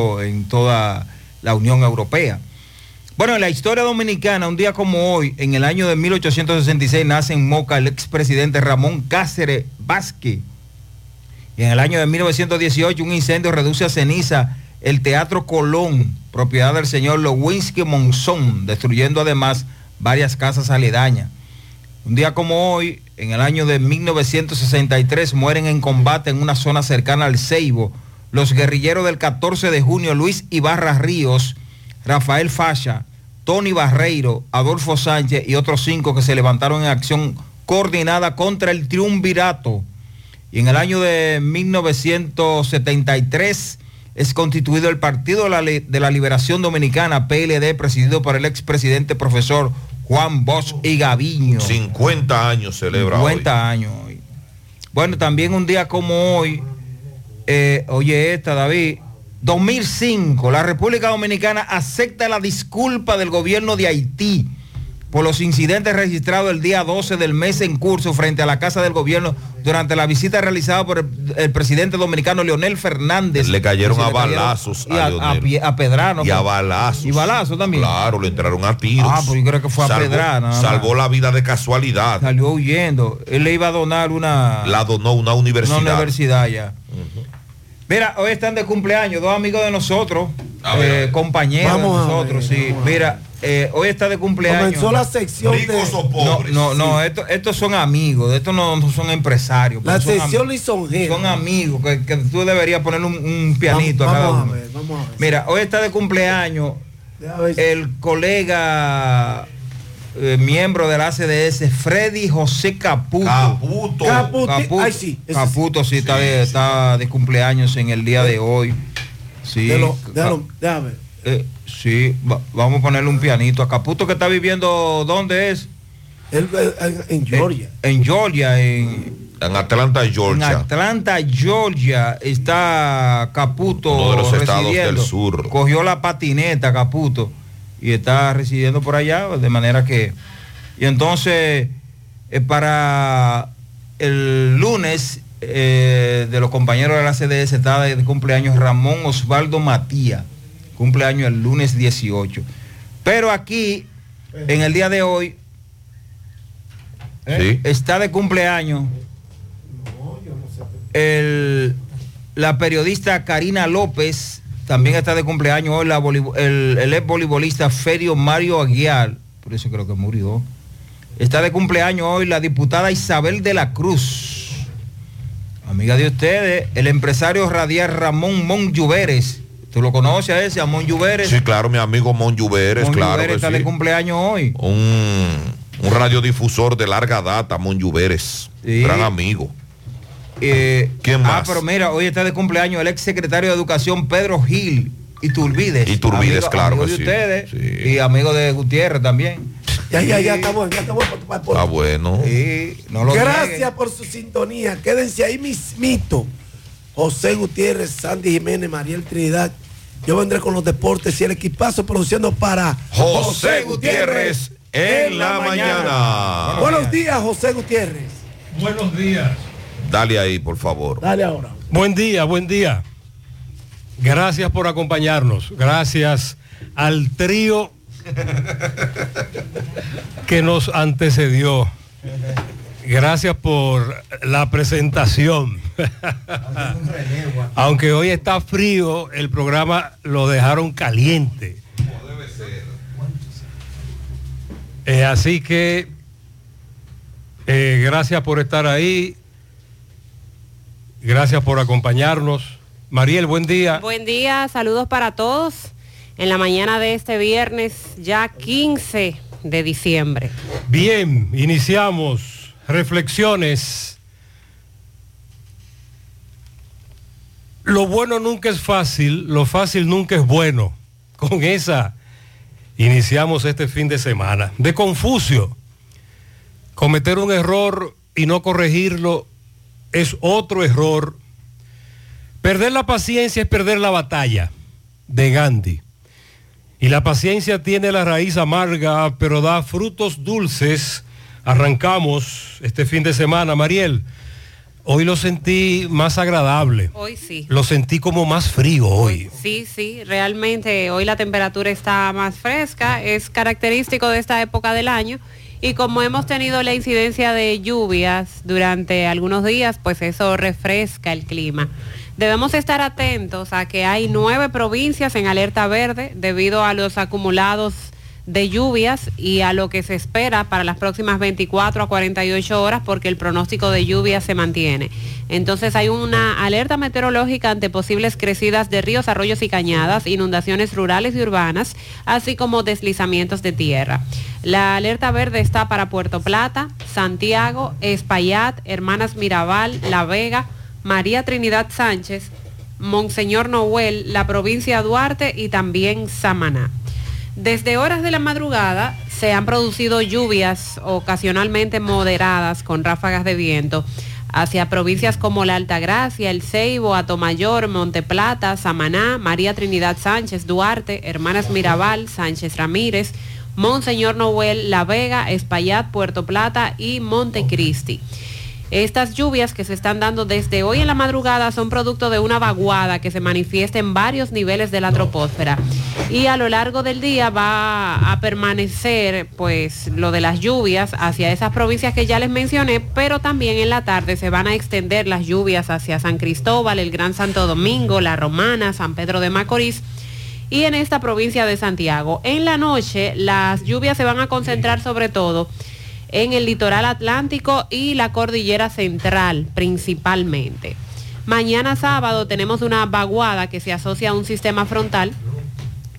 en toda la Unión Europea. Bueno, en la historia dominicana, un día como hoy, en el año de 1866, nace en Moca el expresidente Ramón Cáceres Vázquez. Y en el año de 1918, un incendio reduce a ceniza el Teatro Colón, propiedad del señor Lewinsky Monzón, destruyendo además varias casas aledañas. Un día como hoy, en el año de 1963, mueren en combate en una zona cercana al Ceibo los guerrilleros del 14 de junio, Luis Ibarra Ríos, Rafael Facha, Tony Barreiro, Adolfo Sánchez y otros cinco que se levantaron en acción coordinada contra el triunvirato. Y en el año de 1973 es constituido el Partido de la, Liberación Dominicana, PLD, presidido por el expresidente profesor Juan Bosch y Gaviño. 50 años celebra 50 años. Bueno, también un día como hoy, eh, oye esta, David, 2005, la República Dominicana acepta la disculpa del gobierno de Haití por los incidentes registrados el día 12 del mes en curso frente a la Casa del Gobierno durante la visita realizada por el, el presidente dominicano Leonel Fernández. Le cayeron a balazos y a, a, a, a Pedrano. Y a balazos. Y balazos también. Claro, le entraron a tiros. Ah, pues yo creo que fue a salvó, Pedrano. Salvó la vida de casualidad. Salió huyendo. Él le iba a donar una... La donó una universidad. Una universidad ya. Uh -huh. Mira, hoy están de cumpleaños dos amigos de nosotros, ver, eh, compañeros Vamos de nosotros, ver, sí. Mira, eh, hoy está de cumpleaños. Comenzó la sección Ricos de... o pobres. No, no, no estos, estos son amigos, estos no, no son empresarios. La son sección lisonjera. Son amigos, que, que, tú deberías poner un, un pianito vamos, a cada vamos uno. A ver, vamos a ver. Mira, hoy está de cumpleaños el colega eh, miembro de la CDS, Freddy José Caputo. Caputo. Caputo. Caputo, Ay, sí, Caputo sí, sí, está, de, sí, está de cumpleaños en el día de hoy. Sí. Déjalo, déjalo, déjame. Eh, sí, va, vamos a ponerle un pianito a Caputo que está viviendo, ¿dónde es? Él, en, en, Georgia. En, en Georgia, en, en Atlanta, Georgia. En Atlanta, Georgia está Caputo. Uno de los estados del sur. Cogió la patineta Caputo y está residiendo por allá, de manera que... Y entonces, eh, para el lunes eh, de los compañeros de la CDS está de cumpleaños Ramón Osvaldo Matía, cumpleaños el lunes 18. Pero aquí, en el día de hoy, ¿Sí? está de cumpleaños el, la periodista Karina López, también está de cumpleaños hoy la el, el ex voleibolista Ferio Mario Aguiar, por eso creo que murió. Está de cumpleaños hoy la diputada Isabel de la Cruz, amiga de ustedes, el empresario radial Ramón Monlluveres. ¿Tú lo conoces a ese, a Mon Lluveres? Sí, claro, mi amigo Mon Lluveres, Mon claro. Lluveres está sí. de cumpleaños hoy. Un, un, radiodifusor de larga data, Mon Lluveres. Sí. Gran amigo. Eh, ¿Quién más? Ah, pero mira, hoy está de cumpleaños el ex secretario de Educación Pedro Gil y Turbides. Y Turbides, amigo, claro. Amigo que de sí. ustedes sí. y amigo de Gutiérrez también. Ya, ya, ya, está bueno, ya está bueno. Está bueno. Sí, no lo Gracias por su sintonía. Quédense ahí mismito. José Gutiérrez, Sandy Jiménez, Mariel Trinidad. Yo vendré con los deportes y el equipazo produciendo para José Gutiérrez en la mañana. Buenos días, José Gutiérrez. Buenos días. Dale ahí, por favor. Dale ahora. Buen día, buen día. Gracias por acompañarnos. Gracias al trío que nos antecedió. Gracias por la presentación. Aunque hoy está frío, el programa lo dejaron caliente. Eh, así que eh, gracias por estar ahí. Gracias por acompañarnos. Mariel, buen día. Buen día, saludos para todos. En la mañana de este viernes, ya 15 de diciembre. Bien, iniciamos reflexiones. Lo bueno nunca es fácil, lo fácil nunca es bueno. Con esa iniciamos este fin de semana. De Confucio, cometer un error y no corregirlo es otro error. Perder la paciencia es perder la batalla, de Gandhi. Y la paciencia tiene la raíz amarga, pero da frutos dulces. Arrancamos este fin de semana, Mariel. Hoy lo sentí más agradable. Hoy sí. Lo sentí como más frío hoy. Sí, sí, realmente hoy la temperatura está más fresca, es característico de esta época del año y como hemos tenido la incidencia de lluvias durante algunos días, pues eso refresca el clima. Debemos estar atentos a que hay nueve provincias en alerta verde debido a los acumulados de lluvias y a lo que se espera para las próximas 24 a 48 horas porque el pronóstico de lluvia se mantiene. Entonces hay una alerta meteorológica ante posibles crecidas de ríos, arroyos y cañadas, inundaciones rurales y urbanas, así como deslizamientos de tierra. La alerta verde está para Puerto Plata, Santiago, Espaillat, Hermanas Mirabal, La Vega, María Trinidad Sánchez, Monseñor Noel, la provincia de Duarte y también Samaná. Desde horas de la madrugada se han producido lluvias ocasionalmente moderadas con ráfagas de viento hacia provincias como La Altagracia, El Ceibo, Atomayor, Monteplata, Samaná, María Trinidad Sánchez, Duarte, Hermanas Mirabal, Sánchez Ramírez, Monseñor Noel, La Vega, Espaillat, Puerto Plata y Montecristi. Estas lluvias que se están dando desde hoy en la madrugada son producto de una vaguada que se manifiesta en varios niveles de la troposfera. Y a lo largo del día va a permanecer pues lo de las lluvias hacia esas provincias que ya les mencioné, pero también en la tarde se van a extender las lluvias hacia San Cristóbal, el Gran Santo Domingo, La Romana, San Pedro de Macorís y en esta provincia de Santiago. En la noche las lluvias se van a concentrar sobre todo en el litoral atlántico y la cordillera central principalmente. Mañana sábado tenemos una vaguada que se asocia a un sistema frontal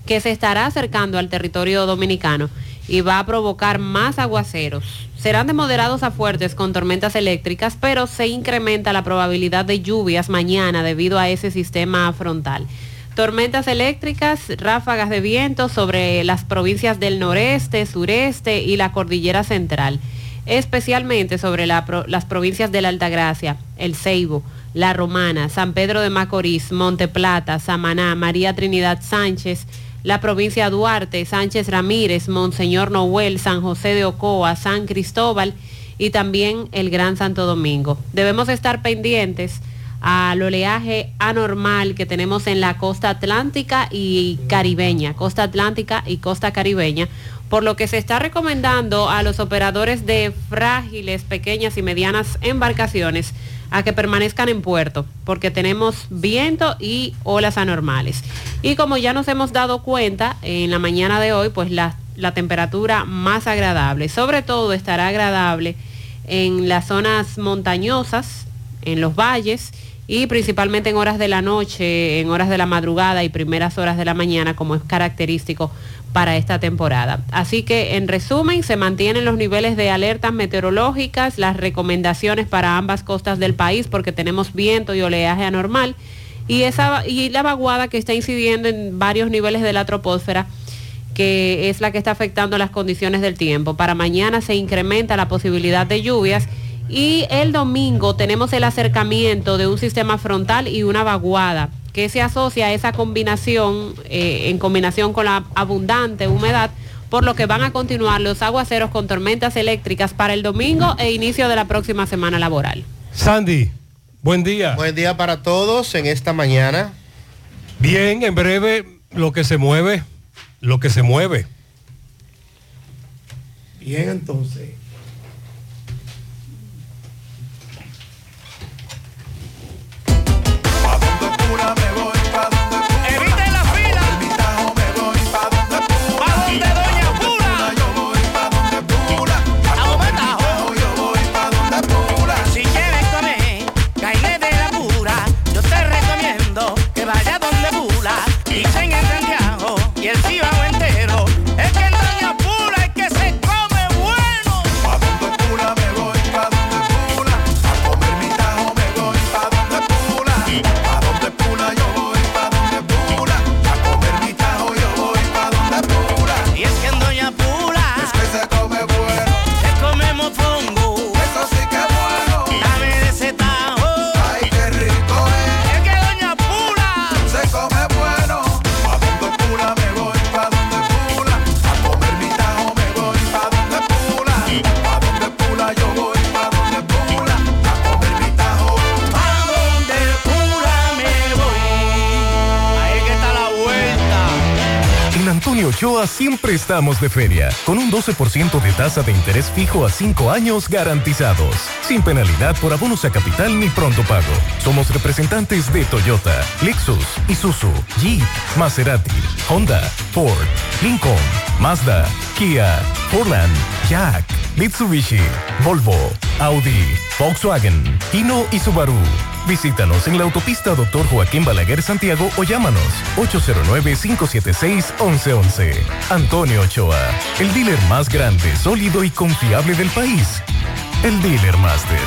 que se estará acercando al territorio dominicano y va a provocar más aguaceros. Serán de moderados a fuertes con tormentas eléctricas, pero se incrementa la probabilidad de lluvias mañana debido a ese sistema frontal tormentas eléctricas, ráfagas de viento sobre las provincias del noreste, sureste y la cordillera central, especialmente sobre las provincias de la Altagracia, El Ceibo, La Romana, San Pedro de Macorís, Monte Plata, Samaná, María Trinidad Sánchez, la provincia Duarte, Sánchez Ramírez, Monseñor Noel, San José de Ocoa, San Cristóbal y también el Gran Santo Domingo. Debemos estar pendientes al oleaje anormal que tenemos en la costa atlántica y caribeña, costa atlántica y costa caribeña, por lo que se está recomendando a los operadores de frágiles, pequeñas y medianas embarcaciones a que permanezcan en puerto, porque tenemos viento y olas anormales. Y como ya nos hemos dado cuenta en la mañana de hoy, pues la, la temperatura más agradable, sobre todo estará agradable en las zonas montañosas, en los valles, y principalmente en horas de la noche, en horas de la madrugada y primeras horas de la mañana, como es característico para esta temporada. Así que en resumen, se mantienen los niveles de alertas meteorológicas, las recomendaciones para ambas costas del país porque tenemos viento y oleaje anormal y, esa, y la vaguada que está incidiendo en varios niveles de la troposfera que es la que está afectando las condiciones del tiempo. Para mañana se incrementa la posibilidad de lluvias y el domingo tenemos el acercamiento de un sistema frontal y una vaguada que se asocia a esa combinación, eh, en combinación con la abundante humedad, por lo que van a continuar los aguaceros con tormentas eléctricas para el domingo e inicio de la próxima semana laboral. Sandy, buen día. Buen día para todos en esta mañana. Bien, en breve lo que se mueve, lo que se mueve. Bien, entonces. Ochoa siempre estamos de feria, con un 12% de tasa de interés fijo a 5 años garantizados, sin penalidad por abonos a capital ni pronto pago. Somos representantes de Toyota, Lexus, Isuzu, Jeep, Maserati, Honda, Ford, Lincoln, Mazda, Kia, Portland, Jack, Mitsubishi, Volvo, Audi, Volkswagen, Hino y Subaru. Visítanos en la autopista Dr. Joaquín Balaguer Santiago o llámanos 809-576-1111. Antonio Ochoa, el dealer más grande, sólido y confiable del país. El Dealer Master.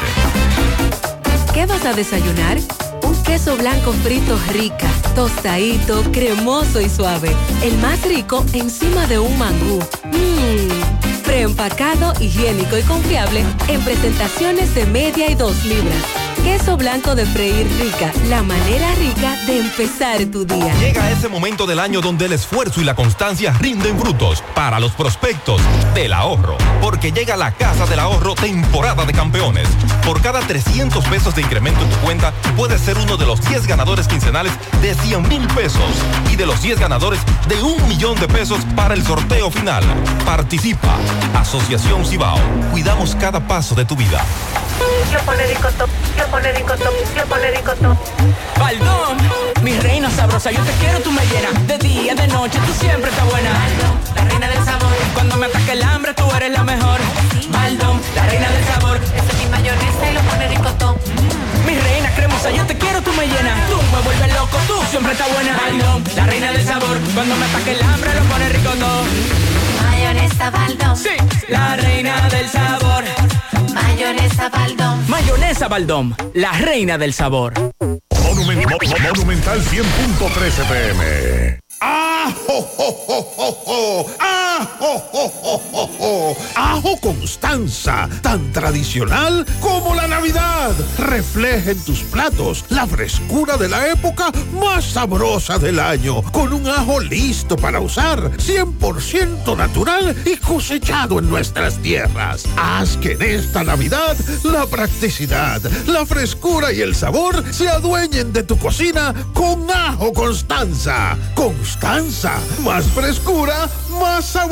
¿Qué vas a desayunar? Un queso blanco frito rica, tostadito, cremoso y suave. El más rico encima de un mangú. Mmm, preempacado, higiénico y confiable en presentaciones de media y dos libras. Queso blanco de freír rica, la manera rica de empezar tu día. Llega ese momento del año donde el esfuerzo y la constancia rinden frutos para los prospectos del ahorro. Porque llega la Casa del Ahorro temporada de campeones. Por cada 300 pesos de incremento en tu cuenta, puedes ser uno de los 10 ganadores quincenales de 100 mil pesos y de los 10 ganadores de un millón de pesos para el sorteo final. Participa. Asociación Cibao. Cuidamos cada paso de tu vida. Lo pone ricotop, lo pone ricotop. Baldón, mi reina sabrosa, yo te quiero, tú me llenas. De día, de noche, tú siempre estás buena. Baldón, la reina del sabor. Cuando me ataque el hambre, tú eres la mejor. Baldón, la reina del sabor. Esa es mi mayonesa y lo pone ricotop. Mi reina cremosa, yo te quiero, tú me llenas. Tú me vuelves loco, tú siempre estás buena. Baldón, la reina del sabor. Cuando me ataque el hambre, lo pone ricotop. Mayonesa Baldón. Sí, la reina del sabor. Mayonesa Baldón. Mayonesa Baldón, la reina del sabor. Monumen- Mo- Mo- Monumental 100.13 pm. ¡Ajo, jo, jo, jo, jo! ¡Ajo, jo, jo, jo, jo! ¡Ajo Constanza! Tan tradicional como la Navidad. Refleja en tus platos la frescura de la época más sabrosa del año. Con un ajo listo para usar. 100% natural y cosechado en nuestras tierras. Haz que en esta Navidad la practicidad, la frescura y el sabor se adueñen de tu cocina con Ajo Constanza. Constanza, más frescura, más sabor.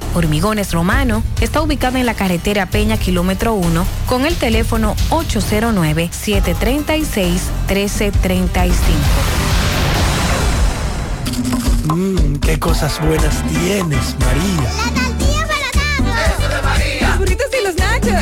Hormigones Romano está ubicado en la carretera Peña Kilómetro 1 con el teléfono 809-736-1335. Mmm, qué cosas buenas tienes, María. La tortilla para Los burritos y los nachos.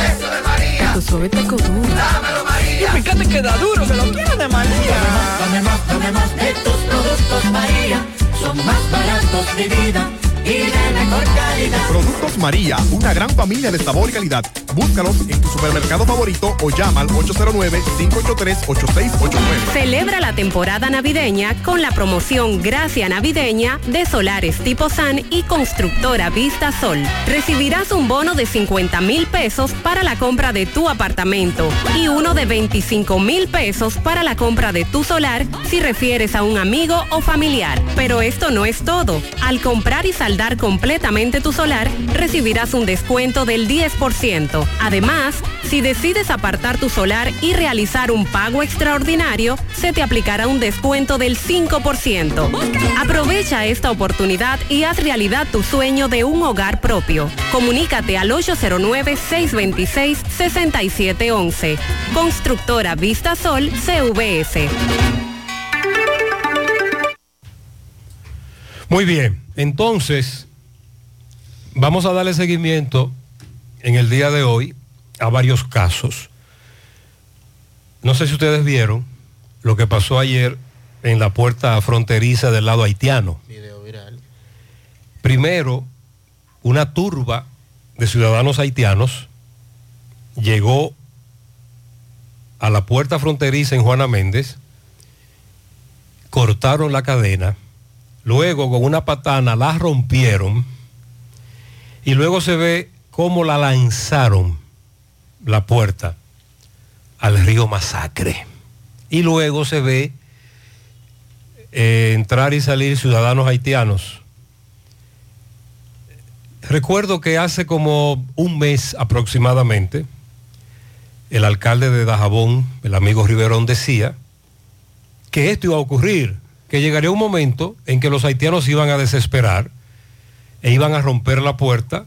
suave taco duro. Dámelo, María. Y fíjate que da duro, que lo quiero de María. Dame más, dame más de tus productos, María. Son más baratos de vida y de mejor calidad. Productos María, una gran familia de sabor y calidad. Búscalos en tu supermercado favorito o llama al 809-583-8689. Celebra la temporada navideña con la promoción Gracia Navideña de Solares Tipo San y Constructora Vista Sol. Recibirás un bono de 50 mil pesos para la compra de tu apartamento y uno de 25 mil pesos para la compra de tu solar si refieres a un amigo o familiar. Pero esto no es todo. Al comprar y saldar completamente tu solar, recibirás un descuento del 10%. Además, si decides apartar tu solar y realizar un pago extraordinario, se te aplicará un descuento del 5%. Aprovecha esta oportunidad y haz realidad tu sueño de un hogar propio. Comunícate al 809-626-6711. Constructora Vista Sol CVS. Muy bien, entonces vamos a darle seguimiento en el día de hoy a varios casos. No sé si ustedes vieron lo que pasó ayer en la puerta fronteriza del lado haitiano. Video viral. Primero, una turba de ciudadanos haitianos llegó a la puerta fronteriza en Juana Méndez, cortaron la cadena, luego con una patana la rompieron y luego se ve cómo la lanzaron la puerta al río Masacre. Y luego se ve eh, entrar y salir ciudadanos haitianos. Recuerdo que hace como un mes aproximadamente, el alcalde de Dajabón, el amigo Riverón, decía que esto iba a ocurrir, que llegaría un momento en que los haitianos iban a desesperar e iban a romper la puerta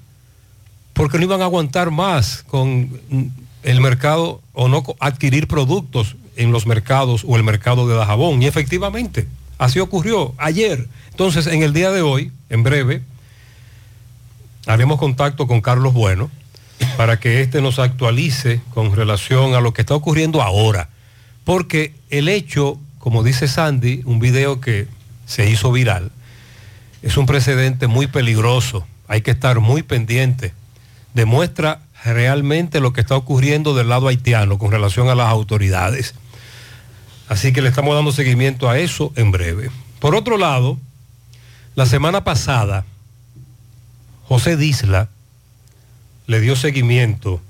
porque no iban a aguantar más con el mercado o no adquirir productos en los mercados o el mercado de Dajabón. Y efectivamente, así ocurrió ayer. Entonces, en el día de hoy, en breve, haremos contacto con Carlos Bueno para que éste nos actualice con relación a lo que está ocurriendo ahora. Porque el hecho, como dice Sandy, un video que se hizo viral, es un precedente muy peligroso. Hay que estar muy pendiente. Demuestra realmente lo que está ocurriendo del lado haitiano con relación a las autoridades. Así que le estamos dando seguimiento a eso en breve. Por otro lado, la semana pasada, José Disla le dio seguimiento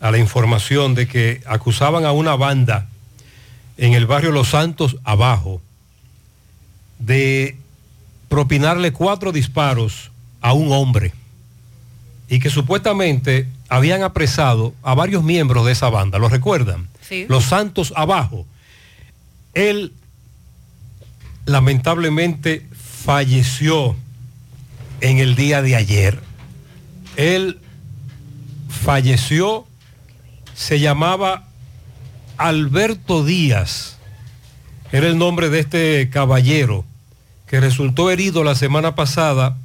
a la información de que acusaban a una banda en el barrio Los Santos abajo de propinarle cuatro disparos a un hombre y que supuestamente habían apresado a varios miembros de esa banda, ¿lo recuerdan? Sí. Los Santos abajo. Él lamentablemente falleció en el día de ayer. Él falleció, se llamaba Alberto Díaz, era el nombre de este caballero que resultó herido la semana pasada,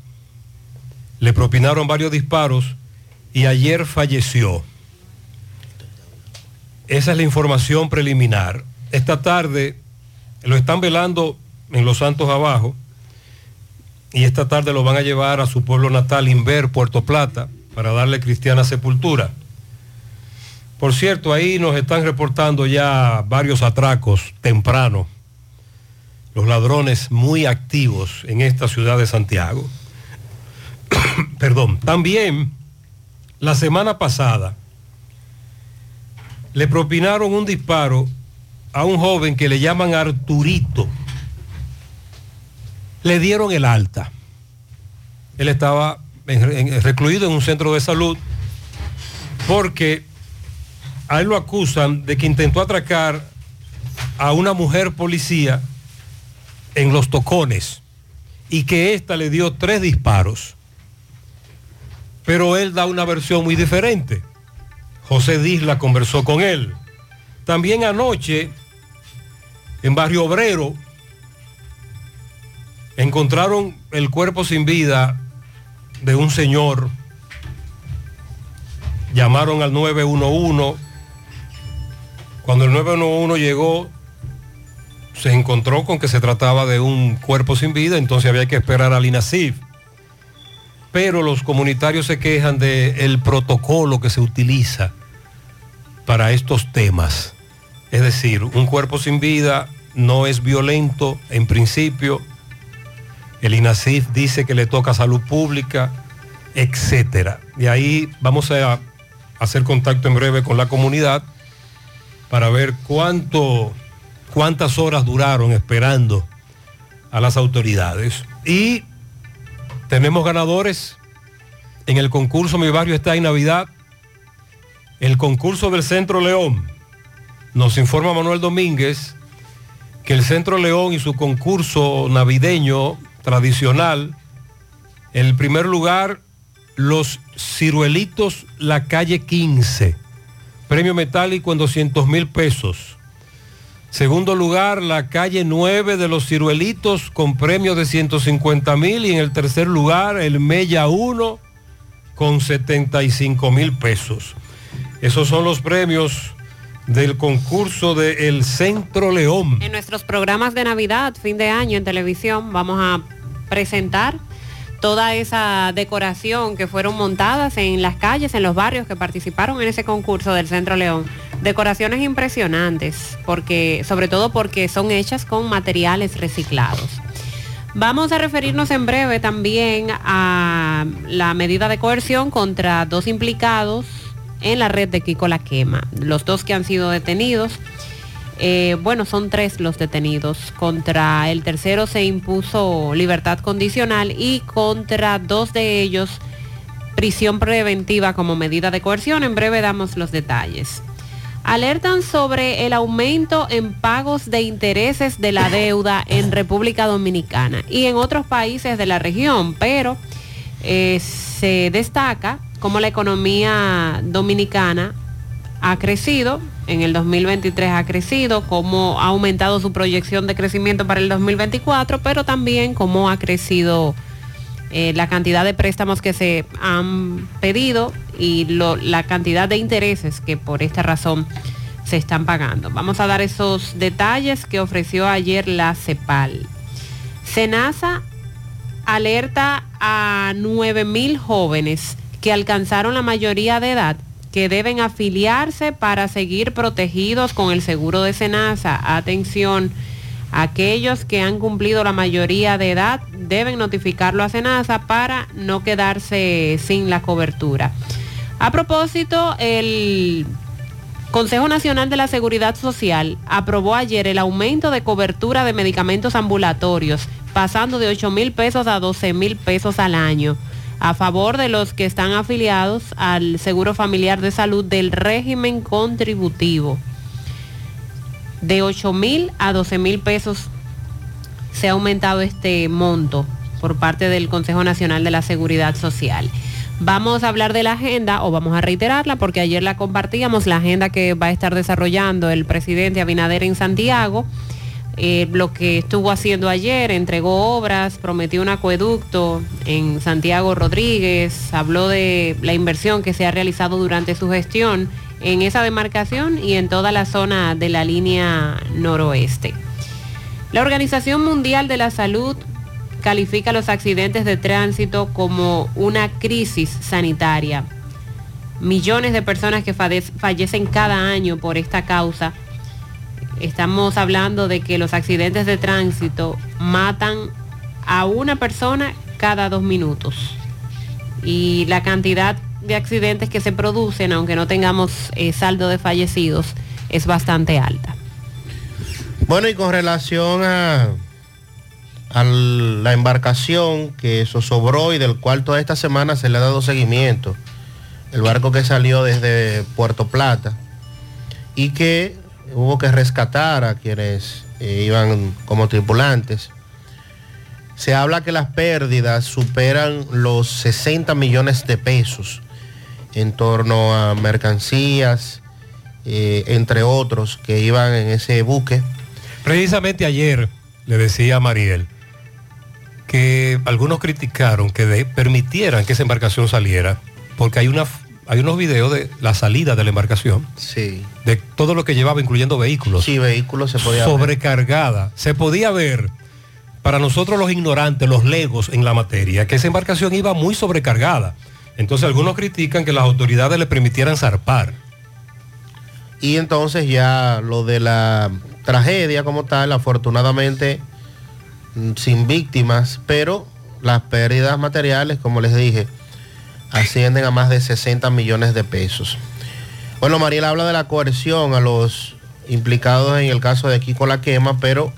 le propinaron varios disparos y ayer falleció. Esa es la información preliminar. Esta tarde lo están velando en Los Santos abajo y esta tarde lo van a llevar a su pueblo natal, Inver, Puerto Plata, para darle cristiana sepultura. Por cierto, ahí nos están reportando ya varios atracos temprano. Los ladrones muy activos en esta ciudad de Santiago. Perdón. También la semana pasada le propinaron un disparo a un joven que le llaman Arturito. Le dieron el alta. Él estaba recluido en un centro de salud porque a él lo acusan de que intentó atracar a una mujer policía en los tocones y que ésta le dio tres disparos. Pero él da una versión muy diferente. José Disla conversó con él. También anoche, en Barrio Obrero, encontraron el cuerpo sin vida de un señor. Llamaron al 911, Cuando el 911 llegó, se encontró con que se trataba de un cuerpo sin vida, entonces había que esperar al INASIF. Pero los comunitarios se quejan del protocolo que se utiliza para estos temas. Es decir, un cuerpo sin vida no es violento en principio. El INASIF dice que le toca salud pública, etcétera. Y ahí vamos a hacer contacto en breve con la comunidad para ver cuánto, cuántas horas duraron esperando a las autoridades. Y tenemos ganadores en el concurso Mi Barrio está en Navidad. El concurso del Centro León. Nos informa Manuel Domínguez que el Centro León y su concurso navideño tradicional, en el primer lugar, los ciruelitos La Calle 15, premio metálico en 200 mil pesos. Segundo lugar, la calle 9 de los ciruelitos con premio de 150 mil y en el tercer lugar, el Mella 1 con 75 mil pesos. Esos son los premios del concurso del Centro León. En nuestros programas de Navidad, fin de año en televisión, vamos a presentar toda esa decoración que fueron montadas en las calles, en los barrios que participaron en ese concurso del Centro León. Decoraciones impresionantes, porque, sobre todo porque son hechas con materiales reciclados. Vamos a referirnos en breve también a la medida de coerción contra dos implicados en la red de Kiko La Quema. Los dos que han sido detenidos, eh, bueno, son tres los detenidos. Contra el tercero se impuso libertad condicional y contra dos de ellos prisión preventiva como medida de coerción. En breve damos los detalles. Alertan sobre el aumento en pagos de intereses de la deuda en República Dominicana y en otros países de la región, pero eh, se destaca cómo la economía dominicana ha crecido, en el 2023 ha crecido, cómo ha aumentado su proyección de crecimiento para el 2024, pero también cómo ha crecido eh, la cantidad de préstamos que se han pedido y la cantidad de intereses que por esta razón se están pagando. Vamos a dar esos detalles que ofreció ayer la CEPAL. SENASA alerta a 9.000 jóvenes que alcanzaron la mayoría de edad que deben afiliarse para seguir protegidos con el seguro de SENASA. Atención, aquellos que han cumplido la mayoría de edad deben notificarlo a SENASA para no quedarse sin la cobertura. A propósito, el Consejo Nacional de la Seguridad Social aprobó ayer el aumento de cobertura de medicamentos ambulatorios, pasando de 8 mil pesos a 12 mil pesos al año, a favor de los que están afiliados al Seguro Familiar de Salud del régimen contributivo. De 8 mil a 12 mil pesos se ha aumentado este monto por parte del Consejo Nacional de la Seguridad Social. Vamos a hablar de la agenda o vamos a reiterarla porque ayer la compartíamos, la agenda que va a estar desarrollando el presidente Abinader en Santiago. Eh, lo que estuvo haciendo ayer, entregó obras, prometió un acueducto en Santiago Rodríguez, habló de la inversión que se ha realizado durante su gestión en esa demarcación y en toda la zona de la línea noroeste. La Organización Mundial de la Salud califica los accidentes de tránsito como una crisis sanitaria. Millones de personas que fallecen cada año por esta causa. Estamos hablando de que los accidentes de tránsito matan a una persona cada dos minutos. Y la cantidad de accidentes que se producen, aunque no tengamos eh, saldo de fallecidos, es bastante alta. Bueno, y con relación a, la embarcación que zozobró y del cual toda esta semana se le ha dado seguimiento, el barco que salió desde Puerto Plata y que hubo que rescatar a quienes eh, iban como tripulantes. Se habla que las pérdidas superan los 60 millones de pesos en torno a mercancías, eh, entre otros, que iban en ese buque. Precisamente ayer le decía a Mariel que algunos criticaron que permitieran que esa embarcación saliera porque hay una hay unos videos de la salida de la embarcación. Sí. De todo lo que llevaba, incluyendo vehículos. Sí, vehículos se podía ver. Sobrecargada. Se podía ver, para nosotros los ignorantes, los legos en la materia, que esa embarcación iba muy sobrecargada. Entonces algunos critican que las autoridades le permitieran zarpar. Y entonces ya lo de la tragedia como tal, afortunadamente mm, sin víctimas, pero las pérdidas materiales, como les dije, ascienden a más de 60 millones de pesos. Bueno, Mariela habla de la coerción a los implicados en el caso de Kiko La Quema, pero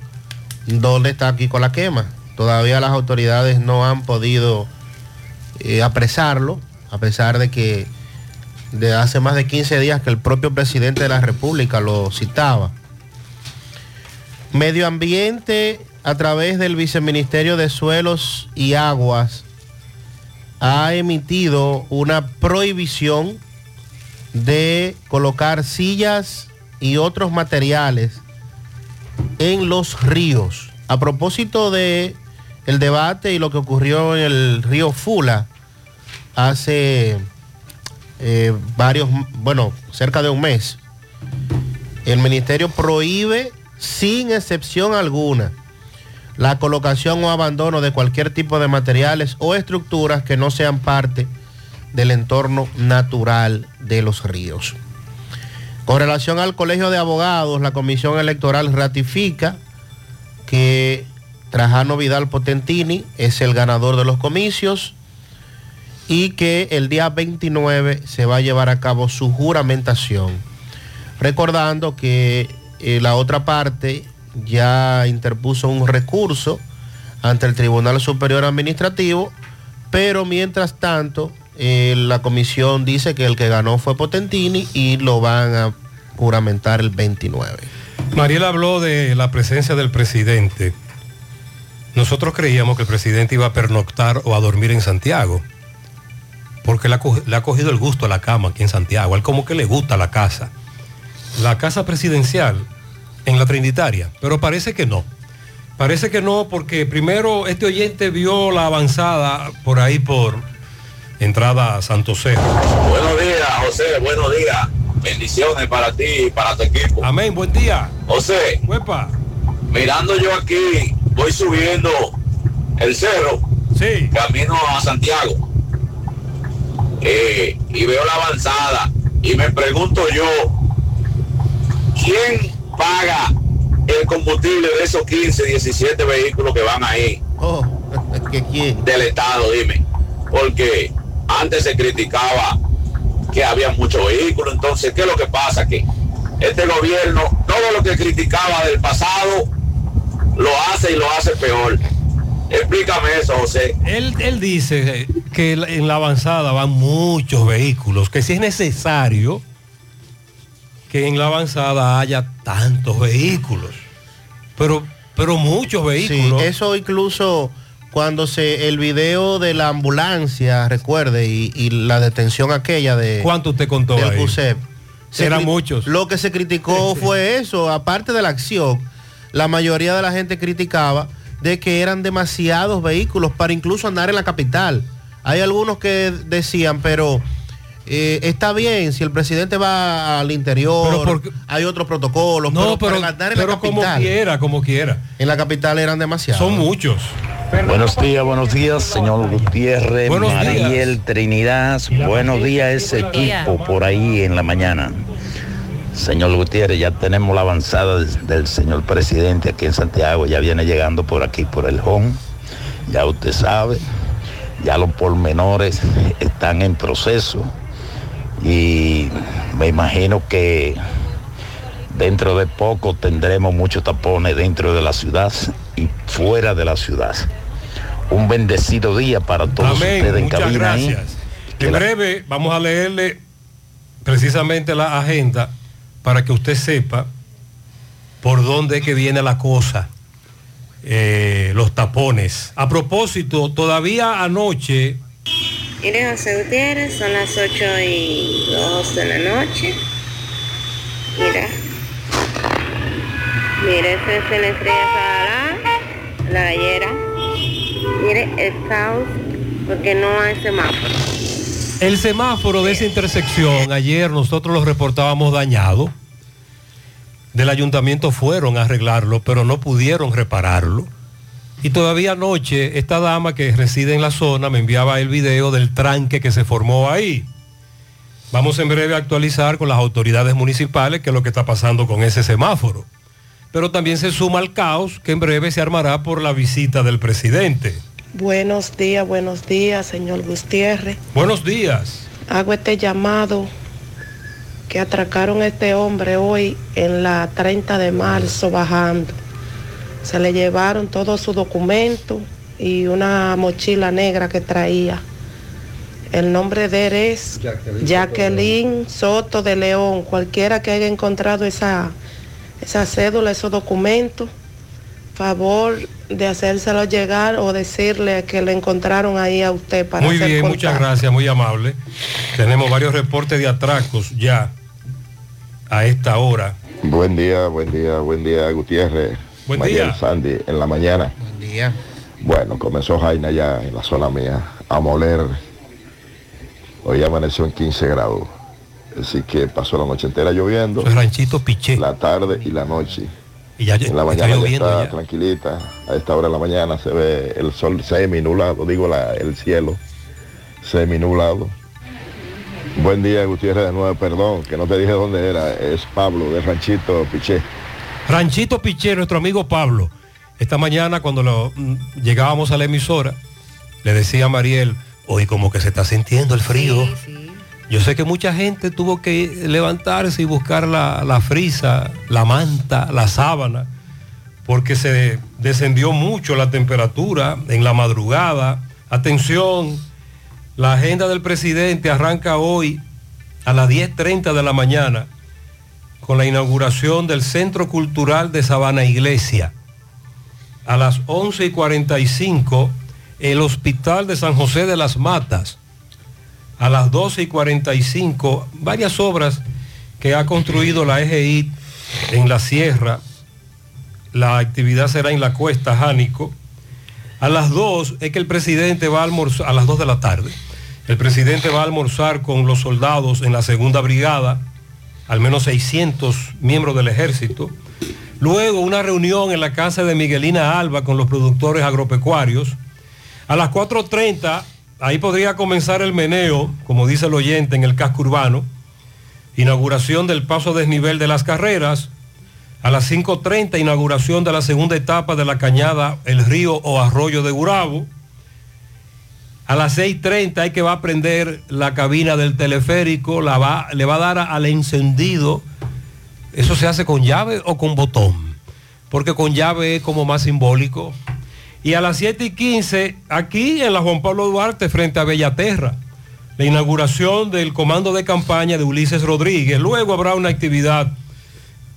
¿dónde está Kiko La Quema? Todavía las autoridades no han podido eh, apresarlo, a pesar de que de hace más de 15 días que el propio presidente de la República lo citaba. Medio Ambiente, a través del Viceministerio de Suelos y Aguas, ha emitido una prohibición de colocar sillas y otros materiales en los ríos. A propósito de el debate y lo que ocurrió en el río Fula hace eh, varios, bueno, cerca de un mes, el ministerio prohíbe sin excepción alguna la colocación o abandono de cualquier tipo de materiales o estructuras que no sean parte del entorno natural de los ríos. Con relación al Colegio de Abogados, la Comisión Electoral ratifica que Trajano Vidal Potentini es el ganador de los comicios y que el día 29 se va a llevar a cabo su juramentación. Recordando que eh, la otra parte ya interpuso un recurso ante el Tribunal Superior Administrativo, pero mientras tanto eh, la comisión dice que el que ganó fue Potentini y lo van a juramentar el 29. Mariela habló de la presencia del presidente. Nosotros creíamos que el presidente iba a pernoctar o a dormir en Santiago, porque le ha, cogido el gusto a la cama aquí en Santiago. Él como que le gusta la casa. La casa presidencial en la Trinitaria, pero parece que no. Parece que no, porque primero este oyente vio la avanzada por ahí por entrada a Santo Cerro. Buenos días, José, buenos días. Bendiciones para ti y para tu equipo. Amén, buen día. José, Huepa. mirando yo aquí, voy subiendo el cerro, sí. camino a Santiago, Eh, y veo la avanzada, y me pregunto yo, ¿quién paga el combustible de esos 15, 17 vehículos que van ahí? Oh, ¿que quién? Del Estado, dime. Porque antes se criticaba que había muchos vehículos, entonces, ¿qué es lo que pasa? Que este gobierno, todo lo que criticaba del pasado, lo hace y lo hace peor. Explícame eso, José. Él, él dice que en la avanzada van muchos vehículos, que si es necesario que en la avanzada haya tantos vehículos, pero, pero muchos vehículos. Sí, eso incluso cuando se el video de la ambulancia, recuerde, y, y la detención aquella de ¿Cuánto usted contó del ahí? CUSEP. Se Eran muchos. Lo que se criticó fue eso, aparte de la acción, la mayoría de la gente criticaba de que eran demasiados vehículos para incluso andar en la capital. Hay algunos que decían, pero eh, está bien, si el presidente va al interior, hay otros protocolos, No, pero, pero, para andar en la pero como capital. quiera, como quiera. En la capital eran demasiados. Son muchos. Buenos días, buenos días, señor Gutiérrez, Buenos Mariel Trinidad. Buenos días, ese Buenos días. equipo por ahí en la mañana. Señor Gutiérrez, ya tenemos la avanzada del, del señor presidente aquí en Santiago. Ya viene llegando por aquí, por el home. Ya usted sabe, ya los pormenores están en proceso. Y me imagino que dentro de poco tendremos muchos tapones dentro de la ciudad y fuera de la ciudad. Un bendecido día para todos Amén, ustedes en muchas cabina. ahí. gracias. En breve vamos a leerle precisamente la agenda para que usted sepa por dónde es que viene la cosa, eh, los tapones. A propósito, todavía anoche, Mire, José Gutiérrez, son las 8 y 2 de la noche. Mira. Mire, ese es el estrella Sahara, la gallera. Mire, el caos, porque no hay semáforo. El semáforo de esa intersección, ayer nosotros lo reportábamos dañado. Del ayuntamiento fueron a arreglarlo, pero no pudieron repararlo. Y todavía anoche esta dama que reside en la zona me enviaba el video del tranque que se formó ahí. Vamos en breve a actualizar con las autoridades municipales qué es lo que está pasando con ese semáforo. Pero también se suma al caos que en breve se armará por la visita del presidente. Buenos días, buenos días, señor Gutiérrez. Buenos días. Hago este llamado que atracaron a este hombre hoy en la 30 de marzo bajando. Se le llevaron todos sus documentos y una mochila negra que traía. El nombre de él es Jacqueline Soto de León. Cualquiera que haya encontrado esa, esa cédula, esos documentos, favor de hacérselo llegar o decirle que le encontraron ahí a usted para Muy hacer bien, contacto. muchas gracias, muy amable. Tenemos varios reportes de atracos ya a esta hora. Buen día, buen día, buen día, Gutiérrez. Buen Mariel día. Sandy, en la mañana. Buen día. Bueno, comenzó Jaina ya en la zona mía a moler. Hoy amaneció en 15 grados. Así que pasó la noche entera lloviendo. El ranchito Piché. La tarde y la noche. Y ya en la está mañana ya está ya. tranquilita. A esta hora de la mañana se ve el sol semi nublado, digo la- el cielo semi nublado. Buen día, Gutiérrez, de nuevo, perdón, que no te dije dónde era. Es Pablo, del ranchito Piché. Ranchito Piché, nuestro amigo Pablo. Esta mañana cuando lo- mm, llegábamos a la emisora, le decía a Mariel, hoy como que se está sintiendo el frío. Yo sé que mucha gente tuvo que levantarse y buscar la, la frisa, la manta, la sábana, porque se descendió mucho la temperatura en la madrugada. Atención, la agenda del presidente arranca hoy a las 10.30 de la mañana con la inauguración del Centro Cultural de Sabana Iglesia. A las 11 y 45, el Hospital de San José de las Matas. A las 12 y 45, varias obras que ha construido la EGI en la sierra. La actividad será en la cuesta Jánico. A las 2 es que el presidente va a almorzar, a las 2 de la tarde, el presidente va a almorzar con los soldados en la segunda brigada, al menos 600 miembros del ejército. Luego una reunión en la casa de Miguelina Alba con los productores agropecuarios. A las 4.30, ahí podría comenzar el meneo, como dice el oyente, en el casco urbano. Inauguración del paso desnivel de las carreras. A las 5.30, inauguración de la segunda etapa de la cañada El Río o Arroyo de Gurabo. A las 6.30 hay que va a prender la cabina del teleférico, la va, le va a dar al encendido. ¿Eso se hace con llave o con botón? Porque con llave es como más simbólico. Y a las 7 y 15, aquí en la Juan Pablo Duarte, frente a Bellaterra, la inauguración del comando de campaña de Ulises Rodríguez. Luego habrá una actividad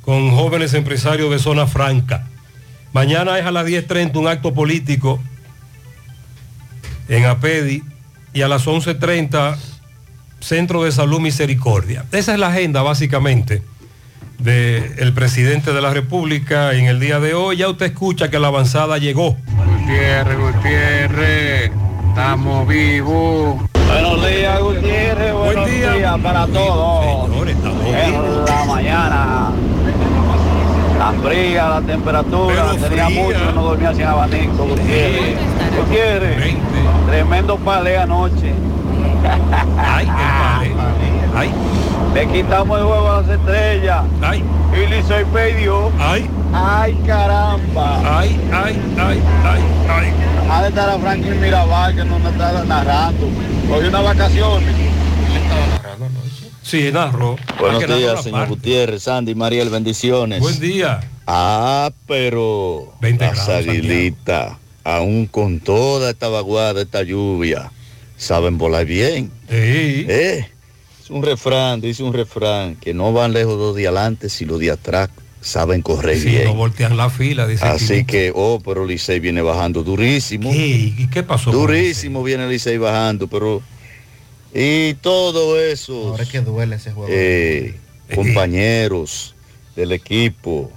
con jóvenes empresarios de zona franca. Mañana es a las 10.30 un acto político en APEDI y a las 11.30 Centro de Salud Misericordia. Esa es la agenda básicamente del presidente de la República en el día de hoy. Ya usted escucha que la avanzada llegó. Gutiérrez, Gutiérrez, estamos vivos. Buenos días, Gutiérrez. Buenos días para todos. En la mañana. La fría, la temperatura. Tenía mucho, no dormía sin abanico, Gutiérrez. Gutiérrez, tremendo palé anoche. Ay, Ay. Le quitamos el juego a las estrellas. Ay. Y Licey perdió. Ay. Ay, caramba. Ay, ay, ay, ay, ay. Ha de estar a Franklin Mirabal que no me está narrando. Hoy una vacación. Sí, narro. Buenos días, señor parte. Gutiérrez, Sandy, Mariel, bendiciones. Buen día. Ah, pero 20 las grados, aguilitas, aún con toda esta vaguada, esta lluvia, saben volar bien. Eh, es un refrán, dice un refrán, que no van lejos los de adelante si los de atrás saben correr Sí, bien. no voltean la fila, dice Así Quilito. que, oh, pero Licey viene bajando durísimo. ¿Y qué pasó? Durísimo viene Licey bajando, pero... Y todo eso... Ahora es que duele ese juego. eh, compañeros del equipo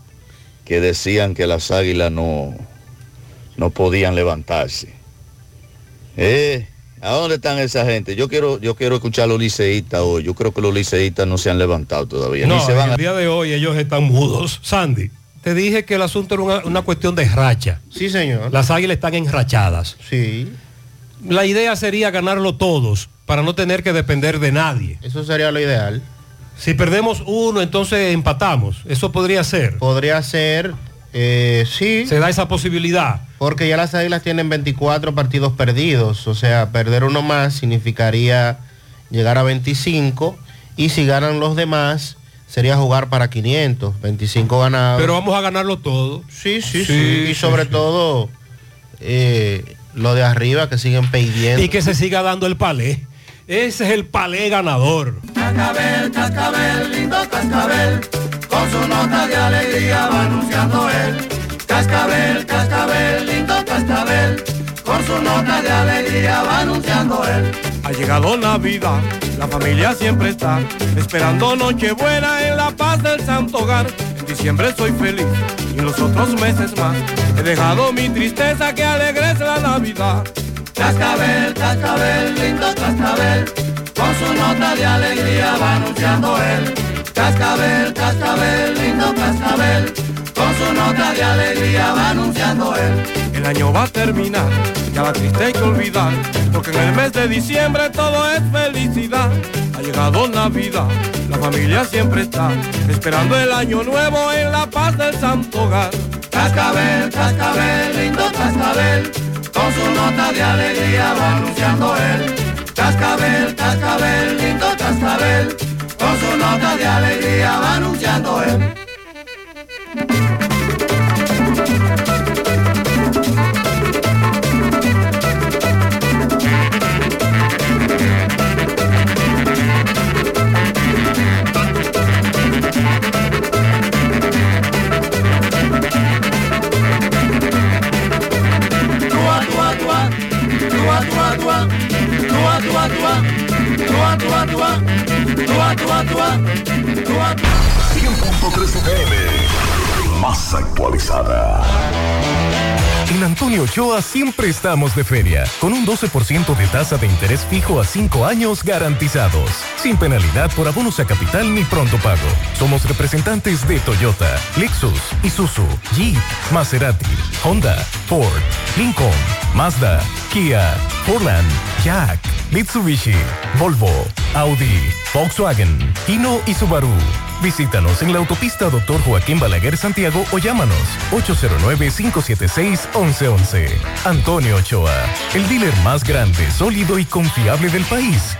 que decían que las águilas no, no podían levantarse. Eh, ¿A dónde están esa gente? Yo quiero, yo quiero escuchar a los liceístas hoy. Yo creo que los liceístas no se han levantado todavía. No, Ni se van en a... el día de hoy ellos están mudos. Sandy, te dije que el asunto era una, una cuestión de racha. Sí, señor. Las águilas están enrachadas. Sí. La idea sería ganarlo todos para no tener que depender de nadie. Eso sería lo ideal. Si perdemos uno, entonces empatamos. Eso podría ser. Podría ser, eh, sí. Se da esa posibilidad. Porque ya las águilas tienen 24 partidos perdidos. O sea, perder uno más significaría llegar a 25. Y si ganan los demás, sería jugar para 500. 25 ganados. Pero vamos a ganarlo todo. Sí, sí, sí. Sí, Y sí, sobre sí. todo, eh, lo de arriba que siguen pidiendo. Y que se siga dando el palé. Ese es el palé ganador. Cascabel, cascabel, lindo cascabel, con su nota de alegría va anunciando él. Cascabel, cascabel, lindo cascabel, con su nota de alegría va anunciando él. Ha llegado Navidad, la familia siempre está esperando Nochebuena en la paz del Santo Hogar. En diciembre soy feliz y en los otros meses más he dejado mi tristeza que alegres la Navidad. Cascabel, cascabel, lindo cascabel, con su nota de alegría va anunciando él. Cascabel, cascabel, lindo cascabel, con su nota de alegría va anunciando él. El año va a terminar, ya la triste hay que olvidar, porque en el mes de diciembre todo es felicidad. Ha llegado Navidad, la familia siempre está esperando el año nuevo en la paz del Santo Hogar. Cascabel, cascabel, lindo cascabel, con su nota de alegría va anunciando él. Cascabel, cascabel, lindo cascabel, con su nota de alegría va anunciando él. Tua, tua, tua, tua, tua, tua, tua, tua, tua, tua, tua, tua, tua, tua, tua, tua, 100.3 FM, más actualizada. En Antonio Ochoa siempre estamos de feria, con un 12% de tasa de interés fijo a 5 años garantizados, sin penalidad por abonos a capital ni pronto pago. Somos representantes de Toyota, Lexus, Isuzu, Jeep, Maserati, Honda, Ford, Lincoln, Mazda, Kia, Portland, Jack, Mitsubishi, Volvo, Audi, Volkswagen, Hino y Subaru. Visítanos en la autopista Dr. Joaquín Balaguer Santiago o llámanos 809-576-1111. Antonio Ochoa, el dealer más grande, sólido y confiable del país.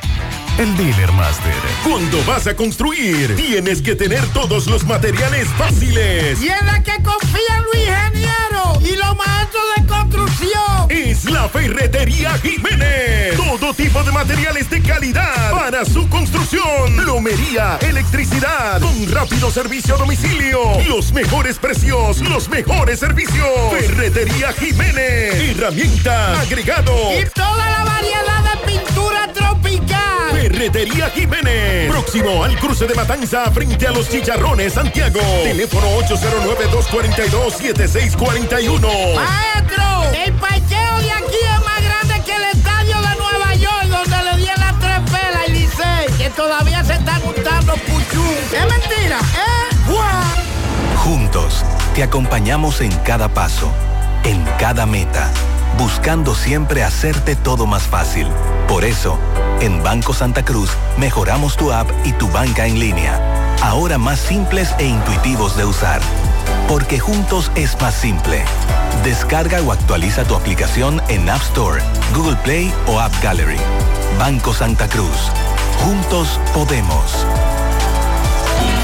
El Dealer Master. Cuando vas a construir, tienes que tener todos los materiales fáciles. Y en la que confían los ingenieros y los maestros de construcción. Es la Ferretería Jiménez. Todo tipo de materiales de calidad para su construcción. Plomería, electricidad, con rápido servicio a domicilio. Los mejores precios, los mejores servicios. Ferretería Jiménez. Herramienta, agregado. Y toda la variedad de pintura tropical. Ferretería Jiménez. Próximo al cruce de Matanza frente a los Chicharrones, Santiago. Teléfono 809-242-7641. Maestro, el parqueo aquí es más grande que el estadio de Nueva York, donde le dieron las tres pelas y Licey, que todavía se están juntando puchú. Es mentira, ¿eh? Juntos, te acompañamos en cada paso, en cada meta, buscando siempre hacerte todo más fácil. Por eso, en Banco Santa Cruz mejoramos tu app y tu banca en línea, ahora más simples e intuitivos de usar. Porque juntos es más simple. Descarga o actualiza tu aplicación en App Store, Google Play o App Gallery. Banco Santa Cruz. Juntos podemos.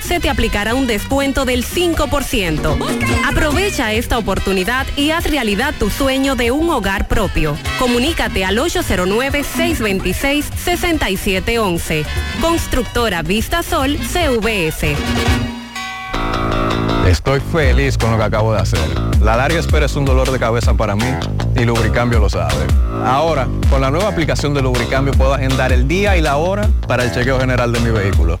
se te aplicará un descuento del 5%. Aprovecha esta oportunidad y haz realidad tu sueño de un hogar propio. Comunícate al 809-626-6711. Constructora Vista Sol CVS. Estoy feliz con lo que acabo de hacer. La larga espera es un dolor de cabeza para mí y Lubricambio lo sabe. Ahora, con la nueva aplicación de Lubricambio puedo agendar el día y la hora para el chequeo general de mi vehículo.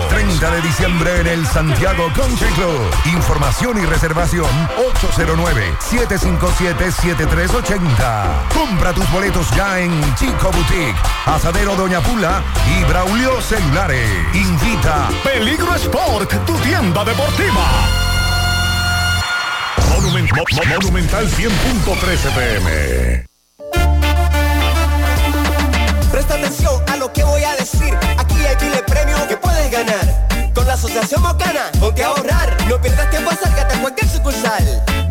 30 de diciembre en el Santiago Country Club. Información y reservación 809-757-7380. Compra tus boletos ya en Chico Boutique, Asadero Doña Pula y Braulio Celulares. Invita Peligro Sport, tu tienda deportiva. Monumen- Mo- Mo- Monumental 100.13 pm. Presta atención a lo que voy a decir. Aquí hay miles premios Asociación Mocana, ponte a ahorrar. No pierdas tiempo, acércate a cualquier sucursal.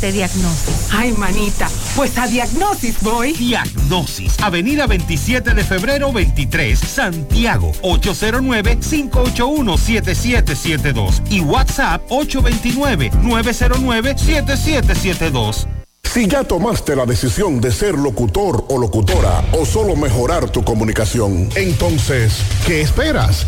de diagnóstico. Ay, manita, pues a Diagnosis voy. Diagnosis, Avenida 27 de febrero 23, Santiago, 809-581-7772 y WhatsApp 829-909-7772. Si ya tomaste la decisión de ser locutor o locutora o solo mejorar tu comunicación, entonces, ¿qué esperas?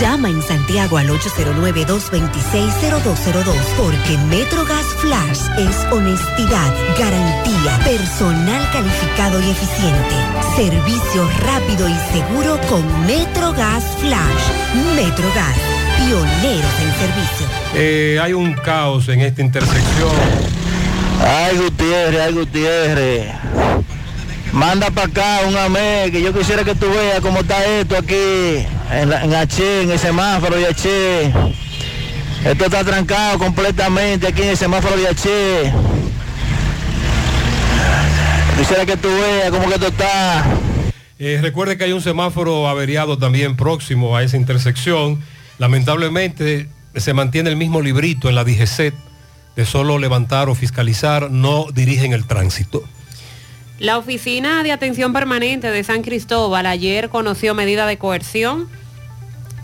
Llama en Santiago al 809-226-0202 porque MetroGas Flash es honestidad, garantía, personal calificado y eficiente, servicio rápido y seguro con MetroGas Flash. MetroGas, pioneros en servicio. Eh, hay un caos en esta intersección. Ay, Gutiérrez, ay, Gutiérrez. Manda para acá un amé, que yo quisiera que tú veas cómo está esto aquí, en, la- en H, en el semáforo de H. Esto está trancado completamente aquí en el semáforo de H. Quisiera que tú veas cómo que esto está. Eh, recuerde que hay un semáforo averiado también próximo a esa intersección. Lamentablemente se mantiene el mismo librito en la DGCET de solo levantar o fiscalizar, no dirigen el tránsito. La Oficina de Atención Permanente de San Cristóbal ayer conoció medida de coerción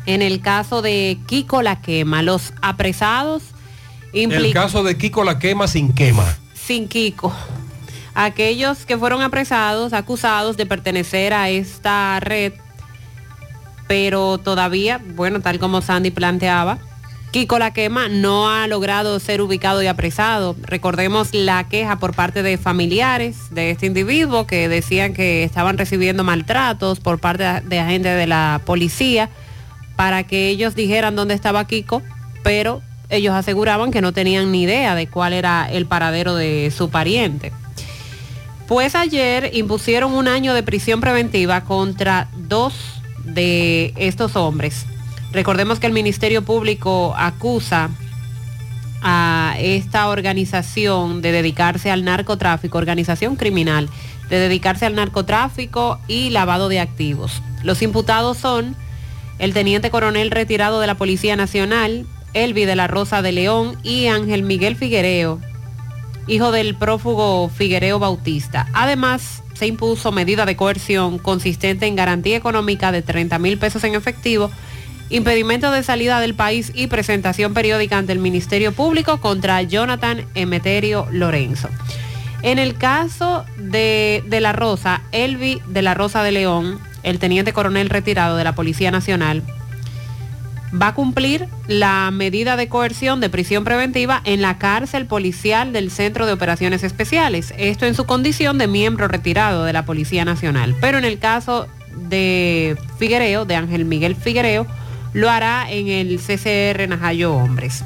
en el caso de Kiko La Quema. Los apresados El caso de Kiko La Quema sin quema. sin Kiko. Aquellos que fueron apresados, acusados de pertenecer a esta red, pero todavía, bueno, tal como Sandy planteaba, Kiko La Quema no ha logrado ser ubicado y apresado. Recordemos la queja por parte de familiares de este individuo que decían que estaban recibiendo maltratos por parte de agentes de la policía para que ellos dijeran dónde estaba Kiko, pero ellos aseguraban que no tenían ni idea de cuál era el paradero de su pariente. Pues ayer impusieron un año de prisión preventiva contra dos de estos hombres. Recordemos que el Ministerio Público acusa a esta organización de dedicarse al narcotráfico, organización criminal, de dedicarse al narcotráfico y lavado de activos. Los imputados son el teniente coronel retirado de la Policía Nacional, Elvi de la Rosa de León y Ángel Miguel Figuereo, hijo del prófugo Figuereo Bautista. Además, se impuso medida de coerción consistente en garantía económica de 30 mil pesos en efectivo, impedimento de salida del país y presentación periódica ante el Ministerio Público contra Jonathan Emeterio Lorenzo. En el caso de, de la Rosa, Elvi de la Rosa de León, el teniente coronel retirado de la Policía Nacional, va a cumplir la medida de coerción de prisión preventiva en la cárcel policial del Centro de Operaciones Especiales. Esto en su condición de miembro retirado de la Policía Nacional. Pero en el caso de Figuereo, de Ángel Miguel Figuereo, lo hará en el CCR Najayo Hombres.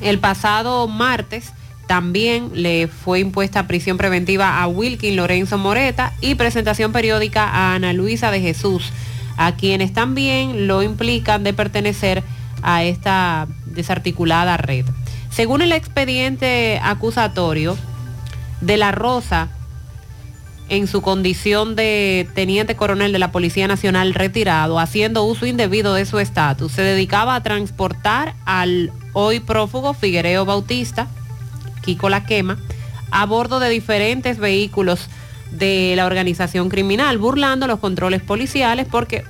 El pasado martes también le fue impuesta prisión preventiva a Wilkin Lorenzo Moreta y presentación periódica a Ana Luisa de Jesús, a quienes también lo implican de pertenecer a esta desarticulada red. Según el expediente acusatorio, De la Rosa, en su condición de teniente coronel de la Policía Nacional retirado, haciendo uso indebido de su estatus, se dedicaba a transportar al hoy prófugo Figuereo Bautista, Kiko La Quema, a bordo de diferentes vehículos de la organización criminal, burlando los controles policiales porque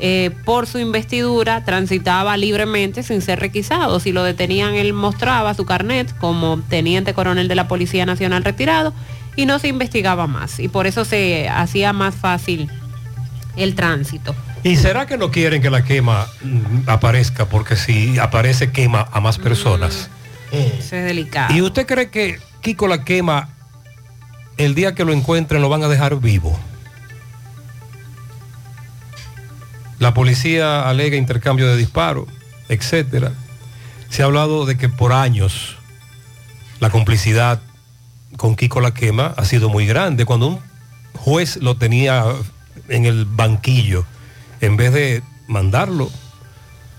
eh, por su investidura transitaba libremente sin ser requisado. Si lo detenían, él mostraba su carnet como teniente coronel de la Policía Nacional retirado y no se investigaba más. Y por eso se hacía más fácil el tránsito. ¿Y será que no quieren que la quema mm, aparezca? Porque si aparece quema a más personas. Eso es delicado. ¿Y usted cree que Kiko la quema, el día que lo encuentren, lo van a dejar vivo? La policía alega intercambio de disparos, etcétera. Se ha hablado de que por años la complicidad con Kiko la quema ha sido muy grande. Cuando un juez lo tenía en el banquillo, en vez de mandarlo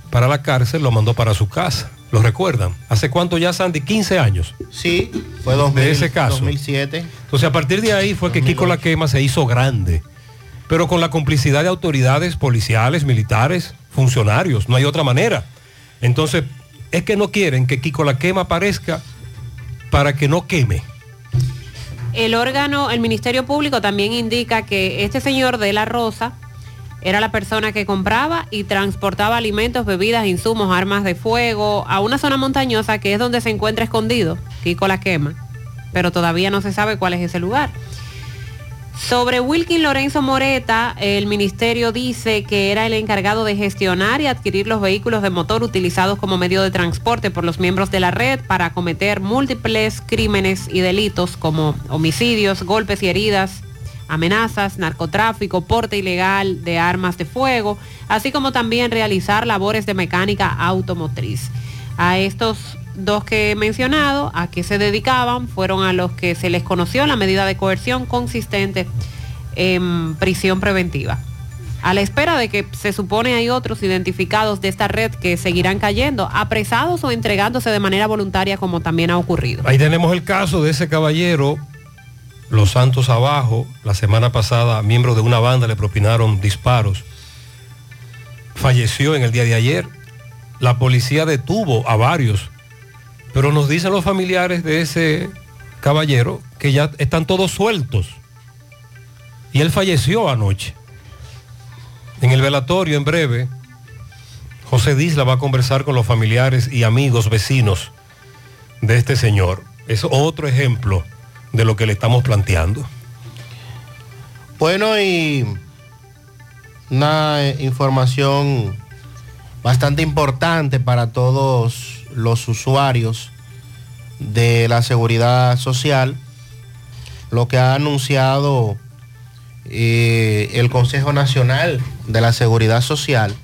para la cárcel, lo mandó para su casa. ¿Lo recuerdan? ¿Hace cuánto ya, Sandy? 15 años. Sí, fue 2000, de ese caso. 2007. Entonces, a partir de ahí fue que Kiko la quema se hizo grande, pero con la complicidad de autoridades policiales, militares, funcionarios. No hay otra manera. Entonces, es que no quieren que Kiko la quema aparezca para que no queme. El órgano, el Ministerio Público también indica que este señor de la Rosa era la persona que compraba y transportaba alimentos, bebidas, insumos, armas de fuego a una zona montañosa que es donde se encuentra escondido, Kiko la quema, pero todavía no se sabe cuál es ese lugar. Sobre Wilkin Lorenzo Moreta, el ministerio dice que era el encargado de gestionar y adquirir los vehículos de motor utilizados como medio de transporte por los miembros de la red para cometer múltiples crímenes y delitos como homicidios, golpes y heridas, amenazas, narcotráfico, porte ilegal de armas de fuego, así como también realizar labores de mecánica automotriz. A estos dos que he mencionado, a qué se dedicaban, fueron a los que se les conoció la medida de coerción consistente en prisión preventiva. A la espera de que se supone hay otros identificados de esta red que seguirán cayendo, apresados o entregándose de manera voluntaria como también ha ocurrido. Ahí tenemos el caso de ese caballero, Los Santos Abajo, la semana pasada, miembros de una banda le propinaron disparos. Falleció en el día de ayer. la policía detuvo a varios, pero nos dicen los familiares de ese caballero que ya están todos sueltos. Y él falleció anoche. En el velatorio, en breve, José Disla va a conversar con los familiares y amigos, vecinos de este señor. Es otro ejemplo de lo que le estamos planteando. Bueno, y una eh, información bastante importante para todos los usuarios de la seguridad social, lo que ha anunciado eh, el Consejo Nacional de la Seguridad Social,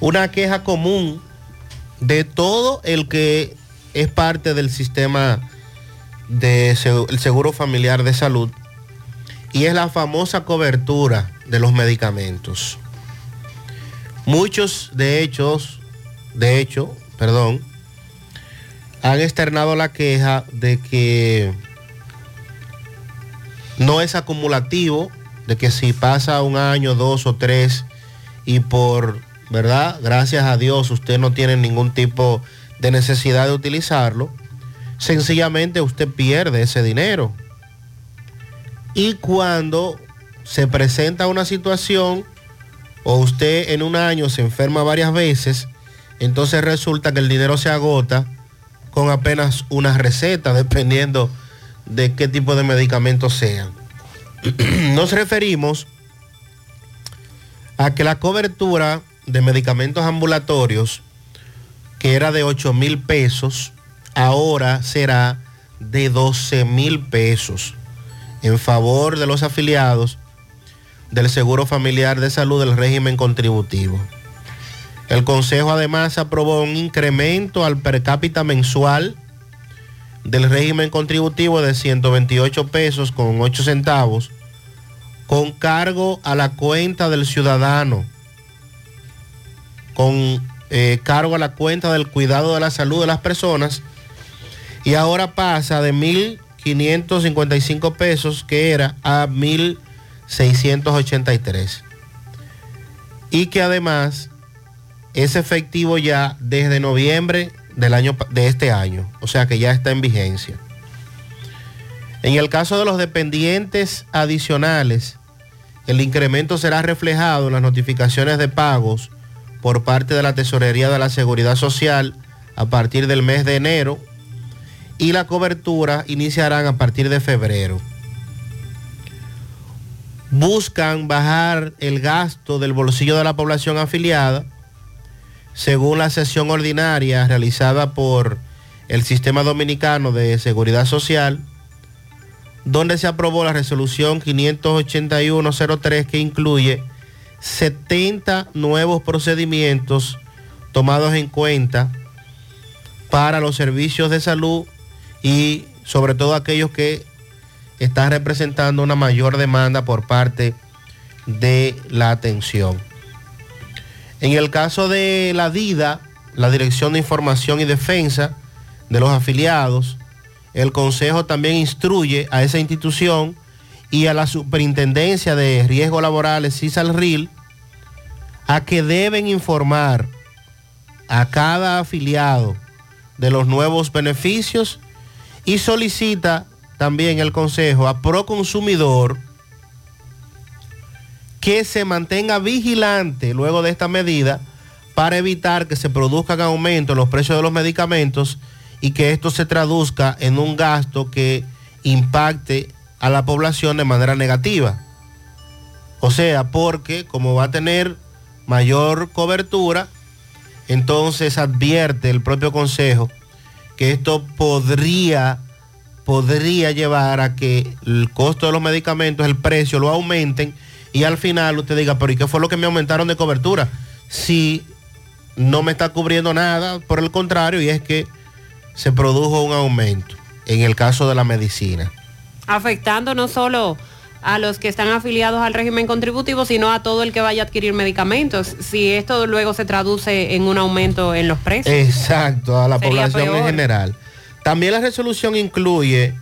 una queja común de todo el que es parte del sistema del seguro familiar de salud y es la famosa cobertura de los medicamentos. Muchos de hechos, de hecho, perdón, han externado la queja de que no es acumulativo, de que si pasa un año, dos o tres y por, ¿verdad? Gracias a Dios usted no tiene ningún tipo de necesidad de utilizarlo, sencillamente usted pierde ese dinero. Y cuando se presenta una situación o usted en un año se enferma varias veces, entonces resulta que el dinero se agota con apenas una receta, dependiendo de qué tipo de medicamentos sean. Nos referimos a que la cobertura de medicamentos ambulatorios, que era de 8 mil pesos, ahora será de 12 mil pesos en favor de los afiliados del Seguro Familiar de Salud del régimen contributivo. El Consejo además aprobó un incremento al per cápita mensual del régimen contributivo de 128 pesos con 8 centavos con cargo a la cuenta del ciudadano, con eh, cargo a la cuenta del cuidado de la salud de las personas y ahora pasa de 1.555 pesos que era a 1.683 y que además es efectivo ya desde noviembre del año, de este año, o sea que ya está en vigencia. En el caso de los dependientes adicionales, el incremento será reflejado en las notificaciones de pagos por parte de la Tesorería de la Seguridad Social a partir del mes de enero y la cobertura iniciarán a partir de febrero. Buscan bajar el gasto del bolsillo de la población afiliada según la sesión ordinaria realizada por el Sistema Dominicano de Seguridad Social, donde se aprobó la resolución 58103 que incluye 70 nuevos procedimientos tomados en cuenta para los servicios de salud y sobre todo aquellos que están representando una mayor demanda por parte de la atención. En el caso de la DIDA, la Dirección de Información y Defensa de los afiliados, el Consejo también instruye a esa institución y a la Superintendencia de Riesgos Laborales, CISALRIL, a que deben informar a cada afiliado de los nuevos beneficios y solicita también el Consejo a Proconsumidor que se mantenga vigilante luego de esta medida para evitar que se produzcan aumentos en los precios de los medicamentos y que esto se traduzca en un gasto que impacte a la población de manera negativa. O sea, porque como va a tener mayor cobertura, entonces advierte el propio Consejo que esto podría, podría llevar a que el costo de los medicamentos, el precio, lo aumenten y al final usted diga, pero ¿y qué fue lo que me aumentaron de cobertura? Si no me está cubriendo nada, por el contrario, y es que se produjo un aumento en el caso de la medicina. Afectando no solo a los que están afiliados al régimen contributivo, sino a todo el que vaya a adquirir medicamentos. Si esto luego se traduce en un aumento en los precios. Exacto, a la población en general. También la resolución incluye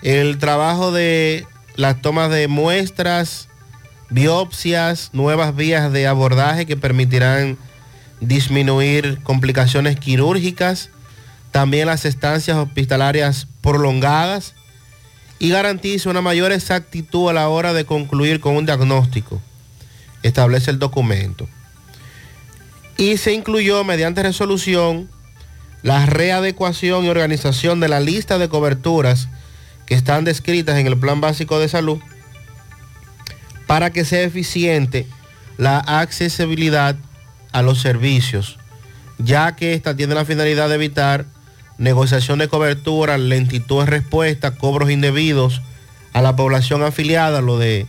el trabajo de las tomas de muestras biopsias, nuevas vías de abordaje que permitirán disminuir complicaciones quirúrgicas, también las estancias hospitalarias prolongadas y garantiza una mayor exactitud a la hora de concluir con un diagnóstico, establece el documento. Y se incluyó mediante resolución la readecuación y organización de la lista de coberturas que están descritas en el Plan Básico de Salud para que sea eficiente la accesibilidad a los servicios, ya que esta tiene la finalidad de evitar negociación de cobertura, lentitud de respuesta, cobros indebidos a la población afiliada, lo de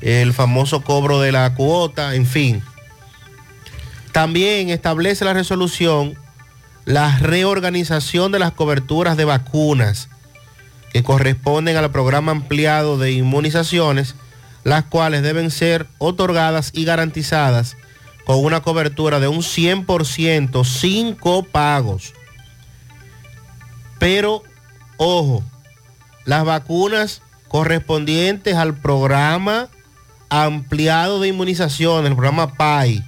el famoso cobro de la cuota, en fin. También establece la resolución la reorganización de las coberturas de vacunas que corresponden al programa ampliado de inmunizaciones, las cuales deben ser otorgadas y garantizadas con una cobertura de un 100% sin copagos. Pero, ojo, las vacunas correspondientes al programa ampliado de inmunización, el programa PAI,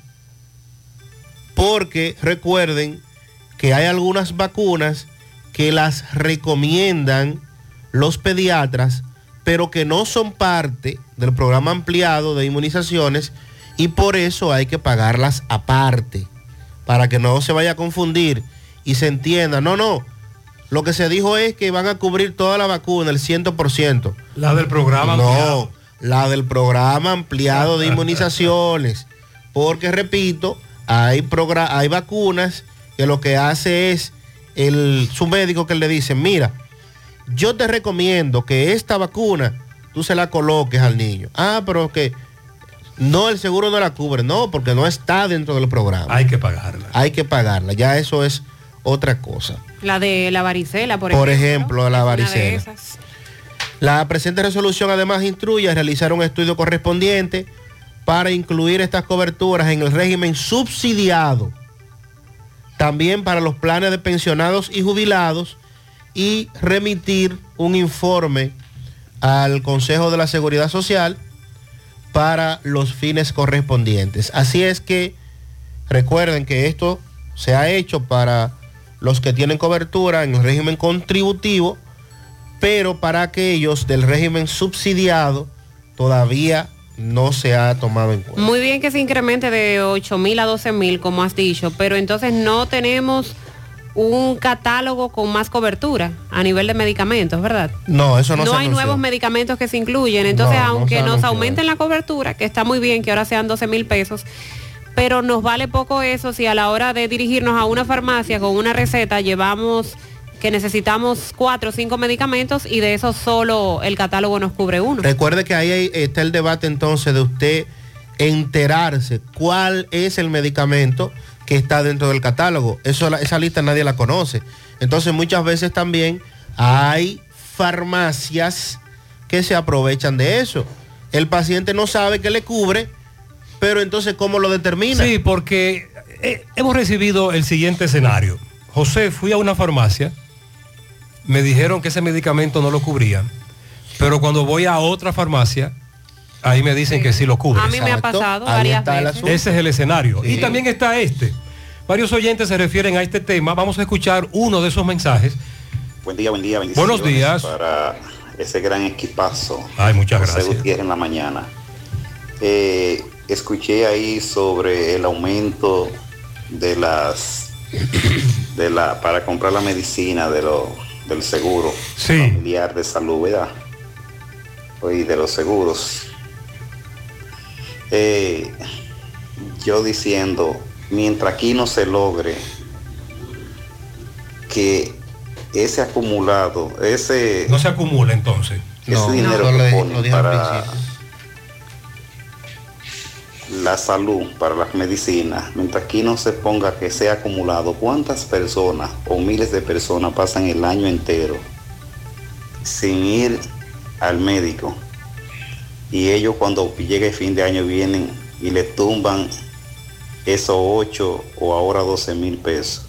porque recuerden que hay algunas vacunas que las recomiendan los pediatras, pero que no son parte del programa ampliado de inmunizaciones y por eso hay que pagarlas aparte, para que no se vaya a confundir y se entienda, no, no, lo que se dijo es que van a cubrir toda la vacuna, el 100%. La del programa no, ampliado. la del programa ampliado de inmunizaciones. Porque, repito, hay, hay vacunas que lo que hace es el, su médico que le dice, mira, yo te recomiendo que esta vacuna tú se la coloques al niño. Ah, pero que no, el seguro no la cubre. No, porque no está dentro del programa. Hay que pagarla. Hay que pagarla. Ya eso es otra cosa. La de la varicela, por, Por ejemplo. ejemplo, la Una de varicela. esas. La presente resolución además instruye a realizar un estudio correspondiente para incluir estas coberturas en el régimen subsidiado. También para los planes de pensionados y jubilados y remitir un informe al Consejo de la Seguridad Social para los fines correspondientes. Así es que recuerden que esto se ha hecho para los que tienen cobertura en el régimen contributivo, pero para aquellos del régimen subsidiado todavía no se ha tomado en cuenta. Muy bien que se incremente de 8 mil a 12 mil, como has dicho, pero entonces no tenemos un catálogo con más cobertura a nivel de medicamentos, ¿verdad? No, eso no, se hay anunció. nuevos medicamentos que se incluyen. Entonces, No, no aunque nos aumenten la cobertura, que está muy bien que ahora sean 12 mil pesos, pero nos vale poco eso si a la hora de dirigirnos a una farmacia con una receta llevamos que necesitamos cuatro o cinco medicamentos y de eso solo el catálogo nos cubre uno. Recuerde que ahí está el debate entonces de usted enterarse cuál es el medicamento que está dentro del catálogo. Eso, esa lista nadie la conoce. Entonces muchas veces también hay farmacias que se aprovechan de eso. El paciente no sabe que le cubre, pero entonces ¿cómo lo determina? Sí, porque eh, hemos recibido el siguiente escenario. José, fui a una farmacia, me dijeron que ese medicamento no lo cubría, pero cuando voy a otra farmacia, ahí me dicen que sí lo cubre. A mí me ha Exacto, pasado ahí varias está el veces. asunto. Ese es el escenario. Sí. Y también está este. Varios oyentes se refieren a este tema. Vamos a escuchar uno de esos mensajes. Buen día, buen día. Buenos días. Para ese gran equipazo. Ay, muchas José gracias. Gutiérrez en la mañana. Eh, escuché ahí sobre el aumento de las de la para comprar la medicina de lo, del seguro familiar de salud, ¿verdad? Y de los seguros. Eh, yo diciendo, mientras aquí no se logre que ese acumulado, ese, No se acumula entonces. ese dinero no que le- ponen lo dije al para la salud, para las medicinas, mientras aquí no se ponga que sea acumulado, ¿cuántas personas o miles de personas pasan el año entero sin ir al médico? Y ellos cuando llega el fin de año vienen y le tumban esos 8 o ahora 12 mil pesos.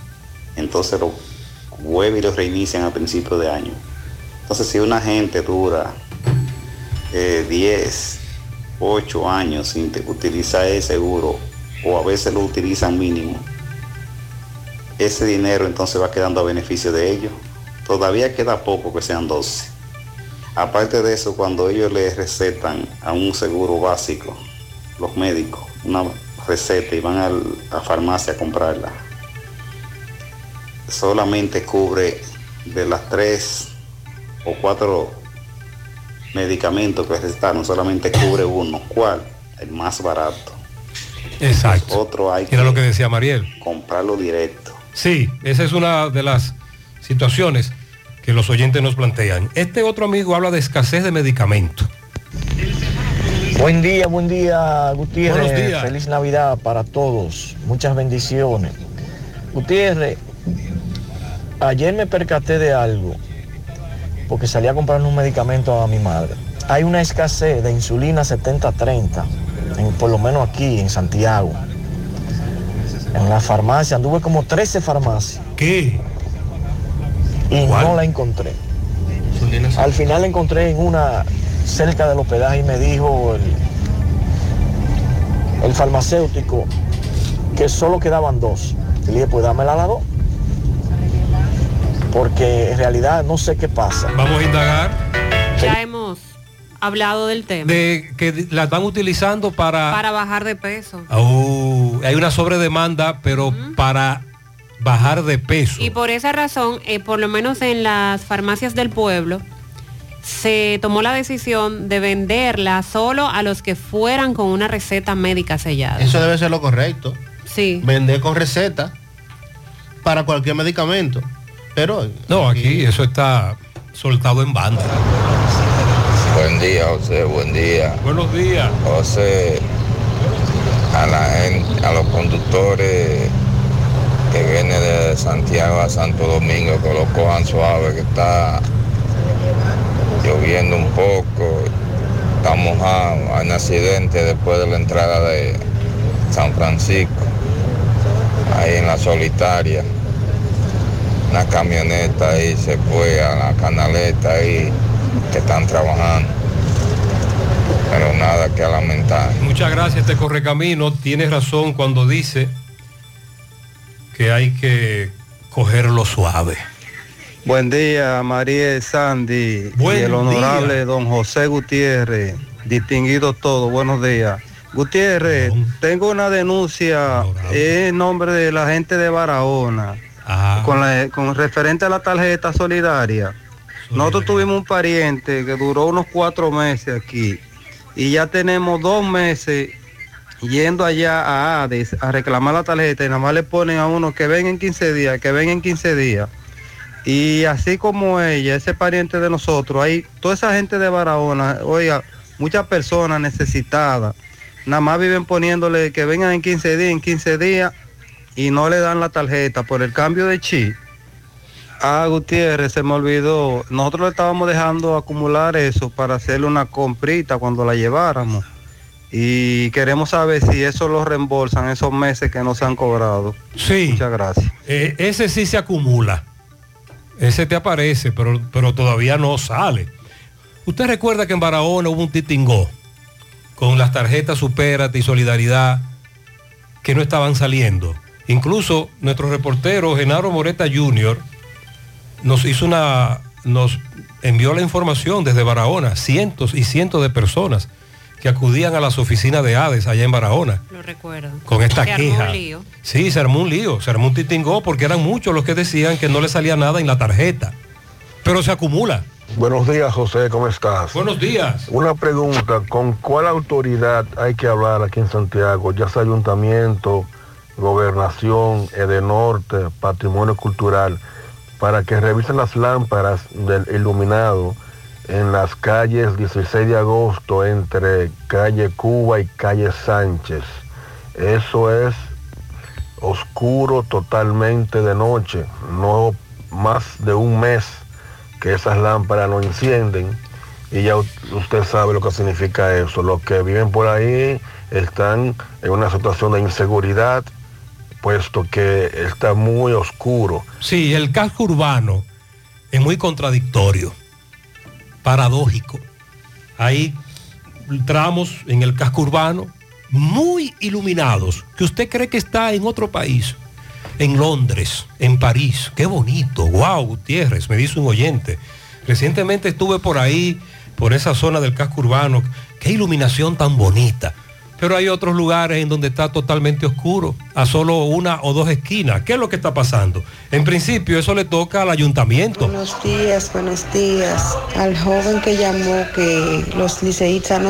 Entonces lo vuelven y los reinician a principio de año. Entonces si una gente dura eh, 10, 8 años sin utilizar el seguro o a veces lo utilizan mínimo, ese dinero entonces va quedando a beneficio de ellos. Todavía queda poco que sean 12. Aparte de eso, cuando ellos les recetan a un seguro básico, los médicos, una receta y van a la farmacia a comprarla, solamente cubre de las tres o cuatro medicamentos que recetaron, solamente cubre uno. ¿Cuál? El más barato. Exacto. Otro hay Era lo que decía Mariel. comprarlo directo. Sí, esa es una de las situaciones que los oyentes nos plantean. Este otro amigo habla de escasez de medicamentos. Buen día, buen día, Gutiérrez. Buenos días. Feliz Navidad para todos. Muchas bendiciones. Gutiérrez, ayer me percaté de algo, porque salí a comprar un medicamento a mi madre. Hay una escasez de insulina 70-30, en- por lo menos aquí en Santiago. En la farmacia, anduve como 13 farmacias. ¿Qué? Y no la encontré. Al final la encontré en una cerca del hospedaje y me dijo el, el farmacéutico que solo quedaban dos. Y le dije, pues dámela a las dos. Porque en realidad no sé qué pasa. Vamos a indagar Ya hemos hablado del tema. de que la están utilizando para... Para bajar de peso. Oh, hay una sobredemanda, pero para bajar de peso. Y por esa razón, eh, por lo menos en las farmacias del pueblo, se tomó la decisión de venderla solo a los que fueran con una receta médica sellada. Eso debe ser lo correcto. Sí. Vender con receta para cualquier medicamento. Pero No, aquí eso está soltado en banda. Buen día, José, buen día. Buenos días. José, a la gente, a los conductores que vienen de Santiago a Santo Domingo, que lo cojan suave, que está lloviendo un poco, está mojado, hay un accidente después de la entrada de San Francisco, ahí en la solitaria. Una camioneta ahí se fue a la canaleta ahí que están trabajando. Pero nada que lamentar. Muchas gracias, este correcamino. Tienes razón cuando dice que hay que cogerlo suave. Buen día, María Sandy Buen y el honorable día. don José Gutiérrez, distinguido todo, buenos días. Gutiérrez, tengo una denuncia en nombre de la gente de Barahona, con, la- con referente a la tarjeta solidaria. Nosotros tuvimos un pariente que duró unos cuatro meses aquí y ya tenemos dos meses yendo allá a Hades a reclamar la tarjeta y nada más le ponen a uno que ven en 15 días, que ven en 15 días. Y así como ella, ese pariente de nosotros, hay toda esa gente de Barahona, oiga, muchas personas necesitadas, nada más viven poniéndole que vengan en 15 días, en 15 días, y no le dan la tarjeta por el cambio de chip. Ah, Gutiérrez, se me olvidó. Nosotros le estábamos dejando acumular eso para hacerle una comprita cuando la lleváramos. Y queremos saber si eso lo reembolsan esos meses que no se han cobrado. Sí. Muchas gracias. Eh, ese sí se acumula. Ese te aparece, pero, pero todavía no sale. Usted recuerda que en Barahona hubo un titingó con las tarjetas Supérate y Solidaridad que no estaban saliendo. Incluso nuestro reportero Genaro Moreta Jr. nos hizo una, nos envió la información desde Barahona, cientos y cientos de personas que acudían a las oficinas de Hades allá en Barahona Lo recuerdo. con esta Se armó queja. un lío. Sí, se armó un lío, se armó un titingó porque eran muchos los que decían que no le salía nada en la tarjeta. Pero se acumula. Buenos días, José, ¿cómo estás? Buenos días. Una pregunta, ¿con cuál autoridad hay que hablar aquí en Santiago? Ya sea ayuntamiento, gobernación, Edenorte, patrimonio cultural, para que revisen las lámparas del iluminado en las calles 16 de agosto entre calle Cuba y calle Sánchez. Eso es oscuro totalmente de noche, no más de un mes que esas lámparas no encienden y ya usted sabe lo que significa eso. Los que viven por ahí están en una situación de inseguridad, puesto que está muy oscuro. Sí, el casco urbano es muy contradictorio, paradójico. Hay tramos en el casco urbano muy iluminados, que usted cree que está en otro país. en Londres, en París. Qué bonito, wow, Gutiérrez, me dice un oyente. Recientemente estuve por ahí, por esa zona del casco urbano. Qué iluminación tan bonita. Pero hay otros lugares en donde está totalmente oscuro, a solo una o dos esquinas. ¿Qué es lo que está pasando? En principio eso le toca al ayuntamiento. Buenos días, buenos días. Al joven que llamó que los liceístas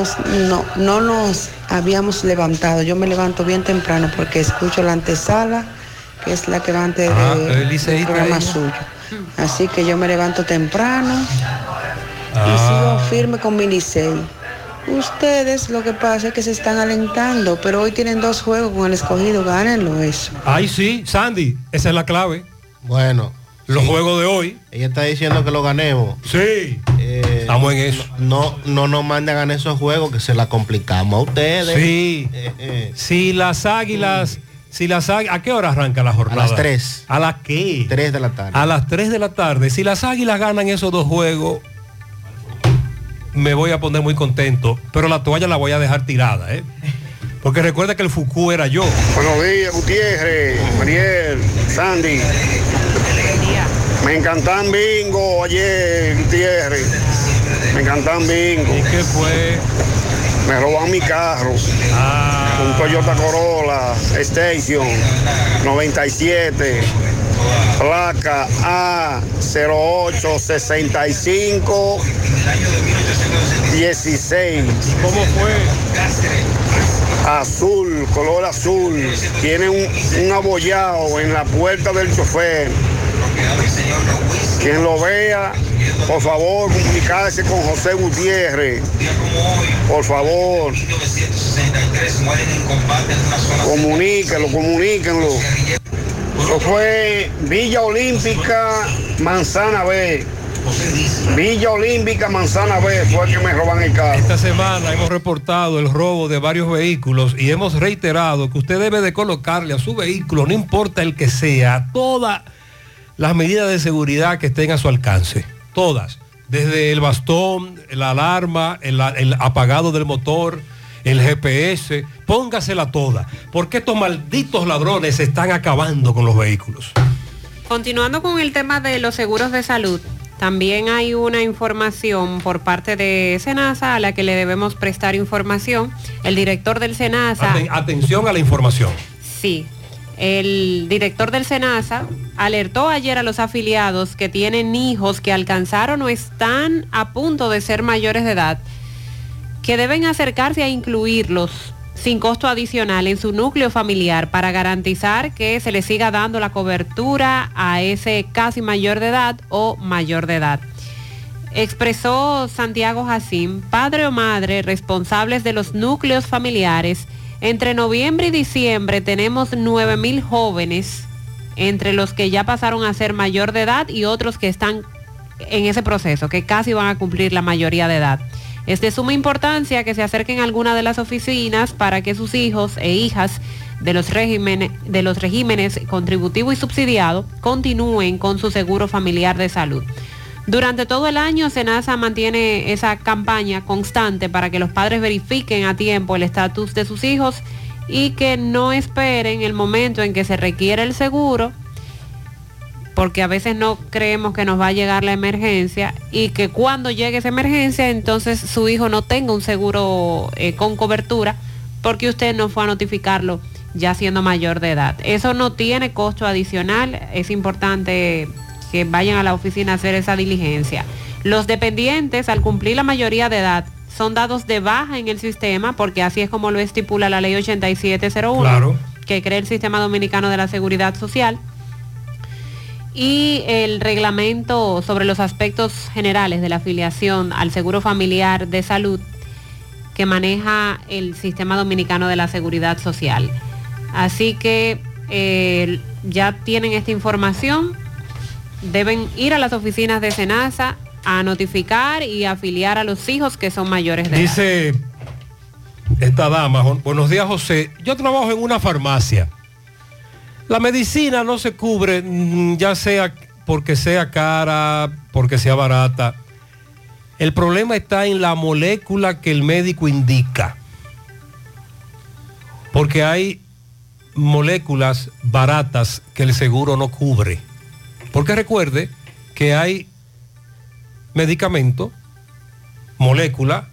no, no nos habíamos levantado. Yo me levanto bien temprano porque escucho la antesala, que es la que va antes Ah, de- del programa ella. suyo. Así que yo me levanto temprano y Ah. sigo firme con mi licey. Ustedes lo que pasa es que se están alentando, pero hoy tienen dos juegos con el escogido, gánenlo eso. Ay, sí, Sandy, esa es la clave. Bueno. Los juegos de hoy. Ella está diciendo que lo ganemos. Sí. Estamos en eso. No, no nos manden a ganar esos juegos que se la complicamos a ustedes. Sí. Eh, Si las águilas, si las águilas, ¿a qué hora arranca la jornada? A las 3. ¿A las qué? 3 de la tarde. A las 3 de la tarde. Si las águilas ganan esos dos juegos, me voy a poner muy contento, pero la toalla la voy a dejar tirada, ¿eh? Porque recuerda que el Fuku era yo. Buenos días, Gutiérrez, Mariel, Sandy. Me encantan bingo ayer, Gutiérrez. Me encantan bingo. ¿Y qué fue? Me roban mi carro. Ah. Un Toyota Corolla Station 97. Placa A0865 16. ¿Cómo fue? Azul, color azul. Tiene un, un abollado en la puerta del chofer. Quien lo vea, por favor, comunicarse con José Gutiérrez. Por favor. Comuníquenlo, comuníquenlo. Eso fue Villa Olímpica, Manzana B. Villa Olímpica, Manzana B, fue que me roban el carro. Esta semana hemos reportado el robo de varios vehículos y hemos reiterado que usted debe de colocarle a su vehículo, no importa el que sea, todas las medidas de seguridad que estén a su alcance. Todas. Desde el bastón, la alarma, el, el apagado del motor, el GPS, póngasela toda. Porque estos malditos ladrones se están acabando con los vehículos. Continuando con el tema de los seguros de salud, también hay una información por parte de Senasa a la que le debemos prestar información. El director del Senasa... Aten- atención a la información. Sí. El director del SENASA alertó ayer a los afiliados que tienen hijos que alcanzaron o están a punto de ser mayores de edad que deben acercarse a incluirlos sin costo adicional en su núcleo familiar para garantizar que se le siga dando la cobertura a ese casi mayor de edad o mayor de edad. Expresó Santiago Jacín, padre o madre responsables de los núcleos familiares. Entre noviembre y diciembre tenemos 9 mil jóvenes, entre los que ya pasaron a ser mayor de edad y otros que están en ese proceso, que casi van a cumplir la mayoría de edad. Es de suma importancia que se acerquen a alguna de las oficinas para que sus hijos e hijas de los regímenes, de los regímenes contributivo y subsidiado continúen con su seguro familiar de salud. Durante todo el año, SENASA mantiene esa campaña constante para que los padres verifiquen a tiempo el estatus de sus hijos y que no esperen el momento en que se requiere el seguro, porque a veces no creemos que nos va a llegar la emergencia y que cuando llegue esa emergencia, entonces su hijo no tenga un seguro eh, con cobertura porque usted no fue a notificarlo ya siendo mayor de edad. Eso no tiene costo adicional, es importante que vayan a la oficina a hacer esa diligencia. Los dependientes, al cumplir la mayoría de edad, son dados de baja en el sistema, porque así es como lo estipula la ley 8701, Claro. que crea el Sistema Dominicano de la Seguridad Social, y el reglamento sobre los aspectos generales de la afiliación al Seguro Familiar de Salud, que maneja el Sistema Dominicano de la Seguridad Social. Así que eh, ya tienen esta información deben ir a las oficinas de SENASA a notificar y afiliar a los hijos que son mayores de edad. Dice esta dama, "Jo- buenos días José, yo trabajo en una farmacia. La medicina no se cubre, mm, ya sea porque sea cara, porque sea barata. El problema está en la molécula que el médico indica. Porque hay moléculas baratas que el seguro no cubre. Porque recuerde que hay medicamento, molécula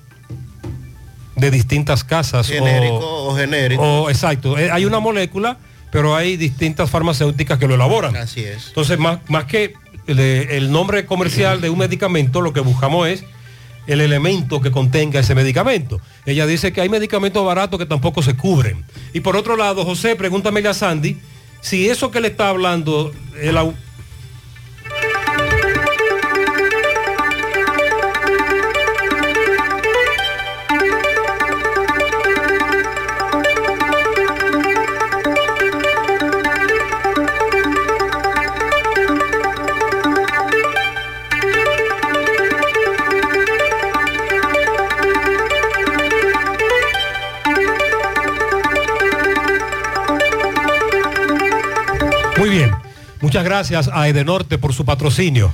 de distintas casas. Genérico o, genérico. exacto, eh, hay una molécula, pero hay distintas farmacéuticas que lo elaboran. Así es. Entonces, más, más que el nombre comercial de un medicamento, lo que buscamos es el elemento que contenga ese medicamento. Ella dice que hay medicamentos baratos que tampoco se cubren. Y por otro lado, José, pregúntame a Sandy si eso que le está hablando, el, Muchas gracias a Edenorte por su patrocinio.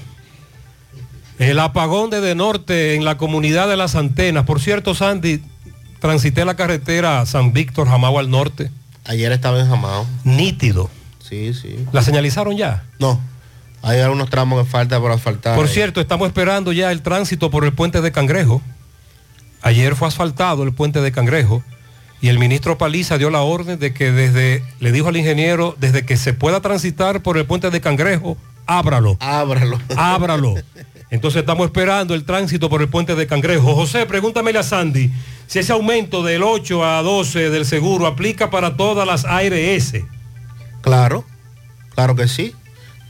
El apagón de Edenorte en la comunidad de las antenas. Por cierto, Sandy, transité la carretera San Víctor, Jamao al norte. Ayer estaba en Jamao. Nítido. Sí, sí. ¿La señalizaron ya? No. Hay algunos tramos que falta por asfaltar. Por cierto, estamos esperando ya el tránsito por el puente de Cangrejo. Ayer fue asfaltado el puente de Cangrejo y el ministro Paliza dio la orden de que desde, le dijo al ingeniero, desde que se pueda transitar por el puente de Cangrejo, ábralo. Ábralo. Ábralo. Entonces estamos esperando el tránsito por el puente de Cangrejo. José, pregúntame a Sandy si ese aumento del 8 a 12 del seguro aplica para todas las ARS. Claro, claro que sí.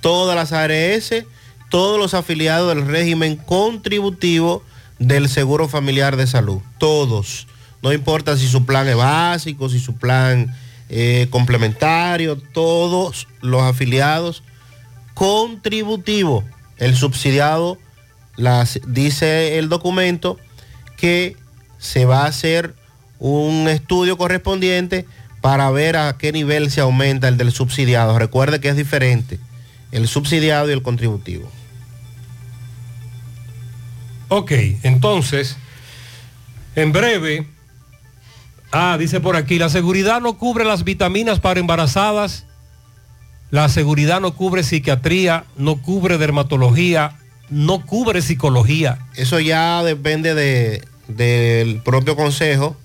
Todas las ARS, todos los afiliados del régimen contributivo del Seguro Familiar de Salud. Todos no importa si su plan es básico, si su plan es complementario, todos los afiliados contributivo. El subsidiado, dice el documento, que se va a hacer un estudio correspondiente para ver a qué nivel se aumenta el del subsidiado. Recuerde que es diferente el subsidiado y el contributivo. Ok, entonces, en breve Ah, dice por aquí, la seguridad no cubre las vitaminas para embarazadas, la seguridad no cubre psiquiatría, no cubre dermatología, no cubre psicología. Eso ya depende del propio consejo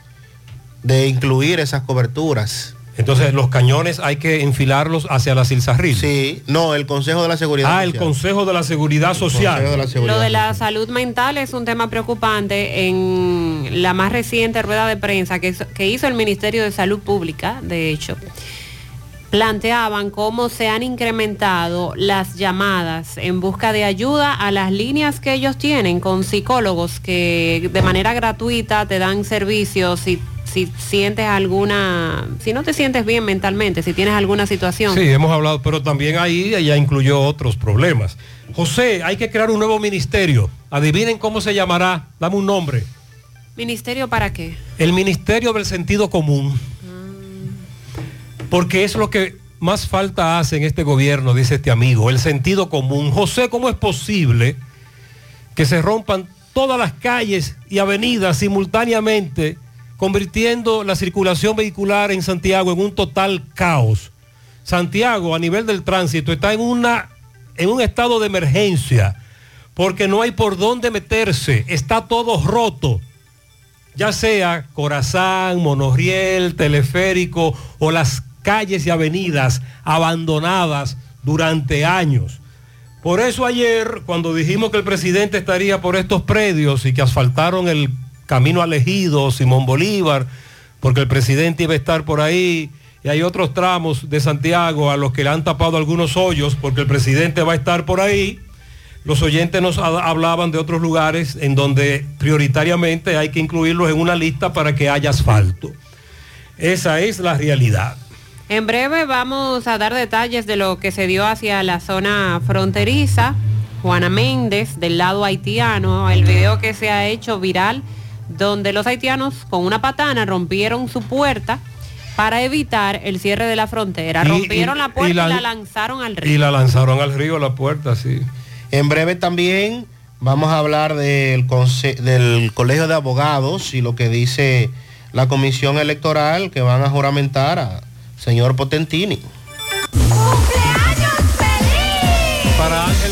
de incluir esas coberturas. Entonces, los cañones hay que enfilarlos hacia la Silsarril. Sí, no, el Consejo de la Seguridad Ah, el Consejo de la Seguridad Social. Lo de la salud mental es un tema preocupante. En la más reciente rueda de prensa que, que hizo el Ministerio de Salud Pública, de hecho, planteaban cómo se han incrementado las llamadas en busca de ayuda a las líneas que ellos tienen con psicólogos que de manera gratuita te dan servicios y si sientes alguna, si no te sientes bien mentalmente, si tienes alguna situación. Sí, hemos hablado, pero también ahí ella incluyó otros problemas. José, hay que crear un nuevo ministerio. Adivinen cómo se llamará. Dame un nombre. ¿Ministerio para qué? El Ministerio del Sentido Común. Porque es lo que más falta hace en este gobierno, dice este amigo, el sentido común. José, ¿cómo es posible que se rompan todas las calles y avenidas simultáneamente? Convirtiendo la circulación vehicular en Santiago en un total caos. Santiago a nivel del tránsito está en, una, en un estado de emergencia porque no hay por dónde meterse, está todo roto, ya sea Corazán, Monorriel, Teleférico o las calles y avenidas abandonadas durante años. Por eso ayer, cuando dijimos que el presidente estaría por estos predios y que asfaltaron el Camino Alejido, Simón Bolívar, porque el presidente iba a estar por ahí. Y hay otros tramos de Santiago a los que le han tapado algunos hoyos porque el presidente va a estar por ahí. Los oyentes nos hablaban de otros lugares en donde prioritariamente hay que incluirlos en una lista para que haya asfalto. Esa es la realidad. En breve vamos a dar detalles de lo que se dio hacia la zona fronteriza. Juana Méndez, del lado haitiano, el video que se ha hecho viral donde los haitianos con una patana rompieron su puerta para evitar el cierre de la frontera. rompieron la puerta y la, lanzaron al río. Y la lanzaron al río la puerta, sí. En breve también vamos a hablar del, del Colegio de Abogados y lo que dice la Comisión Electoral que van a juramentar a señor Potentini.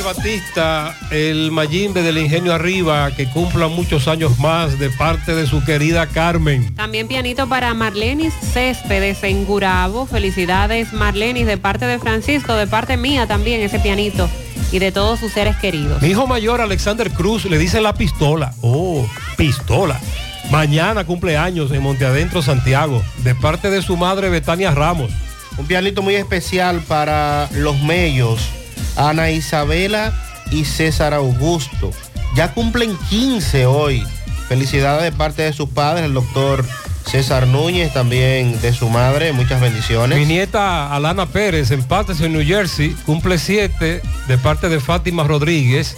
Batista, el Mayimbe del Ingenio Arriba, que cumpla muchos años más de parte de su querida Carmen. También pianito para Marlenis Céspedes en Gurabo. Felicidades Marlenis de parte de Francisco, de parte mía también ese pianito y de todos sus seres queridos. Mi hijo mayor, Alexander Cruz, le dice la pistola. Oh, pistola. Mañana cumpleaños en Monte Adentro, Santiago, de parte de su madre Betania Ramos. Un pianito muy especial para los mellos, Ana Isabela y César Augusto. Ya cumplen 15 hoy. Felicidades de parte de sus padres, el doctor César Núñez, también de su madre. Muchas bendiciones. Mi nieta Alana Pérez, en en New Jersey, cumple 7 de parte de Fátima Rodríguez,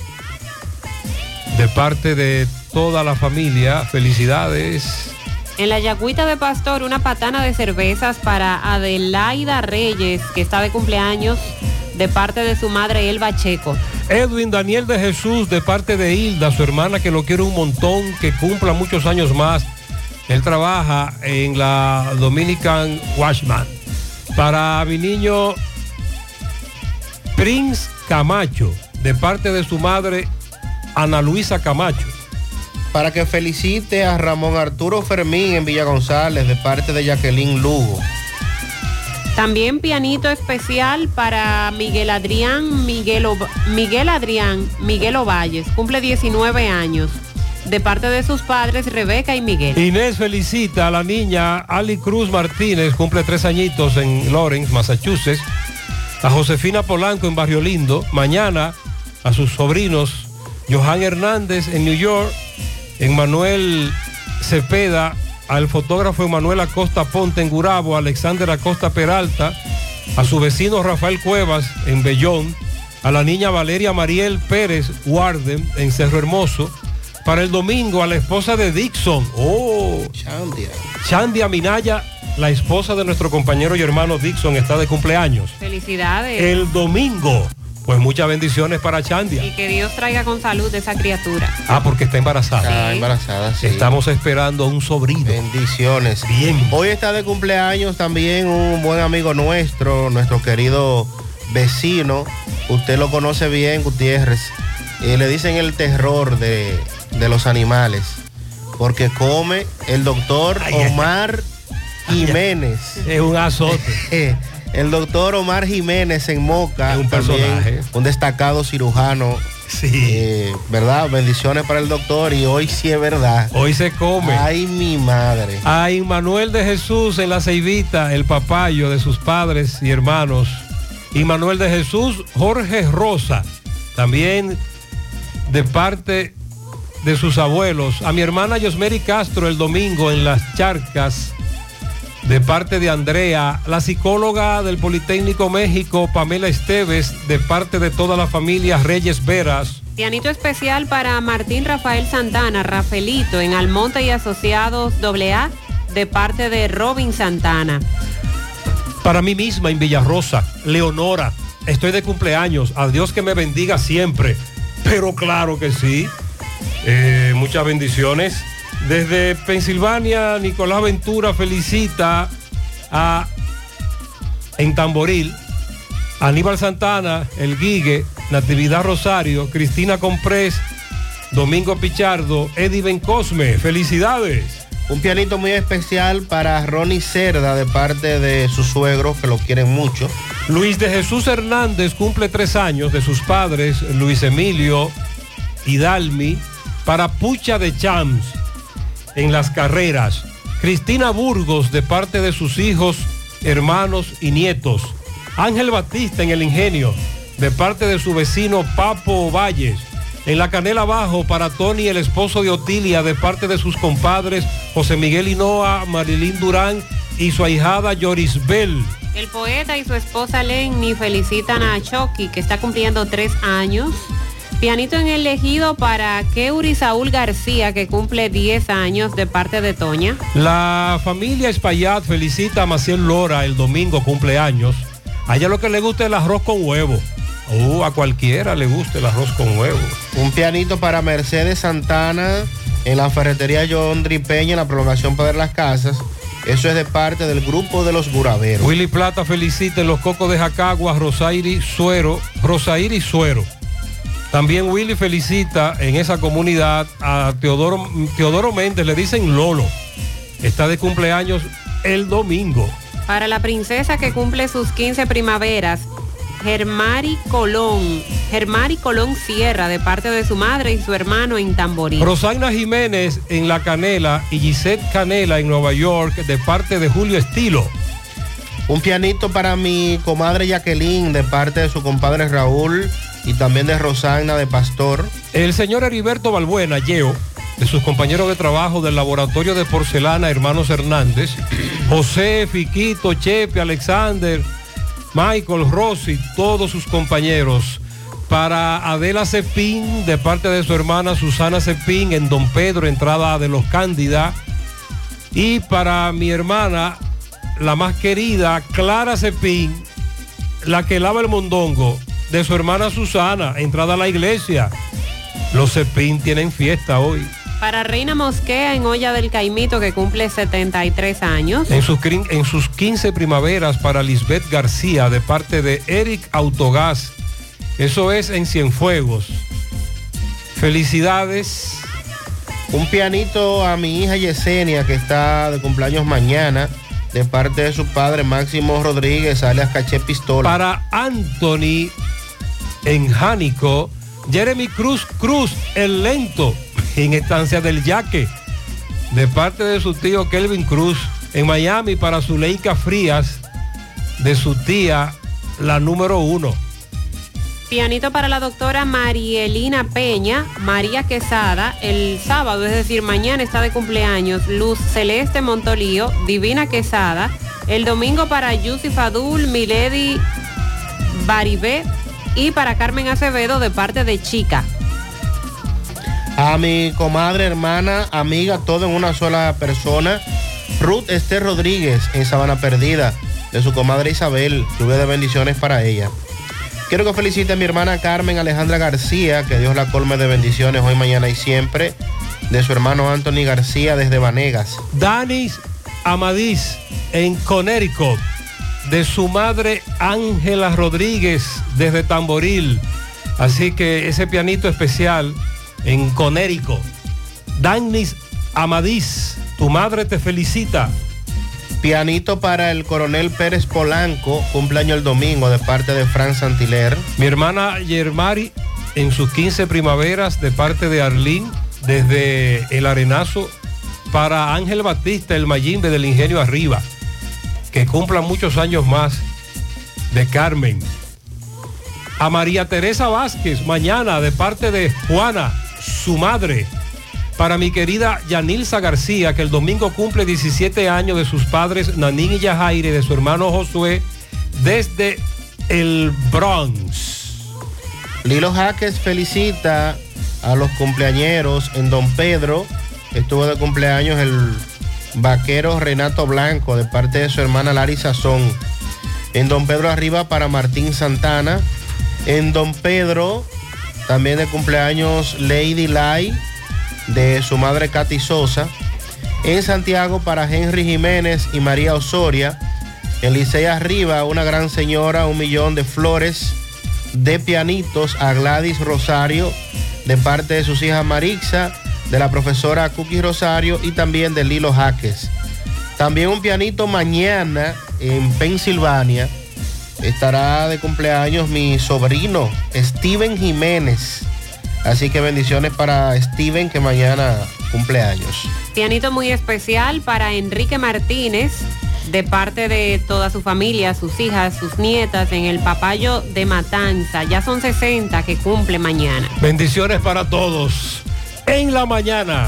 de parte de toda la familia. Felicidades. En la Yagüita de Pastor, una patana de cervezas para Adelaida Reyes, que está de cumpleaños de parte de su madre Elba Checo. Edwin Daniel de Jesús, de parte de Hilda, su hermana que lo quiere un montón, que cumpla muchos años más. Él trabaja en la Dominican Watchman. Para mi niño Prince Camacho, de parte de su madre Ana Luisa Camacho para que felicite a Ramón Arturo Fermín en Villa González de parte de Jacqueline Lugo. También pianito especial para Miguel Adrián, Miguel, Miguel Adrián, Miguel Ovalles, cumple 19 años. De parte de sus padres, Rebeca y Miguel. Inés felicita a la niña Ali Cruz Martínez, cumple tres añitos en Lawrence, Massachusetts. A Josefina Polanco en Barrio Lindo. Mañana a sus sobrinos Johan Hernández en New York Manuel Cepeda, al fotógrafo Emanuel Acosta Ponte en Gurabo, Alexander Acosta Peralta, a su vecino Rafael Cuevas en Bellón, a la niña Valeria Mariel Pérez Warden en Cerro Hermoso, para el domingo a la esposa de Dixon, oh, Chandia. Chandia Minaya, la esposa de nuestro compañero y hermano Dixon está de cumpleaños. Felicidades. El domingo pues muchas bendiciones para Chandia. Y que Dios traiga con salud esa criatura. Ah, porque está embarazada. Está embarazada, sí. Estamos esperando a un sobrino. Bendiciones. Bien. Hoy está de cumpleaños también un buen amigo nuestro, nuestro querido vecino. Usted lo conoce bien, Gutiérrez. y le dicen el terror de, los animales. Porque come el doctor Omar Jiménez. Es un azote. El doctor Omar Jiménez en Moca, un personaje. un destacado cirujano. Sí. Eh, ¿Verdad? Bendiciones para el doctor y hoy sí es verdad. Hoy se come. Ay, mi madre. Ay, Manuel de Jesús en la Ceibita, el papayo de sus padres y hermanos. Y Manuel de Jesús, Jorge Rosa, también de parte de sus abuelos. A mi hermana Yosmeri Castro el domingo en las charcas de parte de Andrea, la psicóloga del Politécnico México, Pamela Esteves, de parte de toda la familia Reyes Veras. Pianito especial para Martín Rafael Santana, Rafaelito, en Almonte y Asociados AA, de parte de Robin Santana. Para mí misma en Villarrosa, Leonora, estoy de cumpleaños, a Dios que me bendiga siempre, pero claro que sí, eh, muchas bendiciones. Desde Pensilvania, Nicolás Ventura felicita a en Tamboril, Aníbal Santana, El Guigue, Natividad Rosario, Cristina Comprés, Domingo Pichardo, Eddie Bencosme. Felicidades. Un pianito muy especial para Ronnie Cerda de parte de sus suegros que lo quieren mucho. Luis de Jesús Hernández cumple tres años de sus padres, Luis Emilio Hidalmi, para Pucha de Chams en las carreras. Cristina Burgos de parte de sus hijos, hermanos y nietos. Ángel Batista en el ingenio de parte de su vecino Papo Valles. En la canela abajo para Tony, el esposo de Otilia, de parte de sus compadres José Miguel Hinoa, Marilín Durán y su ahijada Bell. El poeta y su esposa Lenny felicitan a Chucky, que está cumpliendo tres años. Pianito en el elegido para Keuri Saúl García, que cumple 10 años de parte de Toña. La familia Espaillat felicita a Maciel Lora el domingo cumpleaños. A ella lo que le gusta es el arroz con huevo. Uh, a cualquiera le gusta el arroz con huevo. Un pianito para Mercedes Santana en la ferretería John Peña en la prolongación para las casas. Eso es de parte del grupo de los buraveros. Willy Plata felicita en los cocos de Jacagua, Rosairi Suero, Rosairi Suero. También Willy felicita en esa comunidad a Teodoro, Teodoro Méndez, le dicen Lolo. Está de cumpleaños el domingo. Para la princesa que cumple sus 15 primaveras, Germari Colón, Germari Colón Sierra, de parte de su madre y su hermano en Tamborí. Rosagna Jiménez en La Canela y Gisette Canela en Nueva York, de parte de Julio Estilo. Un pianito para mi comadre Jacqueline, de parte de su compadre Raúl y también de Rosagna de Pastor. El señor Heriberto Balbuena, Yeo, de sus compañeros de trabajo del Laboratorio de Porcelana Hermanos Hernández, José, Fiquito, Chepe, Alexander, Michael, Rossi, todos sus compañeros. Para Adela Cepín, de parte de su hermana Susana Cepín, en Don Pedro, entrada de los Cándida. Y para mi hermana, la más querida, Clara Cepín, la que lava el mondongo, de su hermana Susana, entrada a la iglesia. Los Cepín tienen fiesta hoy. Para Reina Mosquea en Olla del Caimito que cumple 73 años. En sus, en sus 15 primaveras para Lisbeth García de parte de Eric Autogás. Eso es en Cienfuegos. Felicidades. Un pianito a mi hija Yesenia que está de cumpleaños mañana de parte de su padre Máximo Rodríguez, alias Caché Pistola. Para Anthony en Jánico, Jeremy Cruz Cruz, el lento, en estancia del Yaque, de parte de su tío Kelvin Cruz, en Miami para Zuleika Frías, de su tía, la número uno. Pianito para la doctora Marielina Peña, María Quesada, el sábado, es decir, mañana está de cumpleaños, Luz Celeste Montolío, Divina Quesada, el domingo para Yusif Adul, Milady Baribé y para Carmen Acevedo de parte de Chica. A mi comadre, hermana, amiga, todo en una sola persona, Ruth Esther Rodríguez en Sabana Perdida, de su comadre Isabel, lluvia de bendiciones para ella. Quiero que felicite a mi hermana Carmen Alejandra García, que Dios la colme de bendiciones hoy, mañana y siempre, de su hermano Anthony García desde Vanegas. Danis Amadís en Connecticut, de su madre Ángela Rodríguez desde Tamboril. Así que ese pianito especial en Connecticut. Danis Amadís, tu madre te felicita. Pianito para el coronel Pérez Polanco, cumpleaños el domingo de parte de Fran Santiler. Mi hermana Yermari en sus 15 primaveras de parte de Arlín desde el Arenazo para Ángel Batista, el Mayimbe del Ingenio Arriba. Que cumpla muchos años más de Carmen. A María Teresa Vázquez, mañana de parte de Juana, su madre para mi querida Yanilza García, que el domingo cumple 17 años de sus padres Nanín y Yajaire, de su hermano Josué, desde el Bronx. Lilo Jaques felicita a los cumpleañeros en Don Pedro. Estuvo de cumpleaños el vaquero Renato Blanco, de parte de su hermana Lari Sazón. En Don Pedro arriba para Martín Santana. En Don Pedro, también de cumpleaños Lady Lai de su madre Katy Sosa. En Santiago para Henry Jiménez y María Osoria. En Licey Arriba, una gran señora, un millón de flores de pianitos a Gladys Rosario de parte de sus hijas Marixa, de la profesora Cookie Rosario y también de Lilo Jaques. También un pianito mañana en Pensilvania. Estará de cumpleaños mi sobrino Steven Jiménez Así que bendiciones para Steven que mañana cumpleaños. Pianito muy especial para Enrique Martínez de parte de toda su familia, sus hijas, sus nietas en el Papayo de Matanza. Ya son 60 que cumple mañana. Bendiciones para todos. En la mañana.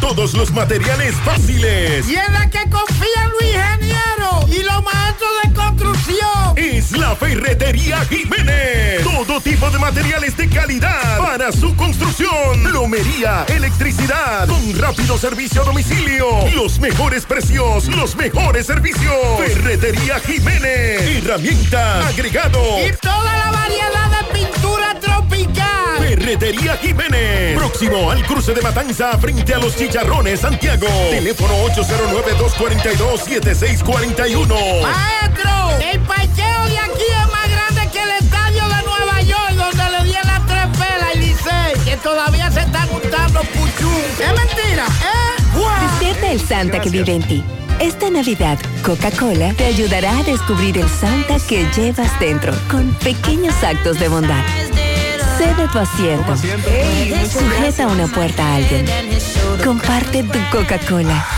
Todos los materiales fáciles. Y en la que confían los ingenieros y los maestros de construcción. Es la Ferretería Jiménez. Todo tipo de materiales de calidad para su construcción. Plomería, electricidad, con rápido servicio a domicilio. Los mejores precios, los mejores servicios. Ferretería Jiménez. Herramienta, agregado. Y toda la variedad Ferretería Jiménez. Próximo al cruce de Matanza frente a los Chicharrones, Santiago. Teléfono 809-242-7641. Maestro, el parqueo de aquí es más grande que el estadio de Nueva York, donde le di las tres pelas y Licey, que todavía se están juntando puchú. Es mentira, ¿eh? Despierta el Santa que vive en ti. Esta Navidad, Coca-Cola te ayudará a descubrir el Santa que llevas dentro con pequeños actos de bondad. Cede tu asiento. Sujeta una puerta a alguien. Comparte tu Coca-Cola.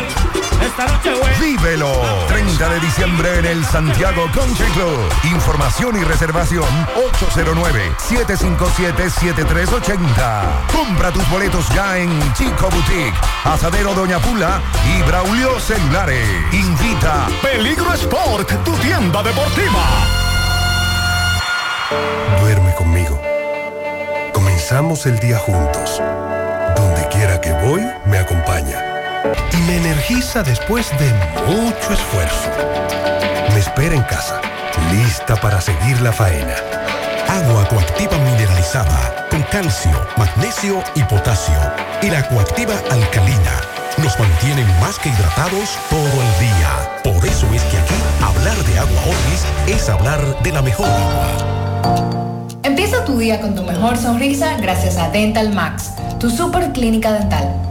Vívelo. 30 de diciembre en el Santiago Country Club. Información y reservación 809-757-7380. Compra tus boletos ya en Chico Boutique, Asadero Doña Pula y Braulio Celulares. Invita Peligro Sport, tu tienda deportiva. Duerme conmigo. Comenzamos el día juntos. Donde quiera que voy, me acompaña. Y me energiza después de mucho esfuerzo. Me espera en casa, lista para seguir la faena. Agua coactiva mineralizada con calcio, magnesio y potasio. Y la coactiva alcalina nos mantienen más que hidratados todo el día. Por eso es que aquí hablar de agua Orlis es hablar de la mejor agua. Empieza tu día con tu mejor sonrisa gracias a Dental Max, tu super clínica dental.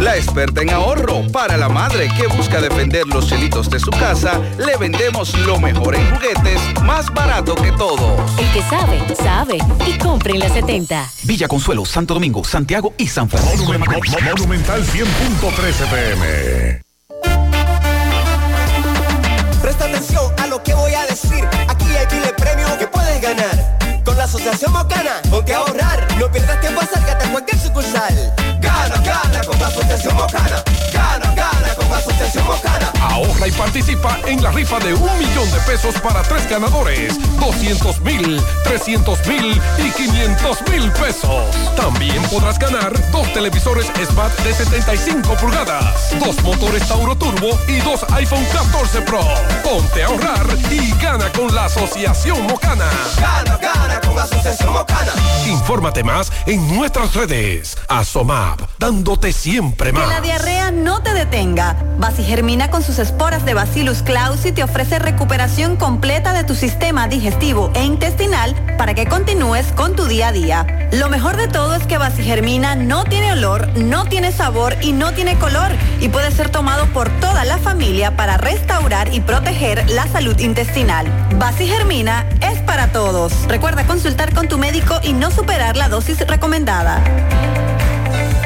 La experta en ahorro para la madre que busca defender los chelitos de su casa, le vendemos lo mejor en juguetes, más barato que todos. El que sabe, sabe. Y compre en la 70. Villa Consuelo, Santo Domingo, Santiago y San Francisco. Macorís. Monumental 100.13 pm. Presta atención a lo que voy a decir. Aquí hay miles de premios que puedes ganar. La Asociación Mocana, ponte a ahorrar. No pierdas tiempo, acércate a cualquier sucursal. Gana, gana con la Asociación Mocana. Gana, gana con la Asociación Mocana. Ahorra y participa en la rifa de un millón de pesos para tres ganadores, 200 mil, 300 mil y 500 mil pesos. También podrás ganar dos televisores Smart de 75 pulgadas, dos motores Tauro Turbo y dos iPhone 14 Pro. Ponte a ahorrar y gana con la Asociación Mocana. Gana, gana con la Asociación Mocana. Infórmate más en nuestras redes. Asomap, dándote siempre Que más. la diarrea no te detenga. Basigermina con sus esporas de Bacillus clausi te ofrece recuperación completa de tu sistema digestivo e intestinal para que continúes con tu día a día. Lo mejor de todo es que Basigermina no tiene olor, no tiene sabor y no tiene color y puede ser tomado por toda la familia para restaurar y proteger la salud intestinal. Basigermina es para todos. Recuerda consultar con tu médico y no superar la dosis recomendada.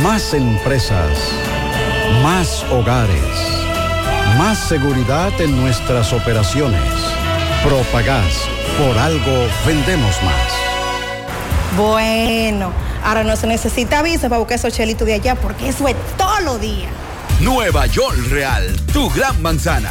Más empresas. Más hogares. Más seguridad en nuestras operaciones. Propagás. Por algo vendemos más. Bueno, ahora no se necesita visa para buscar esos chelitos de allá porque eso es todo lo día. Nueva York Real, tu gran manzana.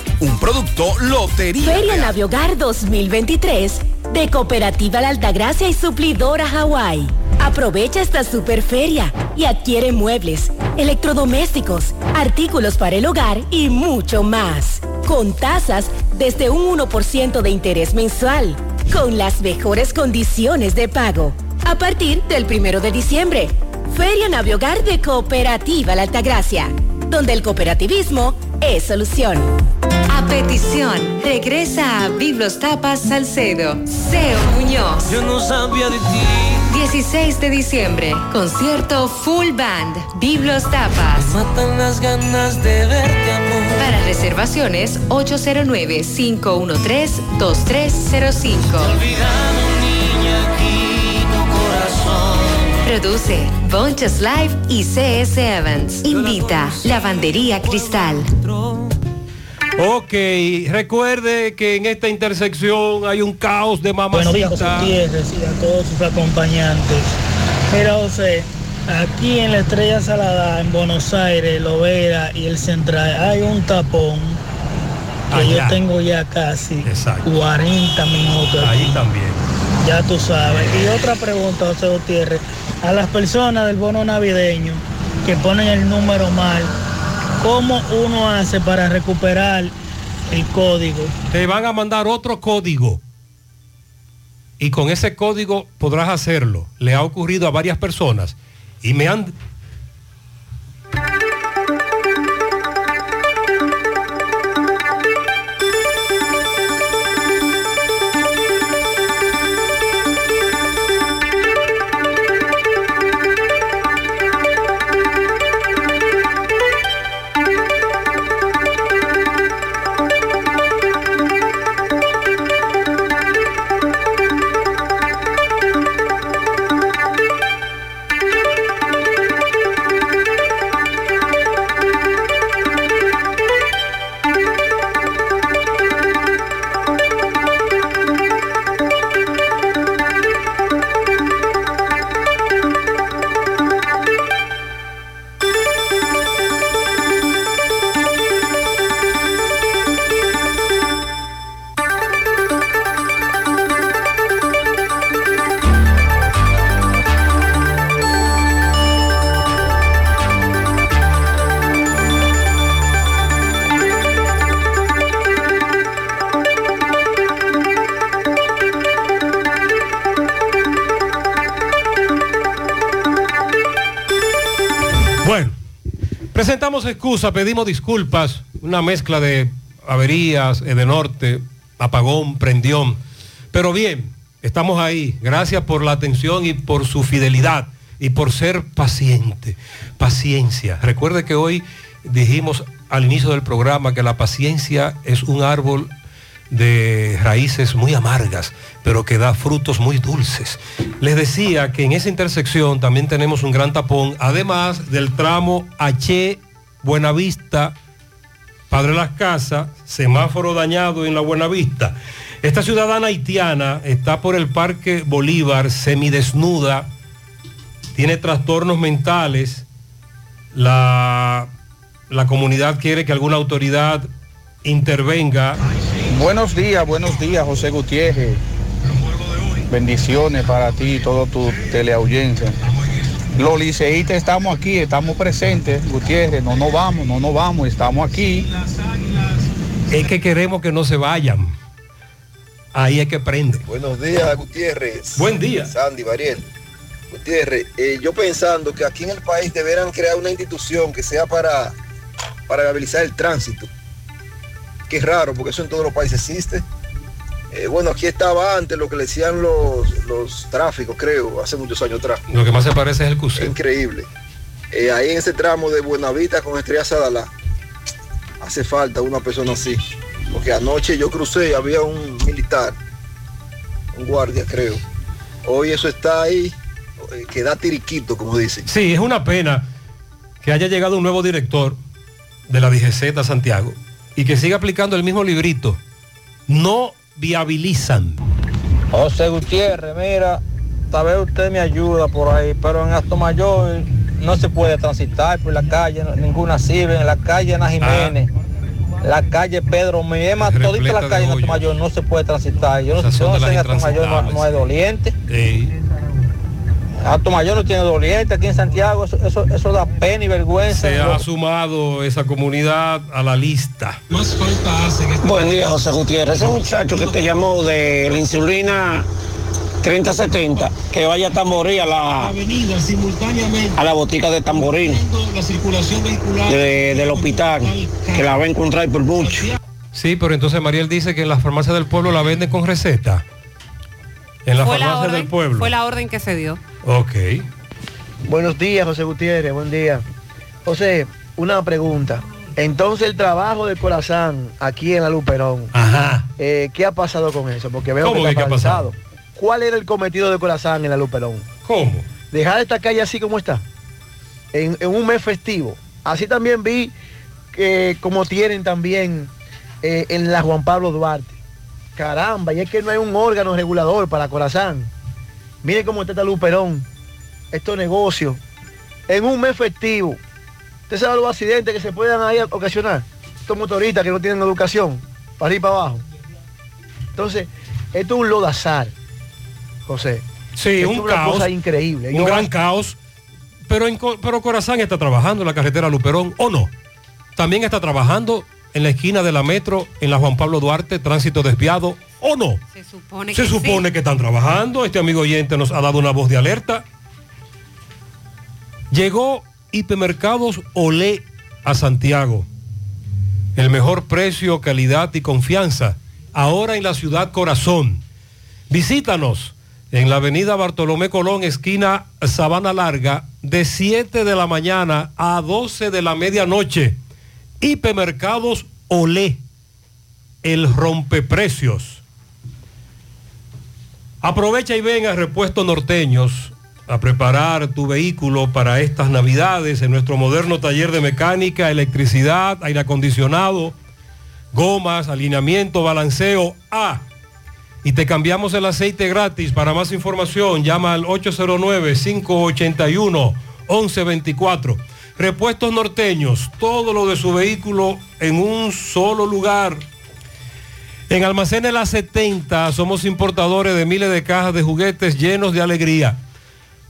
Un producto Lotería. Feria. Naviogar 2023 de Cooperativa La Altagracia y Suplidora Hawái. Aprovecha esta super feria y adquiere muebles, electrodomésticos, artículos para el hogar y mucho más. Con tasas desde un 1% de interés mensual. Con las mejores condiciones de pago. A partir del primero de diciembre. Feria Naviogar de Cooperativa La Altagracia. Donde el cooperativismo es solución. Petición, regresa a Biblos Tapas Salcedo, Seo Muñoz. Yo no sabía de ti. 16 de diciembre, concierto full band, Biblos Tapas. Matan las ganas de verte, amor. Para reservaciones, 809-513-2305. Olvidado, niña, aquí tu corazón. Produce Bonchas Live y CS Evans. Invita Lavandería Cristal. Ok, recuerde que en esta intersección hay un caos de Buenos días, José mamacita. Gutiérrez y a todos sus acompañantes. Mira, José, aquí en la Estrella Salada, en Buenos Aires, Lovera y el Central, hay un tapón que Allá. yo tengo ya casi 40 minutos. Ahí también. Ya tú sabes. Y otra pregunta, José Gutiérrez. A las personas del bono navideño que ponen el número mal, ¿cómo uno hace para recuperar el código? Te van a mandar otro código. Y con ese código podrás hacerlo. Le ha ocurrido a varias personas. Y me han... excusa, pedimos disculpas, una mezcla de averías, de norte, apagón, prendión. Pero bien, estamos ahí. Gracias por la atención y por su fidelidad y por ser paciente. Paciencia. Recuerde que hoy dijimos al inicio del programa que la paciencia es un árbol de raíces muy amargas, pero que da frutos muy dulces. Les decía que en esa intersección también tenemos un gran tapón, además del tramo H Buenavista, Padre Las Casas, semáforo dañado en la Buenavista. Esta ciudadana haitiana está por el Parque Bolívar, semidesnuda, tiene trastornos mentales. La, la comunidad quiere que alguna autoridad intervenga. Buenos días, buenos días, José Gutiérrez. Bendiciones para ti y todo tu teleaudiencia. Los liceístas estamos aquí, estamos presentes, Gutiérrez, no nos vamos, no nos vamos, estamos aquí. Es que queremos que no se vayan. Ahí es que prende. Buenos días, Gutiérrez. Buen día. Sandy, Bariel. Gutiérrez, eh, yo pensando que aquí en el país deberán crear una institución que sea para, para viabilizar el tránsito. Que es raro, porque eso en todos los países existe. Eh, bueno, aquí estaba antes lo que le decían los, los tráficos, creo, hace muchos años atrás. Lo que más se parece es el CUSE. Increíble. Eh, ahí en ese tramo de Buenavista con Estrella Sadalá, hace falta una persona así. Porque anoche yo crucé y había un militar, un guardia creo. Hoy eso está ahí, eh, que da tiriquito, como dicen. Sí, es una pena que haya llegado un nuevo director de la DGZ Santiago y que siga aplicando el mismo librito. No viabilizan. José Gutiérrez, mira, tal vez usted me ayuda por ahí, pero en Acto Mayor no se puede transitar por la calle, ninguna sirve, en la calle Ana Jiménez, la calle Pedro Miema, todita la calle en Mayor no se puede transitar. Yo no sé, sé en Mayor no, no hay doliente. Mayor no tiene doliente aquí en Santiago, eso, eso, eso da pena y vergüenza. Se ha sumado esa comunidad a la lista. Buen día, José Gutiérrez. Ese muchacho que te llamó de la insulina 3070, que vaya a Tamborí a la, a la botica de Tamborín, de- del hospital, que la va a encontrar por mucho. Sí, pero entonces Mariel dice que en las farmacias del pueblo la venden con receta. En la, farmacias del pueblo. fue la orden que se dio. Ok. Buenos días, José Gutiérrez, buen día. José, una pregunta. Entonces el trabajo de corazón aquí en la Luperón, Ajá. eh, ¿qué ha pasado con eso? Porque veo ¿Cómo que ha pasado? ¿Cuál era el cometido de corazón en la Luperón? ¿Cómo? Dejar esta calle así como está, en, en un mes festivo. Así también vi que como tienen también eh, en la Juan Pablo Duarte. Caramba, y es que no hay un órgano regulador para Corazán. Miren cómo está Luperón, estos negocios, en un mes festivo. ¿Usted sabe los accidentes que se puedan ahí ocasionar? Estos motoristas que no tienen educación, para arriba y para abajo. Entonces, esto es un lodazar, José. Sí, Esto un es una caos. cosa increíble. Un Yo- gran caos. Pero, en, pero Corazán está trabajando en la carretera Luperón, ¿o no? También está trabajando en la esquina de la metro, en la Juan Pablo Duarte, tránsito desviado, ¿o no? Se supone Se que supone sí. que están trabajando. Este amigo oyente nos ha dado una voz de alerta. Llegó Hipermercados Olé a Santiago. El mejor precio, calidad y confianza. Ahora en la ciudad corazón. Visítanos en la avenida Bartolomé Colón, esquina Sabana Larga, de 7 de la mañana a 12 de la medianoche. Hipermercados Olé, el rompeprecios. Aprovecha y ven a Repuesto Norteños a preparar tu vehículo para estas navidades en nuestro moderno taller de mecánica, electricidad, aire acondicionado, gomas, alineamiento, balanceo A. Y te cambiamos el aceite gratis. Para más información, llama al 809-581-1124. Repuestos norteños, todo lo de su vehículo en un solo lugar. En Almacenes La 70 somos importadores de miles de cajas de juguetes llenos de alegría.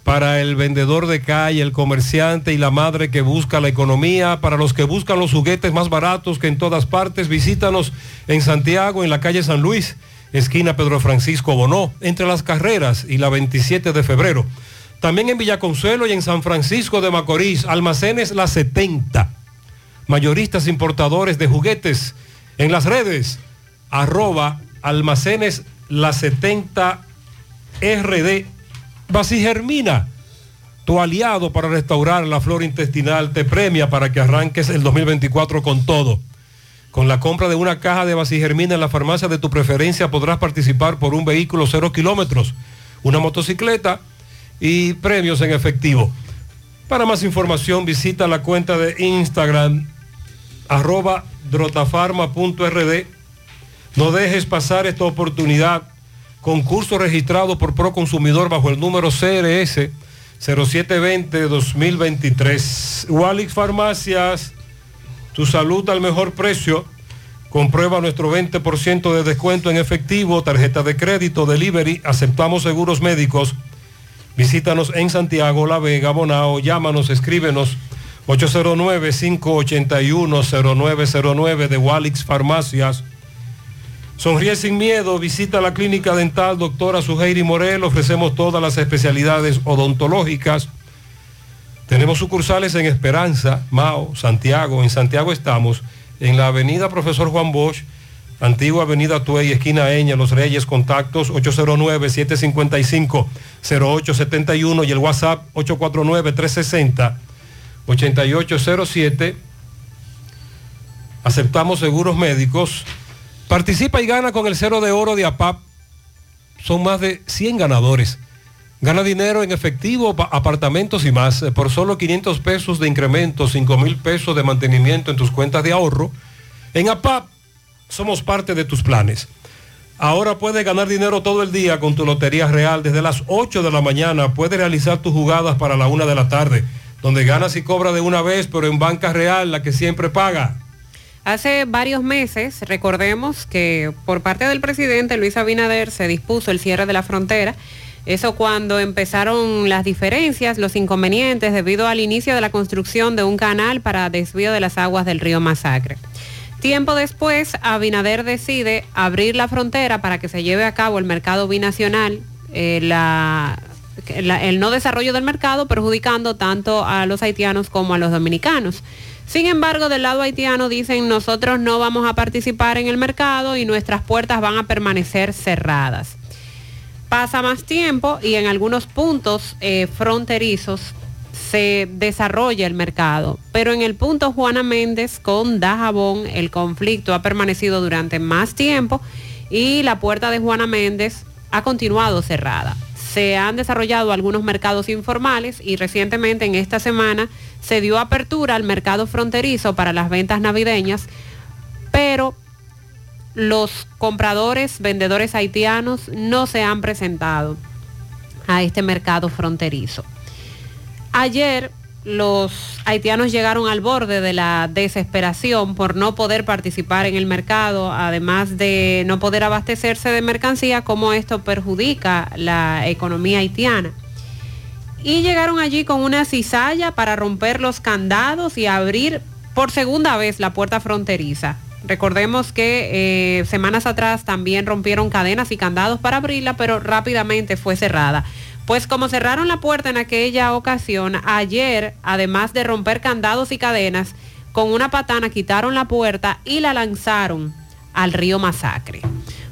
Para el vendedor de calle, el comerciante y la madre que busca la economía, para los que buscan los juguetes más baratos que en todas partes, visítanos en Santiago, en la calle San Luis, esquina Pedro Francisco Bonó, entre las carreras y la 27 de febrero. También en Villaconsuelo y en San Francisco de Macorís, almacenes La 70. Mayoristas importadores de juguetes en las redes, arroba almacenes La 70 RD. Basigermina, tu aliado para restaurar la flora intestinal, te premia para que arranques el 2024 con todo. Con la compra de una caja de Basigermina en la farmacia de tu preferencia podrás participar por un vehículo cero kilómetros, una motocicleta y premios en efectivo. Para más información visita la cuenta de Instagram arroba drotafarma.rd. No dejes pasar esta oportunidad. Concurso registrado por Proconsumidor bajo el número CRS 0720-2023. Walix Farmacias, tu salud al mejor precio. Comprueba nuestro 20% de descuento en efectivo, tarjeta de crédito, delivery, aceptamos seguros médicos. Visítanos en Santiago, La Vega, Bonao, llámanos, escríbenos 809-581-0909 de Walix Farmacias. Sonríe sin miedo, visita la clínica dental doctora Suheiri Morel, ofrecemos todas las especialidades odontológicas. Tenemos sucursales en Esperanza, Mao, Santiago. En Santiago estamos en la avenida Profesor Juan Bosch, antigua avenida Tuey, esquina Eña, Los Reyes, contactos 809-755-0871 y el WhatsApp 849-360-8807. Aceptamos seguros médicos. Participa y gana con el cero de oro de APAP. Son más de 100 ganadores. Gana dinero en efectivo, pa- apartamentos y más. eh, Por solo 500 pesos de incremento, 5 mil pesos de mantenimiento en tus cuentas de ahorro. En APAP somos parte de tus planes. Ahora puedes ganar dinero todo el día con tu Lotería Real. Desde las 8 de la mañana puedes realizar tus jugadas para la 1 de la tarde, donde ganas y cobras de una vez, pero en Banca Real, la que siempre paga. Hace varios meses, recordemos que por parte del presidente Luis Abinader se dispuso el cierre de la frontera. Eso cuando empezaron las diferencias, los inconvenientes debido al inicio de la construcción de un canal para desvío de las aguas del río Masacre. Tiempo después, Abinader decide abrir la frontera para que se lleve a cabo el mercado binacional, eh, el no desarrollo del mercado perjudicando tanto a los haitianos como a los dominicanos. Sin embargo, del lado haitiano dicen nosotros no vamos a participar en el mercado y nuestras puertas van a permanecer cerradas. Pasa más tiempo y en algunos puntos eh, fronterizos se desarrolla el mercado, pero en el punto Juana Méndez con Dajabón el conflicto ha permanecido durante más tiempo y la puerta de Juana Méndez ha continuado cerrada. Se han desarrollado algunos mercados informales y recientemente en esta semana se dio apertura al mercado fronterizo para las ventas navideñas, pero los compradores, vendedores haitianos no se han presentado a este mercado fronterizo. Ayer los haitianos llegaron al borde de la desesperación por no poder participar en el mercado, además de no poder abastecerse de mercancía, como esto perjudica la economía haitiana. Y llegaron allí con una cizalla para romper los candados y abrir por segunda vez la puerta fronteriza. Recordemos que eh, semanas atrás también rompieron cadenas y candados para abrirla, pero rápidamente fue cerrada. Pues como cerraron la puerta en aquella ocasión, ayer, además de romper candados y cadenas, con una patana quitaron la puerta y la lanzaron al río Masacre.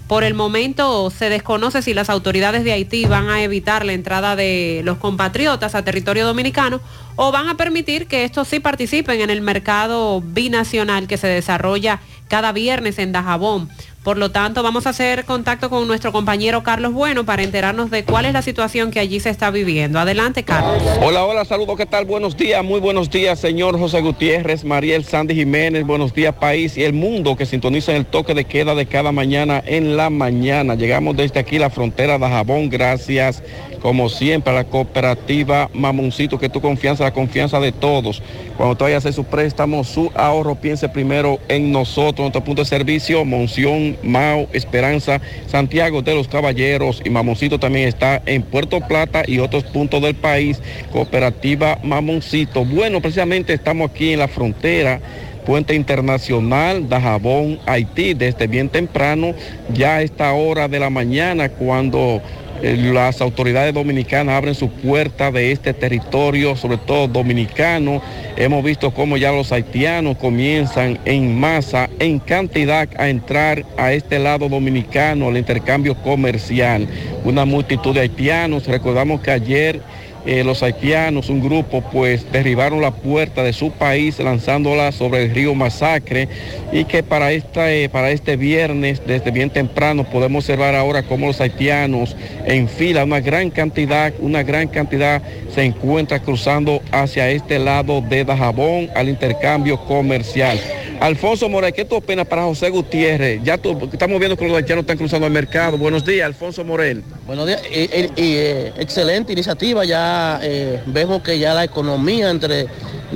Por el momento se desconoce si las autoridades de Haití van a evitar la entrada de los compatriotas a territorio dominicano o van a permitir que estos sí participen en el mercado binacional que se desarrolla cada viernes en Dajabón. Por lo tanto, vamos a hacer contacto con nuestro compañero Carlos Bueno para enterarnos de cuál es la situación que allí se está viviendo. Adelante, Carlos. Hola, hola, saludos, ¿qué tal? Buenos días, muy buenos días, señor José Gutiérrez, Mariel Sandy Jiménez, buenos días, país y el mundo que sintoniza el toque de queda de cada mañana en la mañana. Llegamos desde aquí, la frontera de Jabón, gracias, como siempre, la cooperativa Mamoncito, que tu confianza, la confianza de todos. Cuando tú vayas a hacer su préstamo, su ahorro, piense primero en nosotros, nuestro punto de servicio, Monción, Mao, Esperanza, Santiago de los Caballeros y Mamoncito también está en Puerto Plata y otros puntos del país, cooperativa Mamoncito. Bueno, precisamente estamos aquí en la frontera. Puente Internacional, Dajabón, Haití, desde bien temprano, ya a esta hora de la mañana, cuando las autoridades dominicanas abren su puerta de este territorio, sobre todo dominicano. Hemos visto cómo ya los haitianos comienzan en masa, en cantidad, a entrar a este lado dominicano, al intercambio comercial. Una multitud de haitianos. Recordamos que ayer eh, los haitianos, un grupo, pues derribaron la puerta de su país lanzándola sobre el río Masacre y que para, esta, eh, para este viernes, desde bien temprano, podemos observar ahora cómo los haitianos en fila, una gran cantidad, una gran cantidad se encuentra cruzando hacia este lado de Dajabón al intercambio comercial. Alfonso Morel, ¿qué tú opinas para José Gutiérrez? Ya estamos viendo que los haitianos están cruzando el mercado. Buenos días, Alfonso Morel. Buenos días. Y, eh, excelente iniciativa. Ya eh, vemos que ya la economía entre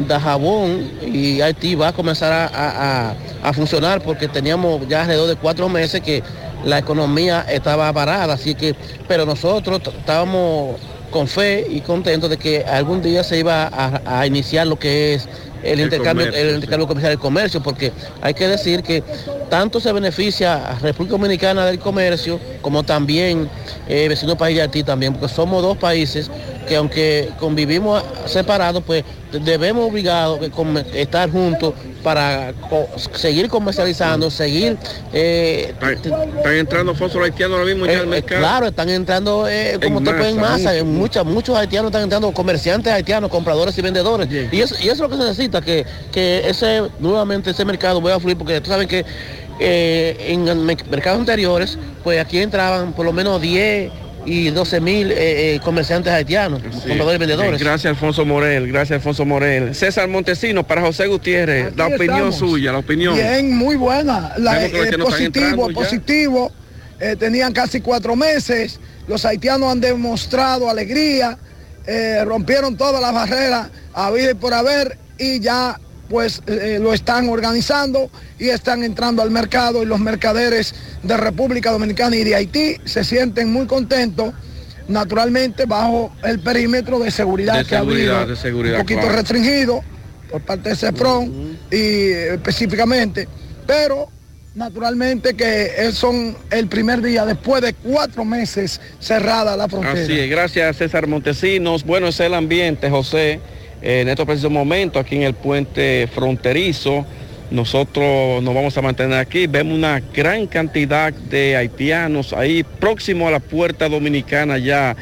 Dajabón y Haití va a comenzar a, funcionar porque teníamos ya alrededor de cuatro meses que la economía estaba parada. Así que, pero nosotros estábamos con fe y contentos de que algún día se iba a iniciar lo que es el, El intercambio, comercio, el intercambio comercial, el comercio, porque hay que decir que tanto se beneficia a República Dominicana del comercio, como también eh, vecino país de Haití también, porque somos dos países que aunque convivimos separados, pues debemos obligados estar juntos para co- seguir comercializando, seguir... eh, Están entrando los haitianos ahora mismo ya eh, al eh, mercado. claro, están entrando, eh, como En usted puede en masa, masa, en muchas, muchos haitianos están entrando, comerciantes haitianos, compradores y vendedores. Y eso, y eso es lo que se necesita, que, que ese, nuevamente ese mercado vaya a fluir, porque tú sabes que en mercados anteriores, pues aquí entraban por lo menos 10 y 12 mil eh, eh, comerciantes haitianos, compradores y vendedores. Gracias Alfonso Morel, gracias Alfonso Morel. César Montesino para José Gutiérrez, la opinión estamos. suya, la opinión. Bien, muy buena. La, eh, positivo, positivo. Eh, tenían casi cuatro meses. Los haitianos han demostrado alegría. eh, rompieron todas las barreras a vida y por haber y ya pues eh, lo están organizando y están entrando al mercado y los mercaderes de República Dominicana y de Haití se sienten muy contentos naturalmente bajo el perímetro de seguridad De que ha habido de seguridad, un poquito claro. restringido por parte de CEPRON y eh, específicamente, pero naturalmente que son el primer día después de cuatro meses cerrada la frontera. Así es, gracias César Montesinos. Bueno, es el ambiente, José, eh, en estos precisos momentos aquí en el puente fronterizo. Nosotros nos vamos a mantener aquí. Vemos una gran cantidad de haitianos ahí próximo a la puerta dominicana ya.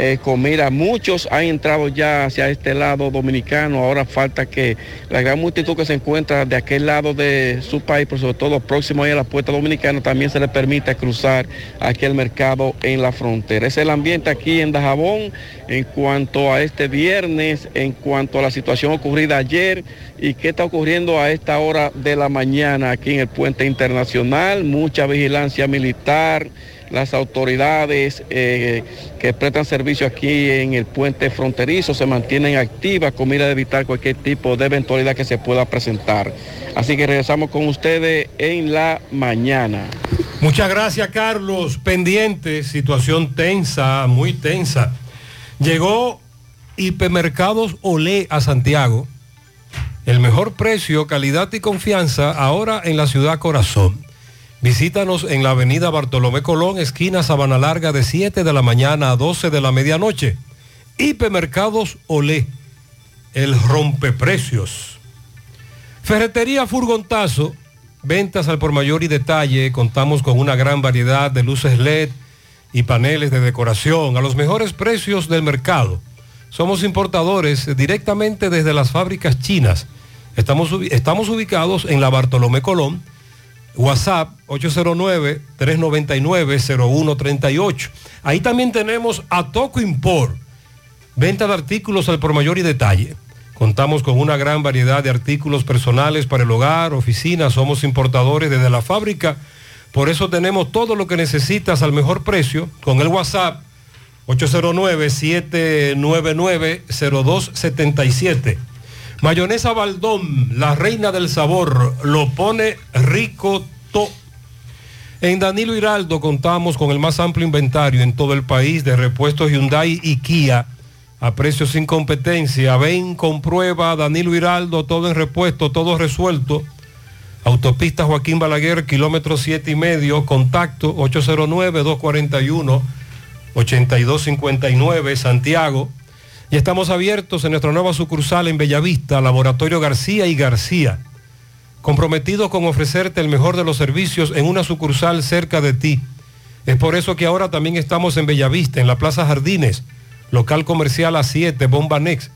Eh, con mira, muchos han entrado ya hacia este lado dominicano. Ahora falta que la gran multitud que se encuentra de aquel lado de su país, pero sobre todo próximo ahí a la puerta dominicana, también se le permita cruzar aquí el mercado en la frontera. Es el ambiente aquí en Dajabón en cuanto a este viernes, en cuanto a la situación ocurrida ayer y qué está ocurriendo a esta hora de la mañana aquí en el puente internacional. Mucha vigilancia militar las autoridades eh, que prestan servicio aquí en el puente fronterizo se mantienen activas con mira de evitar cualquier tipo de eventualidad que se pueda presentar. Así que regresamos con ustedes en la mañana. Muchas gracias, Carlos. Pendiente, situación tensa, muy tensa. Llegó Hipermercados Olé a Santiago. El mejor precio, calidad y confianza ahora en la ciudad corazón. Visítanos en la avenida Bartolomé Colón, esquina Sabana Larga, de 7 de la mañana a 12 de la medianoche. Hipermercados Olé, el rompeprecios. Ferretería Furgontazo, ventas al por mayor y detalle. Contamos con una gran variedad de luces LED y paneles de decoración a los mejores precios del mercado. Somos importadores directamente desde las fábricas chinas. Estamos, estamos ubicados en la Bartolomé Colón. WhatsApp 809-399-0138. Ahí también tenemos a Toco Import. Venta de artículos al por mayor y detalle. Contamos con una gran variedad de artículos personales para el hogar, oficinas. Somos importadores desde la fábrica. Por eso tenemos todo lo que necesitas al mejor precio con el WhatsApp 809-799-0277. Mayonesa Baldón, la reina del sabor, lo pone rico to. En Danilo Hiraldo contamos con el más amplio inventario en todo el país de repuestos Hyundai y Kia a precios sin competencia. Ven, comprueba Danilo Hiraldo, todo en repuesto, todo resuelto. Autopista Joaquín Balaguer, kilómetro siete y medio, contacto 809-241. 8259 Santiago. Y estamos abiertos en nuestra nueva sucursal en Bellavista, Laboratorio García y García. Comprometidos con ofrecerte el mejor de los servicios en una sucursal cerca de ti. Es por eso que ahora también estamos en Bellavista, en la Plaza Jardines, local comercial a 7, Bomba Next,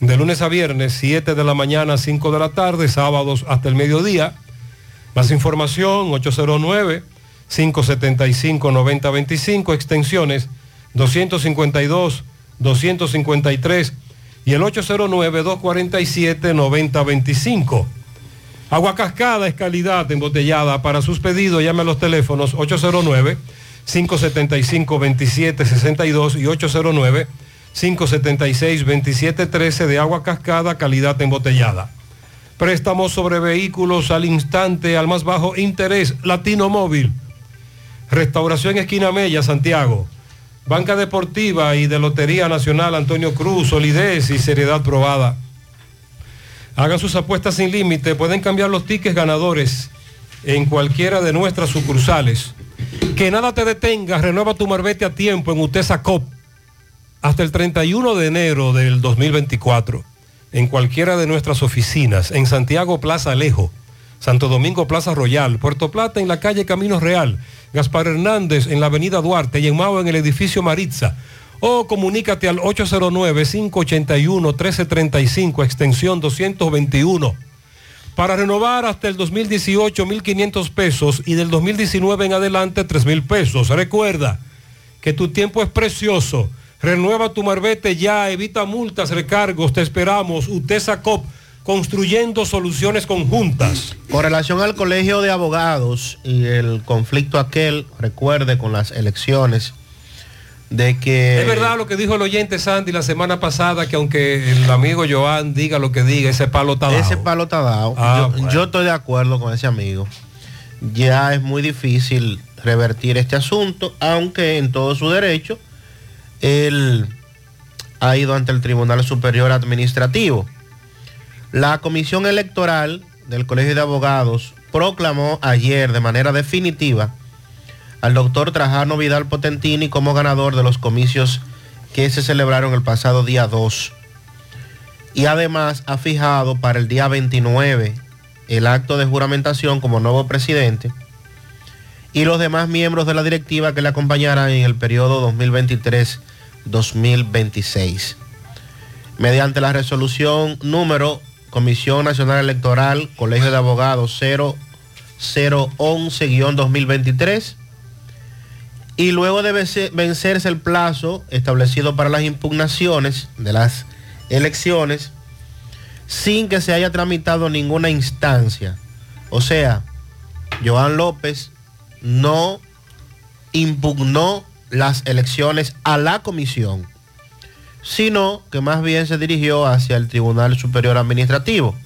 de lunes a viernes, 7 de la mañana a 5 de la tarde, sábados hasta el mediodía. Más información, 809-575-9025, extensiones 252, 253 y el 809-247-9025. Agua Cascada es calidad embotellada. Para sus pedidos, llame a los teléfonos 809-575-2762 y 809-576-2713 de agua cascada, calidad embotellada. Préstamos sobre vehículos al instante, al más bajo interés, Latino Móvil. Restauración Esquina Mella, Santiago. Banca Deportiva y de Lotería Nacional Antonio Cruz, solidez y seriedad probada. Hagan sus apuestas sin límite, pueden cambiar los tickets ganadores en cualquiera de nuestras sucursales. Que nada te detenga, renueva tu marbete a tiempo en Utesa Cop hasta el 31 de enero del 2024 en cualquiera de nuestras oficinas, en Santiago Plaza Alejo, Santo Domingo Plaza Royal, Puerto Plata en la calle Camino Real, Gaspar Hernández en la avenida Duarte y en Mao en el edificio Maritza. O comunícate al 809-581-1335, extensión 221. Para renovar hasta el 2018, 1.500 pesos y del 2019 en adelante, 3.000 pesos. Recuerda que tu tiempo es precioso. Renueva tu marbete ya, evita multas, recargos, te esperamos. UTESA COP, construyendo soluciones conjuntas. Con relación al colegio de abogados y el conflicto aquel, recuerde con las elecciones, de que... Es verdad lo que dijo el oyente Sandy la semana pasada, que aunque el amigo Joan diga lo que diga, ese palo está dado. Ese palo está dado. Ah, yo, bueno. yo estoy de acuerdo con ese amigo. Ya es muy difícil revertir este asunto, aunque en todo su derecho él ha ido ante el Tribunal Superior Administrativo. La Comisión Electoral del Colegio de Abogados proclamó ayer de manera definitiva al doctor Trajano Vidal Potentini como ganador de los comicios que se celebraron el pasado día 2. Y además ha fijado para el día 29 el acto de juramentación como nuevo presidente y los demás miembros de la directiva que le acompañarán en el periodo 2023-2026. Mediante la resolución número Comisión Nacional Electoral, Colegio de Abogados 0011-2023, y luego de vence- vencerse el plazo establecido para las impugnaciones de las elecciones, sin que se haya tramitado ninguna instancia. O sea, Joan López no impugnó las elecciones a la comisión, sino que más bien se dirigió hacia el Tribunal Superior Administrativo.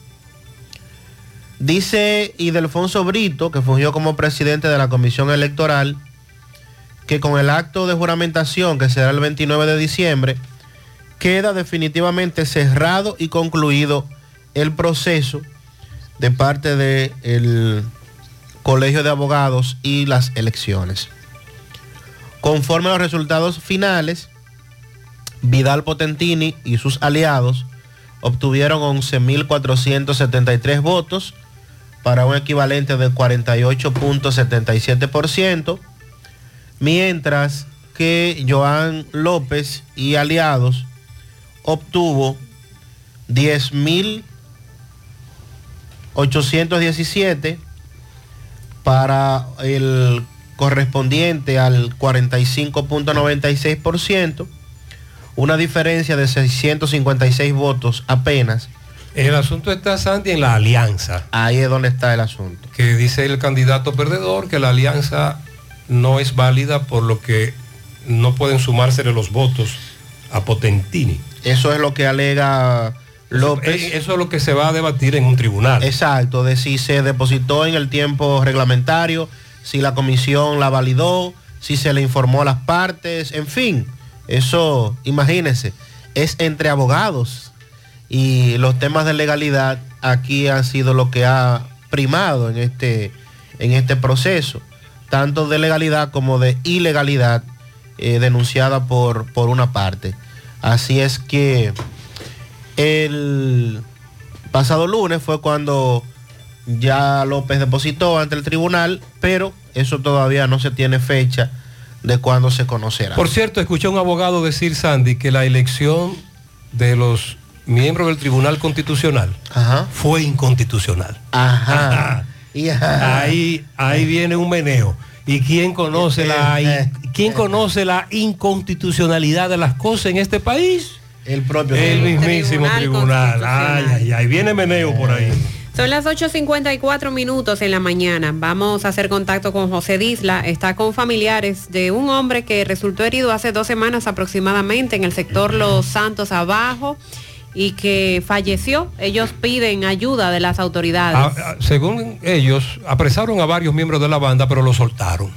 Dice Idelfonso Brito, que fungió como presidente de la Comisión Electoral, que con el acto de juramentación, que será el 29 de diciembre, queda definitivamente cerrado y concluido el proceso de parte del Colegio de Abogados y las elecciones. Conforme a los resultados finales, Vidal Potentini y sus aliados obtuvieron 11.473 votos para un equivalente de 48.77%, mientras que Joan López y aliados obtuvo 10.817 para el correspondiente al 45.96%, una diferencia de 656 votos apenas. El asunto está, Sandy, en la alianza. Ahí es donde está el asunto. Que dice el candidato perdedor que la alianza no es válida por lo que no pueden sumársele los votos a Potentini. Eso es lo que alega López. Eh, Eso es lo que se va a debatir en un tribunal. Exacto, de si se depositó en el tiempo reglamentario, si la comisión la validó, si se le informó a las partes, en fin, eso, imagínense, es entre abogados y los temas de legalidad aquí han sido lo que ha primado en este, en este proceso, tanto de legalidad como de ilegalidad eh, denunciada por, por una parte. Así es que el pasado lunes fue cuando ya López depositó ante el tribunal, pero eso todavía no se tiene fecha de cuándo se conocerá. Por cierto, escuché a un abogado decir, Sandy, que la elección de los miembros del Tribunal Constitucional fue inconstitucional. Ajá. Y ajá. Ahí, ahí viene un meneo. ¿Y quién conoce, la, Eh, quién conoce la inconstitucionalidad de las cosas en este país? El propio El tribunal. mismísimo Tribunal tribunal. Ay, ay, ay. Viene meneo por ahí. Son las 8.54 minutos en la mañana. Vamos a hacer contacto con José Disla. Está con familiares de un hombre que resultó herido hace dos semanas aproximadamente en el sector Los Santos Abajo y que falleció. Ellos piden ayuda de las autoridades. Ah, ah, según ellos, apresaron a varios miembros de la banda, pero lo soltaron.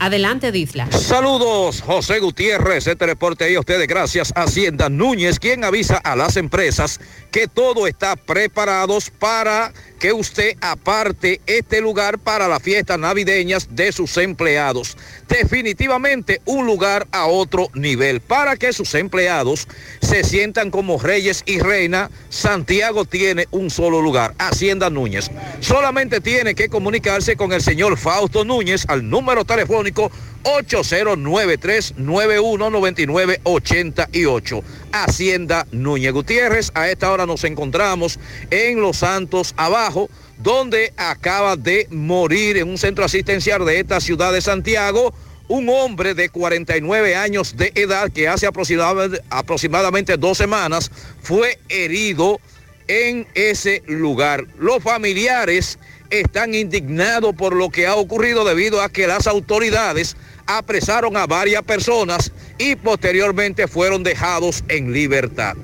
Adelante, Disla. Saludos, José Gutiérrez, este reporte ahí a ustedes gracias Hacienda Núñez, quien avisa a las empresas que todo está preparados para que usted aparte este lugar para las fiestas navideñas de sus empleados. Definitivamente un lugar a otro nivel. Para que sus empleados se sientan como reyes y reina, Santiago tiene un solo lugar, Hacienda Núñez. Solamente tiene que comunicarse con el señor Fausto Núñez al número telefónico 8093-919988. Hacienda Núñez Gutiérrez. A esta hora nos encontramos en Los Santos Abajo, donde acaba de morir en un centro asistencial de esta ciudad de Santiago un hombre de 49 años de edad que hace aproximadamente, aproximadamente dos semanas fue herido en ese lugar. Los familiares están indignados por lo que ha ocurrido debido a que las autoridades apresaron a varias personas y posteriormente fueron dejados en libertad.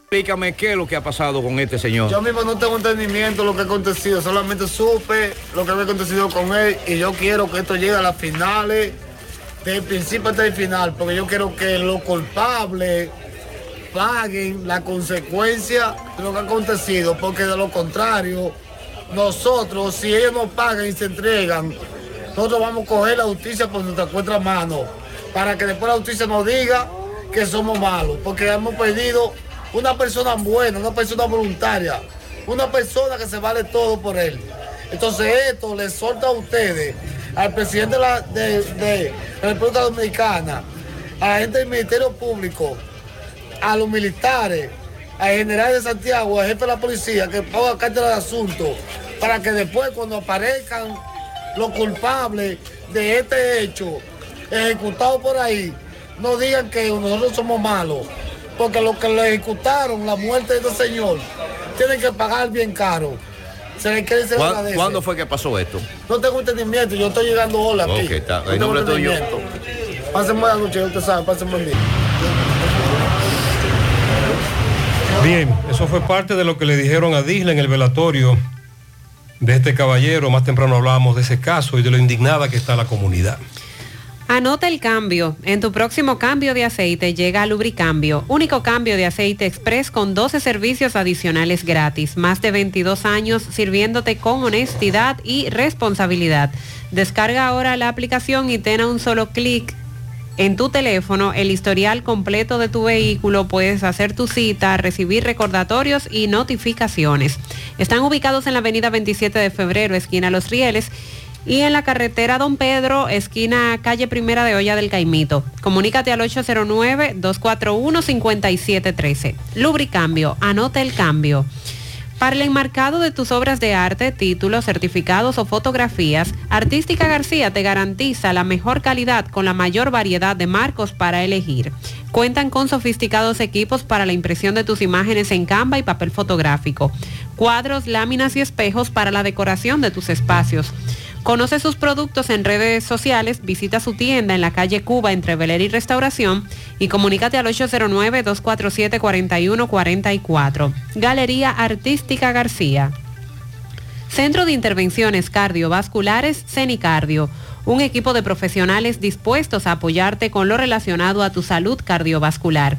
Explícame qué es lo que ha pasado con este señor. Yo mismo no tengo entendimiento de lo que ha acontecido, solamente supe lo que había acontecido con él y yo quiero que esto llegue a las finales, del principio hasta el final, porque yo quiero que los culpables paguen la consecuencia de lo que ha acontecido, porque de lo contrario, nosotros, si ellos no pagan y se entregan, nosotros vamos a coger la justicia por nuestra cuenta mano, para que después la justicia nos diga que somos malos, porque hemos perdido una persona buena, una persona voluntaria, una persona que se vale todo por él. Entonces esto le solta a ustedes, al presidente de la, República Dominicana, a la gente del Ministerio Público, a los militares, al general de Santiago, al jefe de la policía, que ponga carta de asunto, para que después cuando aparezcan los culpables de este hecho, ejecutados por ahí, no digan que nosotros somos malos porque los que lo ejecutaron, la muerte de este señor, tienen que pagar bien caro. Se les quiere se les ¿Cuá- agradece. ¿Cuándo fue que pasó esto? No tengo entendimiento, yo estoy llegando hola aquí. Ok, está. No ¿El tengo entendimiento. Pasen buena noche, usted sabe, pasen buen día. Bien, eso fue parte de lo que le dijeron a Disla en el velatorio de este caballero. Más temprano hablábamos de ese caso y de lo indignada que está la comunidad. Anota el cambio. En tu próximo cambio de aceite llega Lubricambio, único cambio de aceite express con 12 servicios adicionales gratis. Más de 22 años sirviéndote con honestidad y responsabilidad. Descarga ahora la aplicación y ten a un solo clic en tu teléfono el historial completo de tu vehículo, puedes hacer tu cita, recibir recordatorios y notificaciones. Están ubicados en la avenida 27 de febrero, esquina Los Rieles, y en la carretera Don Pedro, esquina calle Primera de Olla del Caimito. Comunícate al 809-241-5713. Lubricambio, anota el cambio. Para el enmarcado de tus obras de arte, títulos, certificados o fotografías, Artística García te garantiza la mejor calidad con la mayor variedad de marcos para elegir. Cuentan con sofisticados equipos para la impresión de tus imágenes en Canva y papel fotográfico, cuadros, láminas y espejos para la decoración de tus espacios. Conoce sus productos en redes sociales, visita su tienda en la calle Cuba entre Beler y Restauración y comunícate al 809-247-4144. Galería Artística García. Centro de Intervenciones Cardiovasculares CENICardio, un equipo de profesionales dispuestos a apoyarte con lo relacionado a tu salud cardiovascular.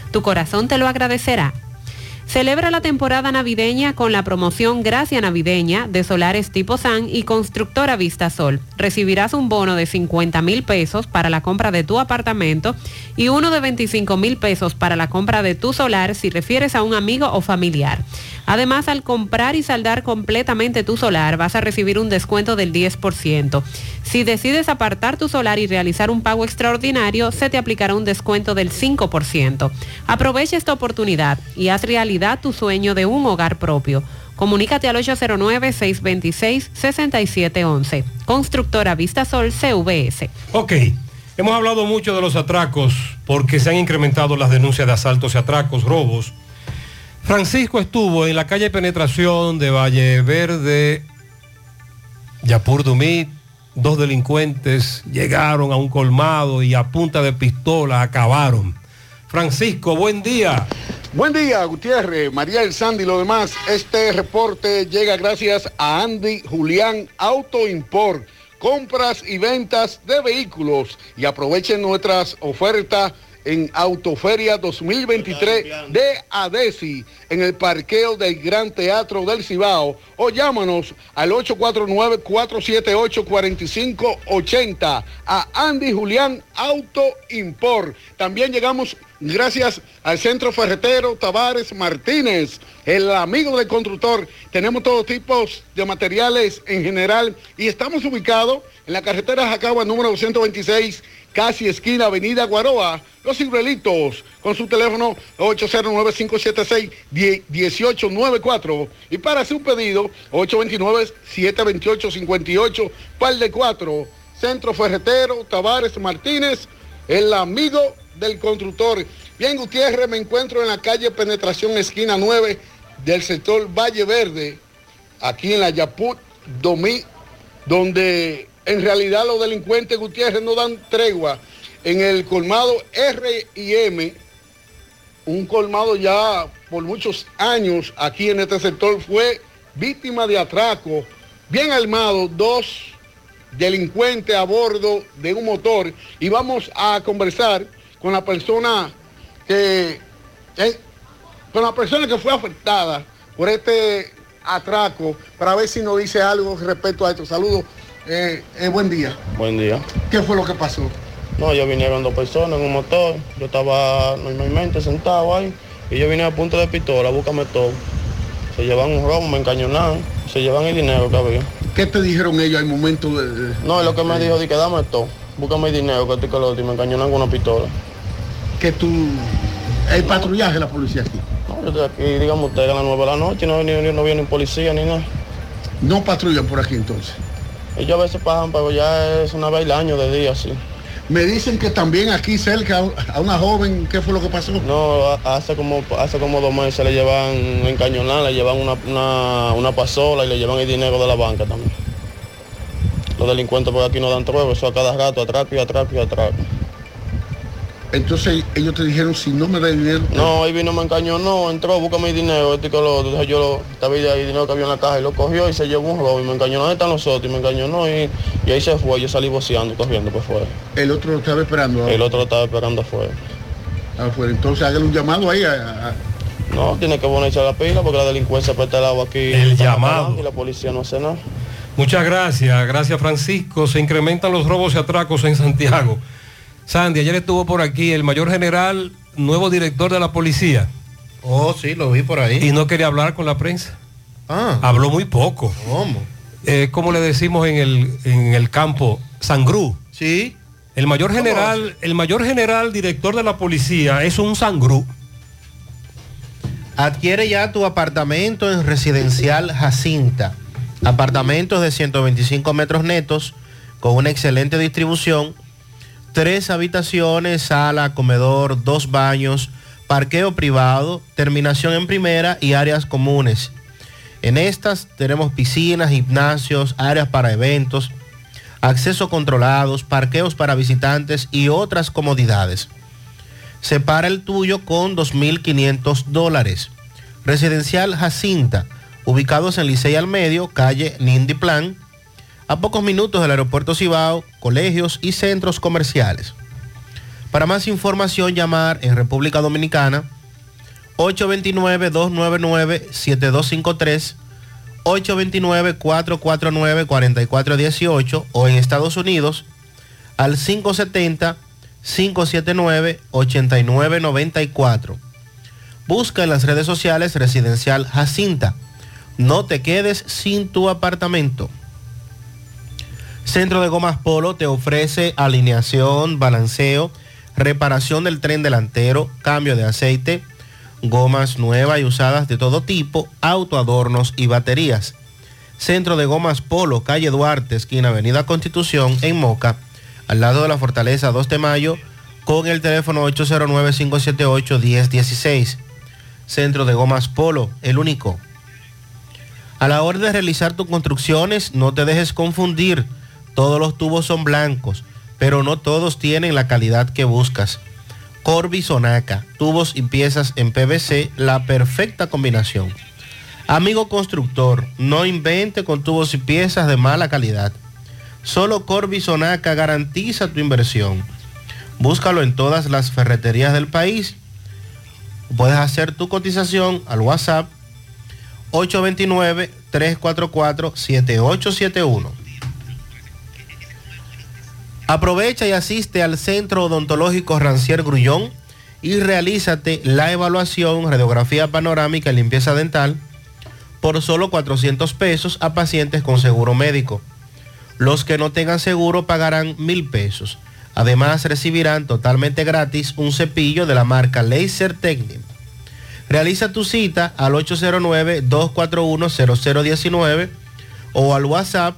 Tu corazón te lo agradecerá. Celebra la temporada navideña con la promoción Gracia Navideña de Solares Tipo San y Constructora Vista Sol. Recibirás un bono de 50 mil pesos para la compra de tu apartamento y uno de 25 mil pesos para la compra de tu solar si refieres a un amigo o familiar. Además, al comprar y saldar completamente tu solar, vas a recibir un descuento del 10%. Si decides apartar tu solar y realizar un pago extraordinario, se te aplicará un descuento del 5%. Aprovecha esta oportunidad y haz realidad tu sueño de un hogar propio. Comunícate al 809-626-6711. Constructora Vistasol CVS. Ok, hemos hablado mucho de los atracos porque se han incrementado las denuncias de asaltos y atracos, robos. Francisco estuvo en la calle Penetración de Valle Verde, Yapur Dumit. Dos delincuentes llegaron a un colmado y a punta de pistola acabaron. Francisco, buen día. Buen día, Gutiérrez, María El Sandy y lo demás. Este reporte llega gracias a Andy Julián Auto Import. Compras y ventas de vehículos y aprovechen nuestras ofertas en Autoferia 2023 de ADESI en el parqueo del Gran Teatro del Cibao o llámanos al 849-478-4580 a Andy Julián Auto Import. También llegamos gracias al Centro Ferretero Tavares Martínez, el amigo del constructor. Tenemos todo tipo de materiales en general y estamos ubicados en la carretera Jacagua número 226 casi esquina Avenida Guaroa, Los Cibrelitos, con su teléfono 809-576-1894. Y para un pedido, 829-728-58, par de 4, Centro Ferretero, Tavares Martínez, el amigo del constructor. Bien, Gutiérrez, me encuentro en la calle Penetración, esquina 9 del sector Valle Verde, aquí en la Yaput Domí, donde en realidad los delincuentes Gutiérrez no dan tregua. En el colmado R y M, un colmado ya por muchos años aquí en este sector fue víctima de atraco, bien armado, dos delincuentes a bordo de un motor y vamos a conversar con la persona que eh, con la persona que fue afectada por este atraco para ver si nos dice algo respecto a esto. Saludos. Eh, eh, buen día. Buen día. ¿Qué fue lo que pasó? No, yo vinieron dos personas en un motor. Yo estaba normalmente sentado ahí. Y yo vine a punto de pistola, búscame todo. Se llevan un robo, me encañonaron. Se llevan el dinero que había. ¿Qué te dijeron ellos al momento de...? No, lo que me dijo, di que dame todo. Búscame el dinero que estoy con lo y me encañonan con una pistola. Que tú... El patrullaje de la policía aquí. No, yo estoy aquí, digamos usted, a las 9 de la noche, no, ni, no viene ni policía ni nada. No patrullan por aquí entonces. Ellos a veces pasan, pero ya es una vez al año de día, sí. Me dicen que también aquí cerca a una joven, ¿qué fue lo que pasó? No, hace como hace como dos meses le llevan encañonar, le llevan una, una, una pasola y le llevan el dinero de la banca también. Los delincuentes por aquí no dan truego, eso a cada rato, atraco y atraco y atraco. Entonces ellos te dijeron si no me da dinero. No, ahí vino, me encañonó, entró, búscame el dinero, este con lo otro. Entonces yo lo, estaba ahí el dinero que había en la caja y lo cogió y se llevó un robo y me encañonó, ¿dónde están los otros? Y me encañonó y, y ahí se fue, yo salí boceando, corriendo por fuera. El otro lo estaba esperando. El otro lo estaba esperando afuera. Afuera, entonces hágale un llamado ahí a, a- No, tiene que ponerse a la pila porque la delincuencia por este lado aquí. El llamado. Y la policía no hace nada. Muchas gracias, gracias Francisco. Se incrementan los robos y atracos en Santiago. Sandy, ayer estuvo por aquí el mayor general, nuevo director de la policía. Oh, sí, lo vi por ahí. Y no quería hablar con la prensa. Ah. Habló muy poco. ¿Cómo? Eh, como le decimos en el, en el campo, sangrú. Sí. El mayor general, el mayor general director de la policía es un sangrú. Adquiere ya tu apartamento en Residencial Jacinta. Apartamentos de 125 metros netos con una excelente distribución. Tres habitaciones, sala, comedor, dos baños parqueo privado, terminación en primera y áreas comunes. En estas tenemos piscinas, gimnasios, áreas para eventos, acceso controlados, parqueos para visitantes y otras comodidades. Separa el tuyo con 2.500 dólares. Residencial Jacinta, ubicados en Licey al Medio, calle Nindy Plan, a pocos minutos del aeropuerto Cibao, colegios y centros comerciales. Para más información, llamar en República Dominicana 829-299-7253, 829-449-4418 o en Estados Unidos al 570-579-8994. Busca en las redes sociales Residencial Jacinta. No te quedes sin tu apartamento. Centro de Gomas Polo te ofrece alineación, balanceo, reparación del tren delantero, cambio de aceite, gomas nuevas y usadas de todo tipo, autoadornos y baterías. Centro de Gomas Polo, calle Duarte, esquina Avenida Constitución, en Moca, al lado de la Fortaleza 2 de Mayo, con el teléfono 809-578-1016. Centro de Gomas Polo, el único. A la hora de realizar tus construcciones, no te dejes confundir. Todos los tubos son blancos, pero no todos tienen la calidad que buscas. Corby Sonaca, tubos y piezas en PVC, la perfecta combinación. Amigo constructor, no invente con tubos y piezas de mala calidad. Solo Corby Sonaca garantiza tu inversión. Búscalo en todas las ferreterías del país. Puedes hacer tu cotización al WhatsApp 829-344-7871. Aprovecha y asiste al Centro Odontológico Rancier Grullón y realízate la evaluación, radiografía panorámica y limpieza dental por solo 400 pesos a pacientes con seguro médico. Los que no tengan seguro pagarán mil pesos. Además recibirán totalmente gratis un cepillo de la marca Laser Technic. Realiza tu cita al 809-241-0019 o al WhatsApp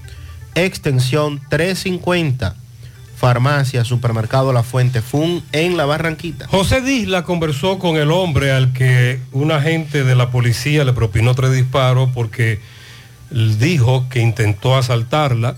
extensión 350. Farmacia, Supermercado La Fuente Fun en La Barranquita. José Disla conversó con el hombre al que un agente de la policía le propinó tres disparos porque dijo que intentó asaltarla.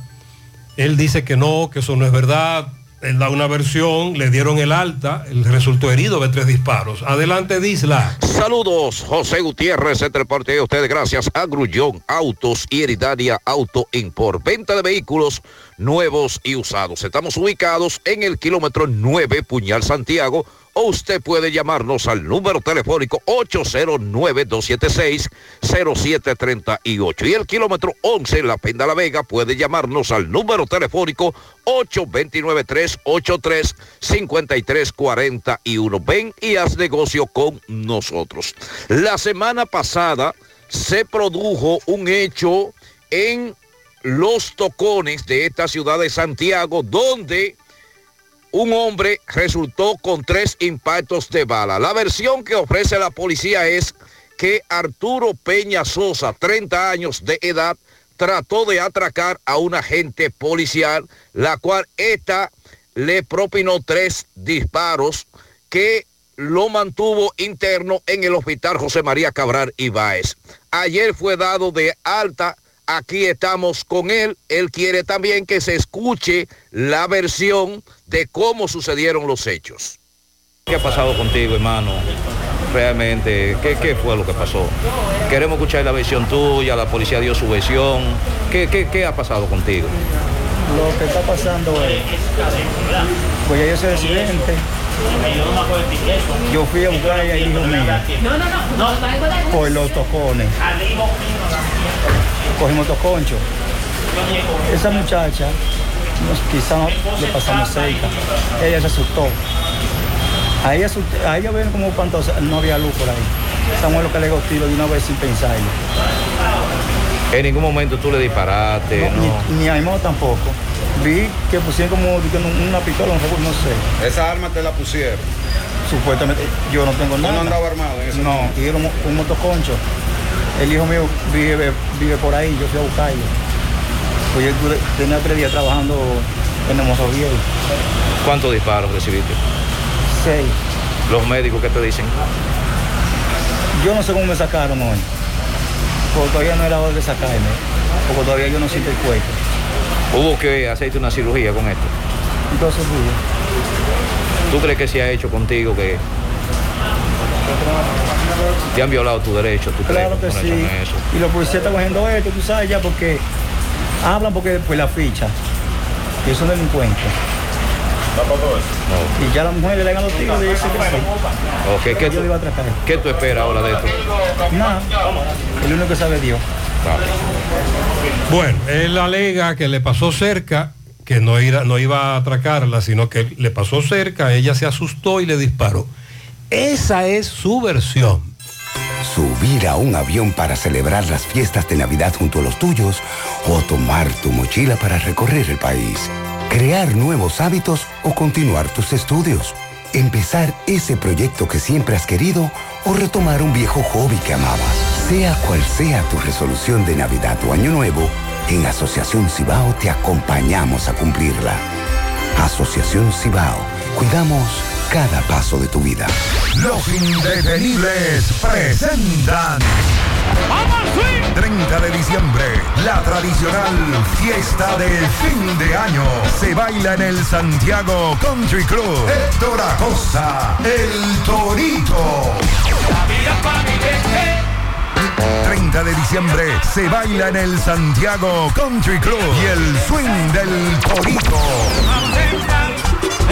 Él dice que no, que eso no es verdad. Da una versión, le dieron el alta, él resultó herido de tres disparos. Adelante, Disla. Saludos, José Gutiérrez, entre parte de ustedes, gracias a Grullón Autos y Hereditaria Auto Import. Venta de vehículos nuevos y usados. Estamos ubicados en el kilómetro 9, Puñal Santiago, o usted puede llamarnos al número telefónico 809-276-0738. Y el kilómetro 11 en La Penda La Vega puede llamarnos al número telefónico 829-383-5341. Ven y haz negocio con nosotros. La semana pasada se produjo un hecho en los tocones de esta ciudad de Santiago donde un hombre resultó con tres impactos de bala. La versión que ofrece la policía es que Arturo Peña Sosa, 30 años de edad, trató de atracar a un agente policial, la cual esta le propinó tres disparos que lo mantuvo interno en el hospital José María Cabral Ibáez. Ayer fue dado de alta aquí estamos con él. Él quiere también que se escuche la versión de cómo sucedieron los hechos. ¿Qué ha pasado contigo, hermano? Realmente, ¿qué, qué fue lo que pasó? Queremos escuchar la versión tuya, la policía dio su versión. ¿Qué, qué, qué ha pasado contigo? Lo que está pasando es, pues ya yo soy residente. Yo fui a buscar a hijo mío por los tocones. Cogimos toconcho. Esa muchacha, nos, quizá no, le pasamos cerca. Ella se asustó. A ella, a ella ven como espantosa, no había luz por ahí. Samuel lo que le dio tiro de una vez sin pensarlo. En ningún momento tú le disparaste, No, ¿no? Ni, ni a Aimó tampoco. Vi que pusieron como una pistola, no sé. Esa arma te la pusieron. Supuestamente, yo no tengo ¿Tú nada. no andabas armado en ese No, momento? y era un, un motoconcho. El hijo mío vive, vive por ahí, yo fui a buscarlo. Pues yo tenía tres días trabajando en el Mozoviejo. ¿Cuántos disparos recibiste? Seis. Los médicos, ¿qué te dicen? Yo no sé cómo me sacaron hoy. Porque todavía no era hora de sacarme. Porque todavía yo no siento el cuerpo. Hubo que hacerte una cirugía con esto. Entonces fui. ¿Tú crees que se ha hecho contigo que te han violado tu derecho? ¿Tú crees Claro que sí. eso? Y los policías están cogiendo esto, tú sabes ya, porque hablan porque después la ficha. Y son delincuentes. Y ya la mujer le dan los tiros y dice que sí. Ok, ¿qué, Yo le iba a tú. ¿qué tú esperas ahora de esto? Nada. El único que sabe es Dios. Bueno, él alega que le pasó cerca, que no, iba a atracarla, sino que le pasó cerca, ella se asustó y le disparó. Esa es su versión. Subir a un avión para celebrar las fiestas de Navidad junto a los tuyos o tomar tu mochila para recorrer el país. Crear nuevos hábitos o continuar tus estudios. Empezar ese proyecto que siempre has querido o retomar un viejo hobby que amabas. Sea cual sea tu resolución de Navidad o Año Nuevo, en Asociación Cibao te acompañamos a cumplirla. Asociación Cibao. Cuidamos cada paso de tu vida. Los indetenibles presentan. 30 de diciembre, la tradicional fiesta de fin de año se baila en el Santiago Country Club. Héctor Acosta, el Torito. 30 de diciembre se baila en el Santiago Country Club y el swing del Torito.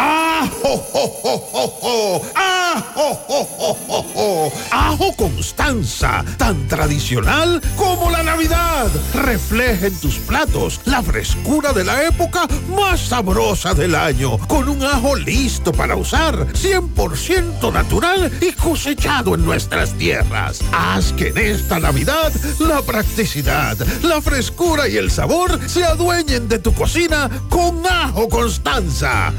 ¡Ah, jo, jo, jo, jo, jo! ¡Ah, jo, jo, jo, jo, jo! Ajo Constanza, tan tradicional como la Navidad. Refleja en tus platos la frescura de la época más sabrosa del año, con un ajo listo para usar, 100% natural y cosechado en nuestras tierras. Haz que en esta Navidad la practicidad, la frescura y el sabor se adueñen de tu cocina con Ajo Constanza. Constanza,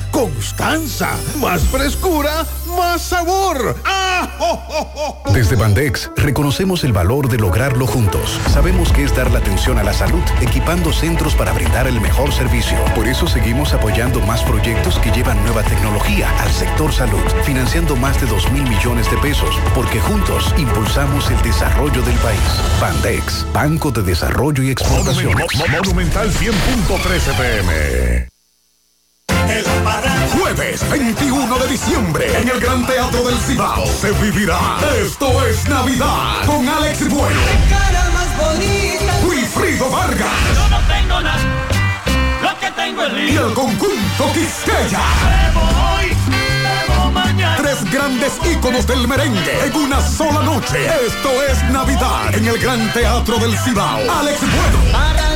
más frescura, más sabor. ¡Ajo! Desde Bandex reconocemos el valor de lograrlo juntos. Sabemos que es dar la atención a la salud, equipando centros para brindar el mejor servicio. Por eso seguimos apoyando más proyectos que llevan nueva tecnología al sector salud, financiando más de 2 mil millones de pesos, porque juntos impulsamos el desarrollo del país. Bandex, Banco de Desarrollo y Exportaciones. Monumental 100.13 pm. Jueves 21 de diciembre en el Gran Teatro del Cibao se vivirá Esto es Navidad con Alex Bueno, cara más bonita. Wilfrido Vargas Yo no tengo nada, lo que tengo es y el conjunto Quisqueya. Bebo hoy, bebo mañana. Tres grandes íconos del merengue en una sola noche. Esto es Navidad en el Gran Teatro del Cibao. Alex Bueno, Para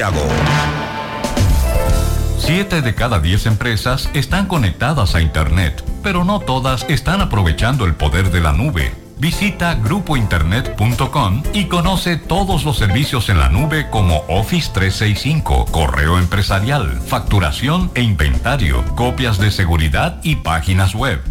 Siete de cada diez empresas están conectadas a Internet, pero no todas están aprovechando el poder de la nube. Visita grupointernet.com y conoce todos los servicios en la nube como Office 365, correo empresarial, facturación e inventario, copias de seguridad y páginas web.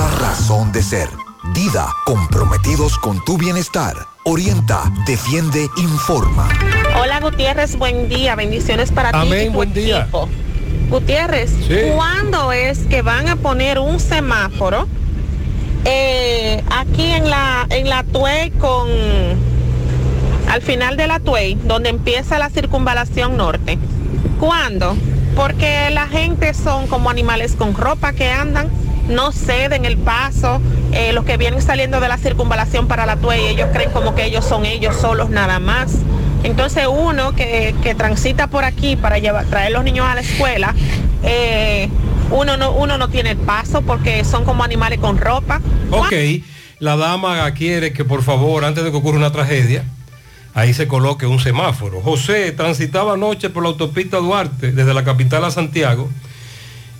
razón de ser. Dida, comprometidos con tu bienestar. Orienta, defiende, informa. Hola Gutiérrez, buen día, bendiciones para ti. Amén, y tu buen día. equipo. Gutiérrez, Sí. ¿cuándo es que van a poner un semáforo eh, aquí en la en la Tuey con al final de la Tuey, donde empieza la circunvalación norte? ¿Cuándo? Porque la gente son como animales con ropa que andan, no ceden el paso, eh, los que vienen saliendo de la circunvalación para la Tuey, ellos creen como que ellos son ellos solos nada más. Entonces uno que, transita por aquí para llevar, traer los niños a la escuela, eh, uno, no, uno no tiene el paso porque son como animales con ropa. Ok, la dama quiere que por favor, antes de que ocurra una tragedia, ahí se coloque un semáforo. José transitaba anoche por la autopista Duarte, desde la capital a Santiago,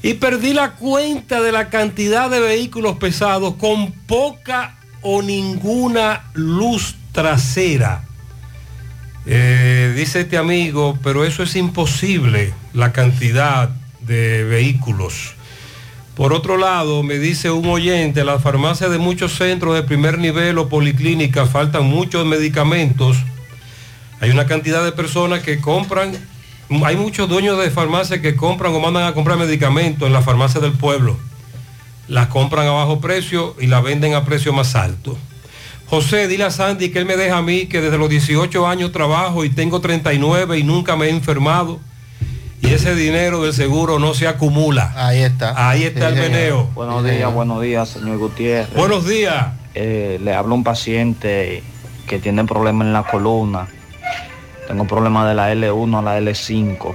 y perdí la cuenta de la cantidad de vehículos pesados con poca o ninguna luz trasera. Eh, dice este amigo, pero eso es imposible, la cantidad de vehículos. Por otro lado, me dice un oyente, las farmacias de muchos centros de primer nivel o policlínicas faltan muchos medicamentos. Hay una cantidad de personas que compran, hay muchos dueños de farmacias que compran o mandan a comprar medicamentos en las farmacias del pueblo. Las compran a bajo precio y las venden a precio más alto. José, dile a Sandy que él me deja a mí que desde los 18 años trabajo y tengo 39 y nunca me he enfermado. Y ese dinero del seguro no se acumula. Ahí está. Ahí está el meneo. Buenos días, buenos días, señor Gutiérrez. Buenos días. Eh, le hablo a un paciente que tiene problemas en la columna. Tengo problemas de la L1 a la L5.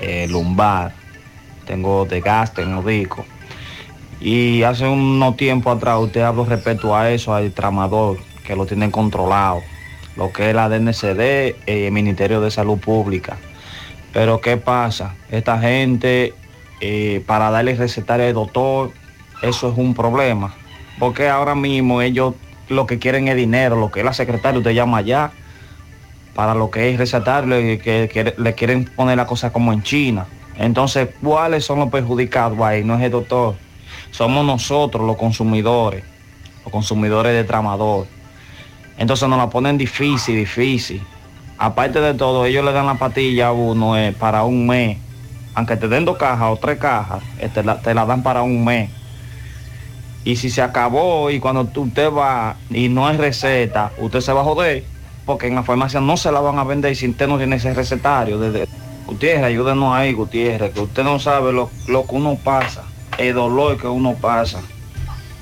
eh, lumbar. Tengo desgaste en los discos. Y hace unos tiempo atrás usted habló respecto a eso, al tramador, que lo tienen controlado. Lo que es la DNCD y el Ministerio de Salud Pública. Pero ¿qué pasa? Esta gente, eh, para darle recetario al doctor, eso es un problema. Porque ahora mismo ellos lo que quieren es dinero, lo que es la secretaria, usted llama allá, para lo que es recetario, le, que, que le quieren poner la cosa como en China. Entonces, ¿cuáles son los perjudicados ahí? No es el doctor, somos nosotros los consumidores, los consumidores de tramador. Entonces nos la ponen difícil, difícil. Aparte de todo, ellos le dan la patilla a uno eh, para un mes. Aunque te den dos cajas o tres cajas, eh, te la, te la dan para un mes. Y si se acabó y cuando tú- usted va y no hay receta, usted se va a joder. Porque en la farmacia no se la van a vender si usted no tiene ese recetario. Desde... Gutiérrez, ayúdenos ahí, Gutiérrez, que usted no sabe lo, lo que uno pasa, el dolor que uno pasa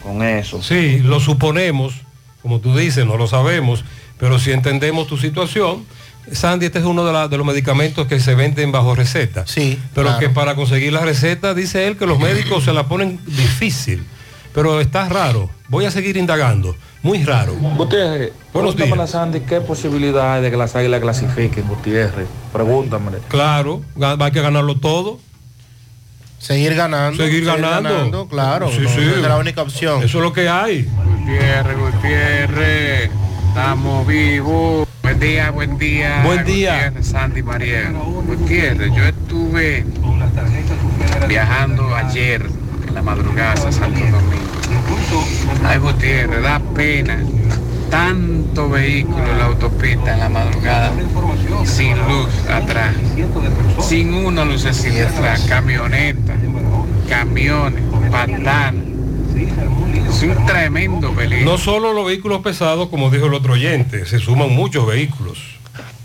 con eso. Sí, lo suponemos, como tú dices, no lo sabemos, pero si entendemos tu situación, Sandy, este es uno de, la- de los medicamentos que se venden bajo receta. Sí. Pero claro. que para conseguir la receta, dice él, que los médicos se la ponen difícil. Pero está raro. Voy a seguir indagando. Muy raro. Gutiérrez, Buenos pregúntame días. a Sandy qué posibilidad hay de que las águilas clasifiquen, Gutiérrez. Pregúntamele. Claro, ga- hay que ganarlo todo. Seguir ganando. Seguir ganando. claro. Sí, no, sí. esa es la única opción. Eso es lo que hay. Gutiérrez, Gutiérrez, estamos vivos. Buen día, buen día. Buen día. Gutiérrez, Sandy Mariel. Gutiérrez, yo estuve viajando ayer la madrugada a Santo Domingo. Ay, Gutiérrez, da pena. Tanto vehículo en la autopista en la madrugada, sin luz atrás, sin una lucecilla atrás, camioneta, camiones, patanas. Es un tremendo peligro. No solo los vehículos pesados, como dijo el otro oyente, se suman muchos vehículos.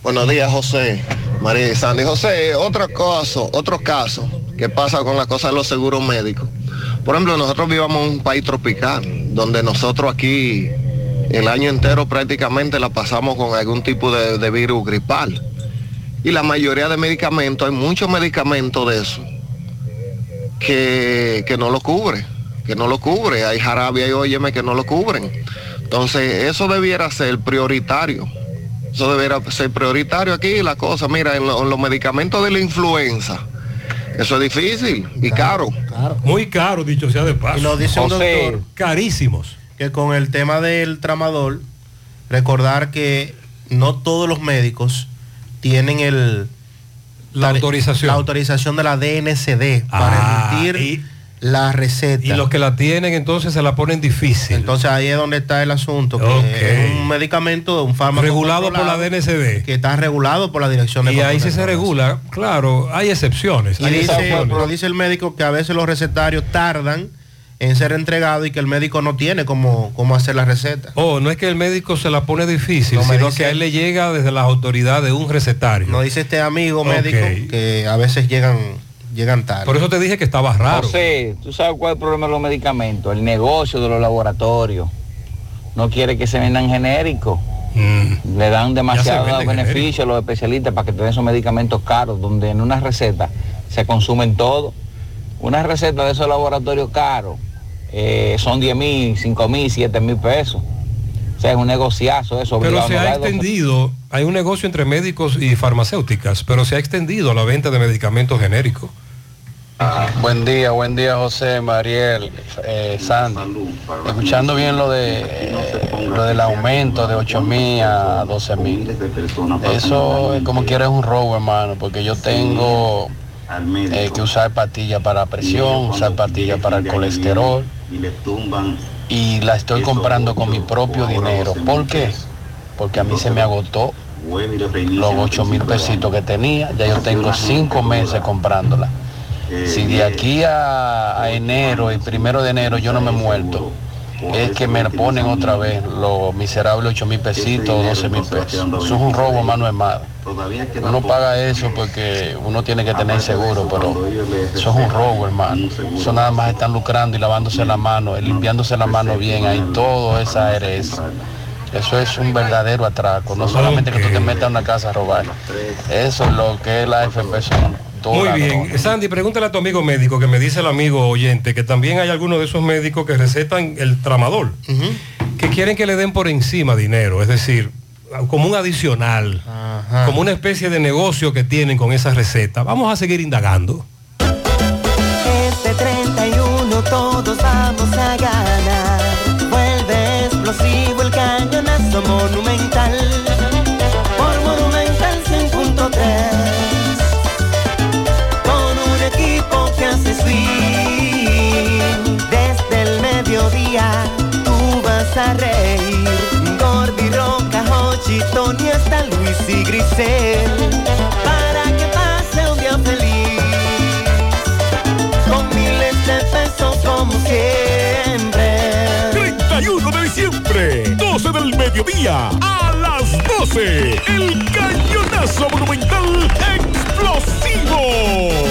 Buenos días, José. María y Sandy. José, otro caso, otro caso que pasa con las cosas de los seguros médicos. Por ejemplo, nosotros vivamos en un país tropical, donde nosotros aquí el año entero prácticamente la pasamos con algún tipo de, de virus gripal. Y la mayoría de medicamentos, hay muchos medicamentos de eso que, que no lo cubre, que no lo cubre. Hay jarabe y óyeme que no lo cubren. Entonces, eso debiera ser prioritario. Eso debiera ser prioritario aquí la cosa. Mira, en, lo- en los medicamentos de la influenza, eso es difícil y caro. Muy caro, dicho sea de paso. Y lo dice un doctor. Carísimos. Que con el tema del tramadol, recordar que no todos los médicos tienen el La autorización. la autorización de la DNCD para Ah, emitir la receta. Y los que la tienen entonces se la ponen difícil. Entonces ahí es donde está el asunto, que es un medicamento, un fármaco Regulado por la DNCD. que está regulado por la Dirección de Y ahí sí de se regula, claro, hay excepciones. Y hay dice, excepciones. pero dice el médico que a veces los recetarios tardan en ser entregados y que el médico no tiene cómo, cómo hacer la receta. Oh, no es que el médico se la pone difícil, No sino dice- que a él le llega desde las autoridades un recetario. Nos dice este amigo médico que a veces llegan, llegan tarde. Por eso te dije que estaba raro. José, ¿tú sabes cuál es el problema de los medicamentos? El negocio de los laboratorios. No quiere que se vendan genéricos. Mm. Le dan demasiados beneficios a los especialistas para que te den esos medicamentos caros, donde en una receta se consumen todo. Una receta de esos laboratorios caros eh, son 10 mil, 5 mil, 7 mil pesos. O sea, es un negociazo eso. Pero se ha extendido, hay un negocio entre médicos y farmacéuticas, pero se ha extendido la venta de medicamentos genéricos. Buen día, buen día José, Mariel, eh, Sandy. Escuchando bien lo de eh, lo del aumento de 8 mil a 12 mil. Eso como quiera es un robo, hermano, porque yo tengo eh, que usar pastillas para presión, usar pastillas para el colesterol y la estoy comprando con mi propio dinero. ¿Por qué? Porque a mí se me agotó los 8 mil pesitos que tenía, ya yo tengo 5 meses comprándola. Si de aquí a, a enero, el primero de enero, yo no me he muerto, es que me ponen otra vez los miserables 8 mil pesitos, 12 mil pesos. Eso es un robo, mano hermana. Uno paga eso porque uno tiene que tener seguro, pero eso es un robo, hermano. Eso nada más están lucrando y lavándose la mano, y limpiándose la mano bien, ahí todo esa ARS. Eso es un verdadero atraco, no solamente que tú te metas a una casa a robar. Eso es lo que es la FP son todas Muy bien. Sandy, pregúntale a tu amigo médico, que me dice el amigo oyente, que también hay algunos de esos médicos que recetan el tramadol, que quieren que le den por encima dinero, es decir, como un adicional, como una especie de negocio que tienen con esa receta. Vamos a seguir indagando. Este 31 todos vamos a ganar. Vuelve explosivo el cañonazo monumental. Y Grisel. Para que pase un día feliz con miles de pesos como siempre. 31 de diciembre, 12 del mediodía, a las 12, el cañonazo monumental explosivo.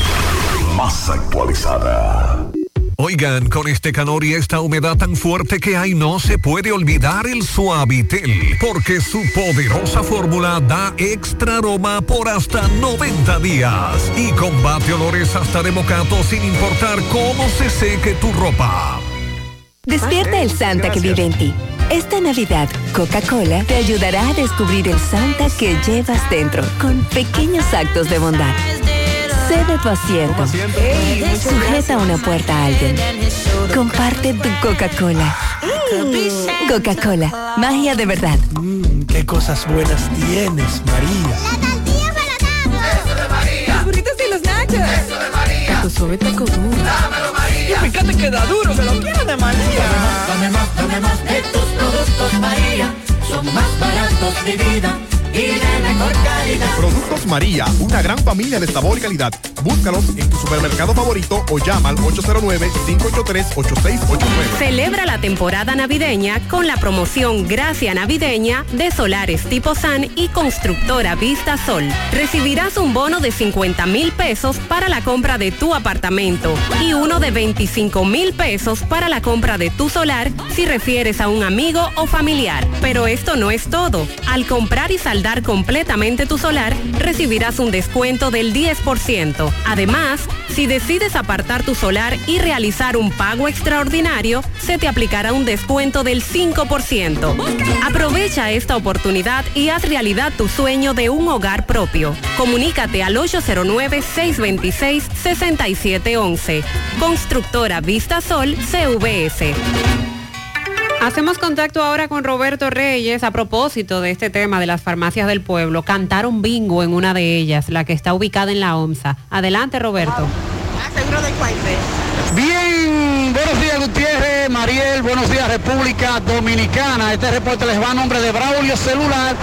Más actualizada. Oigan, con este calor y esta humedad tan fuerte que hay, no se puede olvidar el Suavitel, porque su poderosa fórmula da extra aroma por hasta 90 días y combate olores hasta de mocato sin importar cómo se seque tu ropa. Despierta el Santa que vive en ti. Esta Navidad, Coca-Cola te ayudará a descubrir el Santa que llevas dentro con pequeños actos de bondad. Cede tu asiento. Sujeta una puerta a alguien. Comparte tu Coca-Cola. Coca-Cola, magia de verdad. Qué cosas buenas tienes, María. Los burritos y los nachos. Eso de María. Tu suave taco duro. Dámelo, María. Y fíjate que da duro, que lo quiero de María. Dame más, dame más de tus productos, María. Son más baratos de vida Productos María, una gran familia de sabor y calidad. Búscalos en tu supermercado favorito o llama al 809-583-8689. Celebra la temporada navideña con la promoción Gracia Navideña de Solares Tipo San y Constructora Vista Sol. Recibirás un bono de 50 mil pesos para la compra de tu apartamento y uno de 25 mil pesos para la compra de tu solar si refieres a un amigo o familiar. Pero esto no es todo. Al comprar y saldar completamente tu solar, recibirás un descuento del 10%. Además, si decides apartar tu solar y realizar un pago extraordinario, se te aplicará un descuento del 5%. Aprovecha esta oportunidad y haz realidad tu sueño de un hogar propio. Comunícate al 809-626-6711. Constructora Vista Sol CVS. Hacemos contacto ahora con Roberto Reyes a propósito de este tema de las farmacias del pueblo. Cantaron bingo en una de ellas, la que está ubicada en la OMSA. Adelante, Roberto. Bien, buenos días Gutiérrez, Mariel, buenos días República Dominicana. Este reporte les va a nombre de Braulio Celular,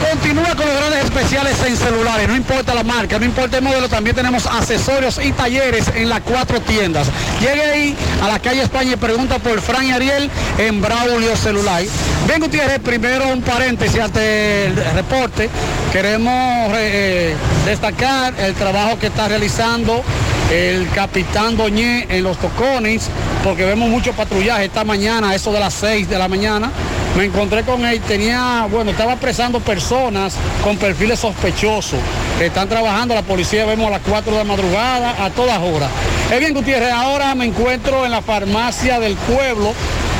continúa con los grandes especiales en celulares. No importa la marca, no importa el modelo, también tenemos accesorios y talleres en las cuatro tiendas. Llegue ahí a la calle España y pregunta por Fran y Ariel en Braulio Celular. Bien Gutiérrez, primero un paréntesis ante el reporte. Queremos eh, destacar el trabajo que está realizando el capitán Doñé en los tocones, porque vemos mucho patrullaje esta mañana, eso de las 6 de la mañana. Me encontré con él, tenía, bueno, estaba apresando personas con perfiles sospechosos. Están trabajando, la policía vemos a las 4 de la madrugada, a todas horas. Es bien, Gutiérrez, ahora me encuentro en la farmacia del pueblo,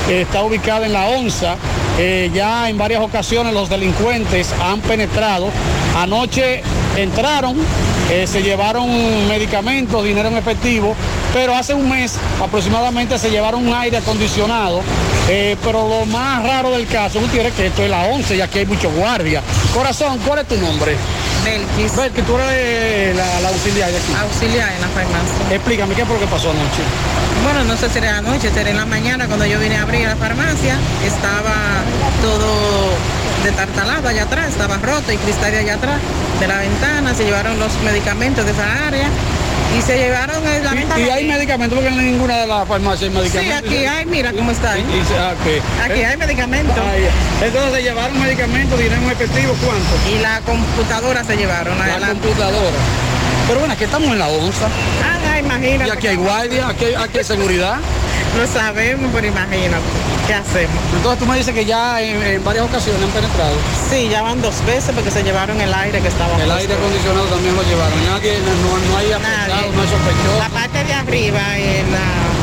está ubicada en la onza. Eh, ya en varias ocasiones los delincuentes han penetrado. Anoche entraron, eh, se llevaron medicamentos, dinero en efectivo, pero hace un mes aproximadamente se llevaron un aire acondicionado. Eh, pero lo más raro del caso, Gutiérrez, que esto es la 11 y aquí hay muchos guardias. Corazón, ¿cuál es tu nombre? Belkis. Belkis, tú eres la, la auxiliar de aquí. Auxiliar en la farmacia. Explícame, ¿qué fue lo que pasó anoche? Bueno, no sé si era anoche, será en la mañana cuando yo vine a abrir la farmacia. Estaba todo detartalado allá atrás, estaba roto y cristal allá atrás de la ventana. Se llevaron los medicamentos de esa área y se llevaron el- la ventana. Y, y hay medicamentos, porque en ninguna de las farmacias hay Sí, medicamentos. aquí hay, mira cómo está. Y- y se- ah. Aquí hay medicamentos. Ah. Entonces se llevaron medicamentos, dinero en efectivo, ¿cuánto? Y la computadora se llevaron. La computadora. Pero bueno, aquí estamos en la onza. Ah, imagínate. Y aquí hay guardia, aquí hay, aquí hay seguridad. Lo sabemos, pero imagínate. ¿Qué hacemos? Entonces tú me dices que ya en, en varias ocasiones han penetrado. Sí, ya van dos veces porque se llevaron el aire que estaba El aire acondicionado también lo llevaron. Nadie, no, no hay afectado, no hay sospechoso. La parte de arriba eh, la...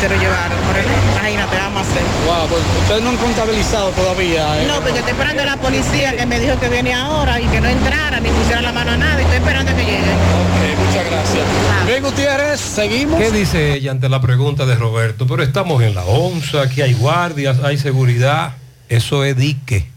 se lo llevaron. Por eso, imagínate, vamos a hacer. Wow, pues ustedes no han contabilizado todavía. ¿eh? No, porque estoy esperando a la policía que me dijo que viene ahora y que no entrara ni pusiera la mano a nada. y Estoy esperando a que llegue. Ok, muchas gracias. Bien, Gutiérrez, seguimos. ¿Qué dice ella ante la pregunta de Roberto? Pero estamos en la onza, aquí hay guardias, hay seguridad. Eso es dique.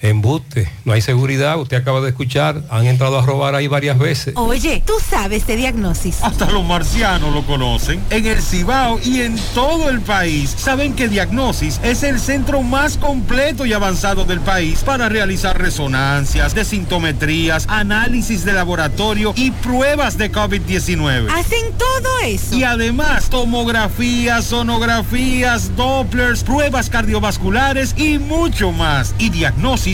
Embuste, no hay seguridad, usted acaba de escuchar, han entrado a robar ahí varias veces. Oye, tú sabes de diagnosis. Hasta los marcianos lo conocen. En el Cibao y en todo el país saben que Diagnosis es el centro más completo y avanzado del país para realizar resonancias, desintometrías, análisis de laboratorio y pruebas de COVID-19. Hacen todo eso. Y además, tomografías, sonografías, dopplers, pruebas cardiovasculares y mucho más. Y Diagnosis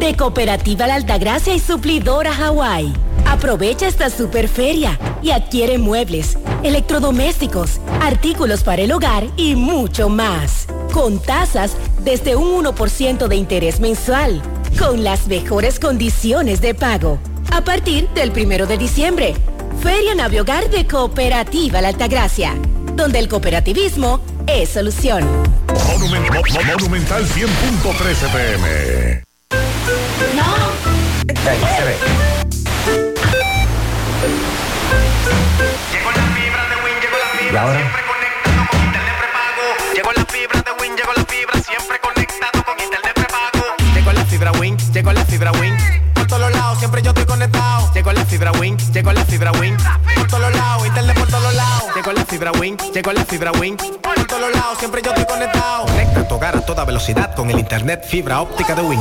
de Cooperativa La Altagracia y Suplidora Hawái. Aprovecha esta super feria y adquiere muebles, electrodomésticos, artículos para el hogar y mucho más. Con tasas desde un 1% de interés mensual, con las mejores condiciones de pago. A partir del primero de diciembre, Feria Naviogar de Cooperativa La Altagracia, donde el cooperativismo es solución. Monumen- Mo- Mo- Monumental 100.13 pm. ¿Y ahora? Llegó la fibra de Win, llegó la fibra, siempre conectado con internet prepago. Llegó la fibra Win, llegó la fibra Win. Por todos lados, siempre yo estoy conectado. Llegó la fibra Win, llegó la fibra Win. Por todos lados, internet por todos lados. Llegó la fibra Win, llegó la fibra Win. Por todos lados, siempre yo estoy conectado. Conecta tu hogar a toda velocidad con el internet fibra óptica de Win.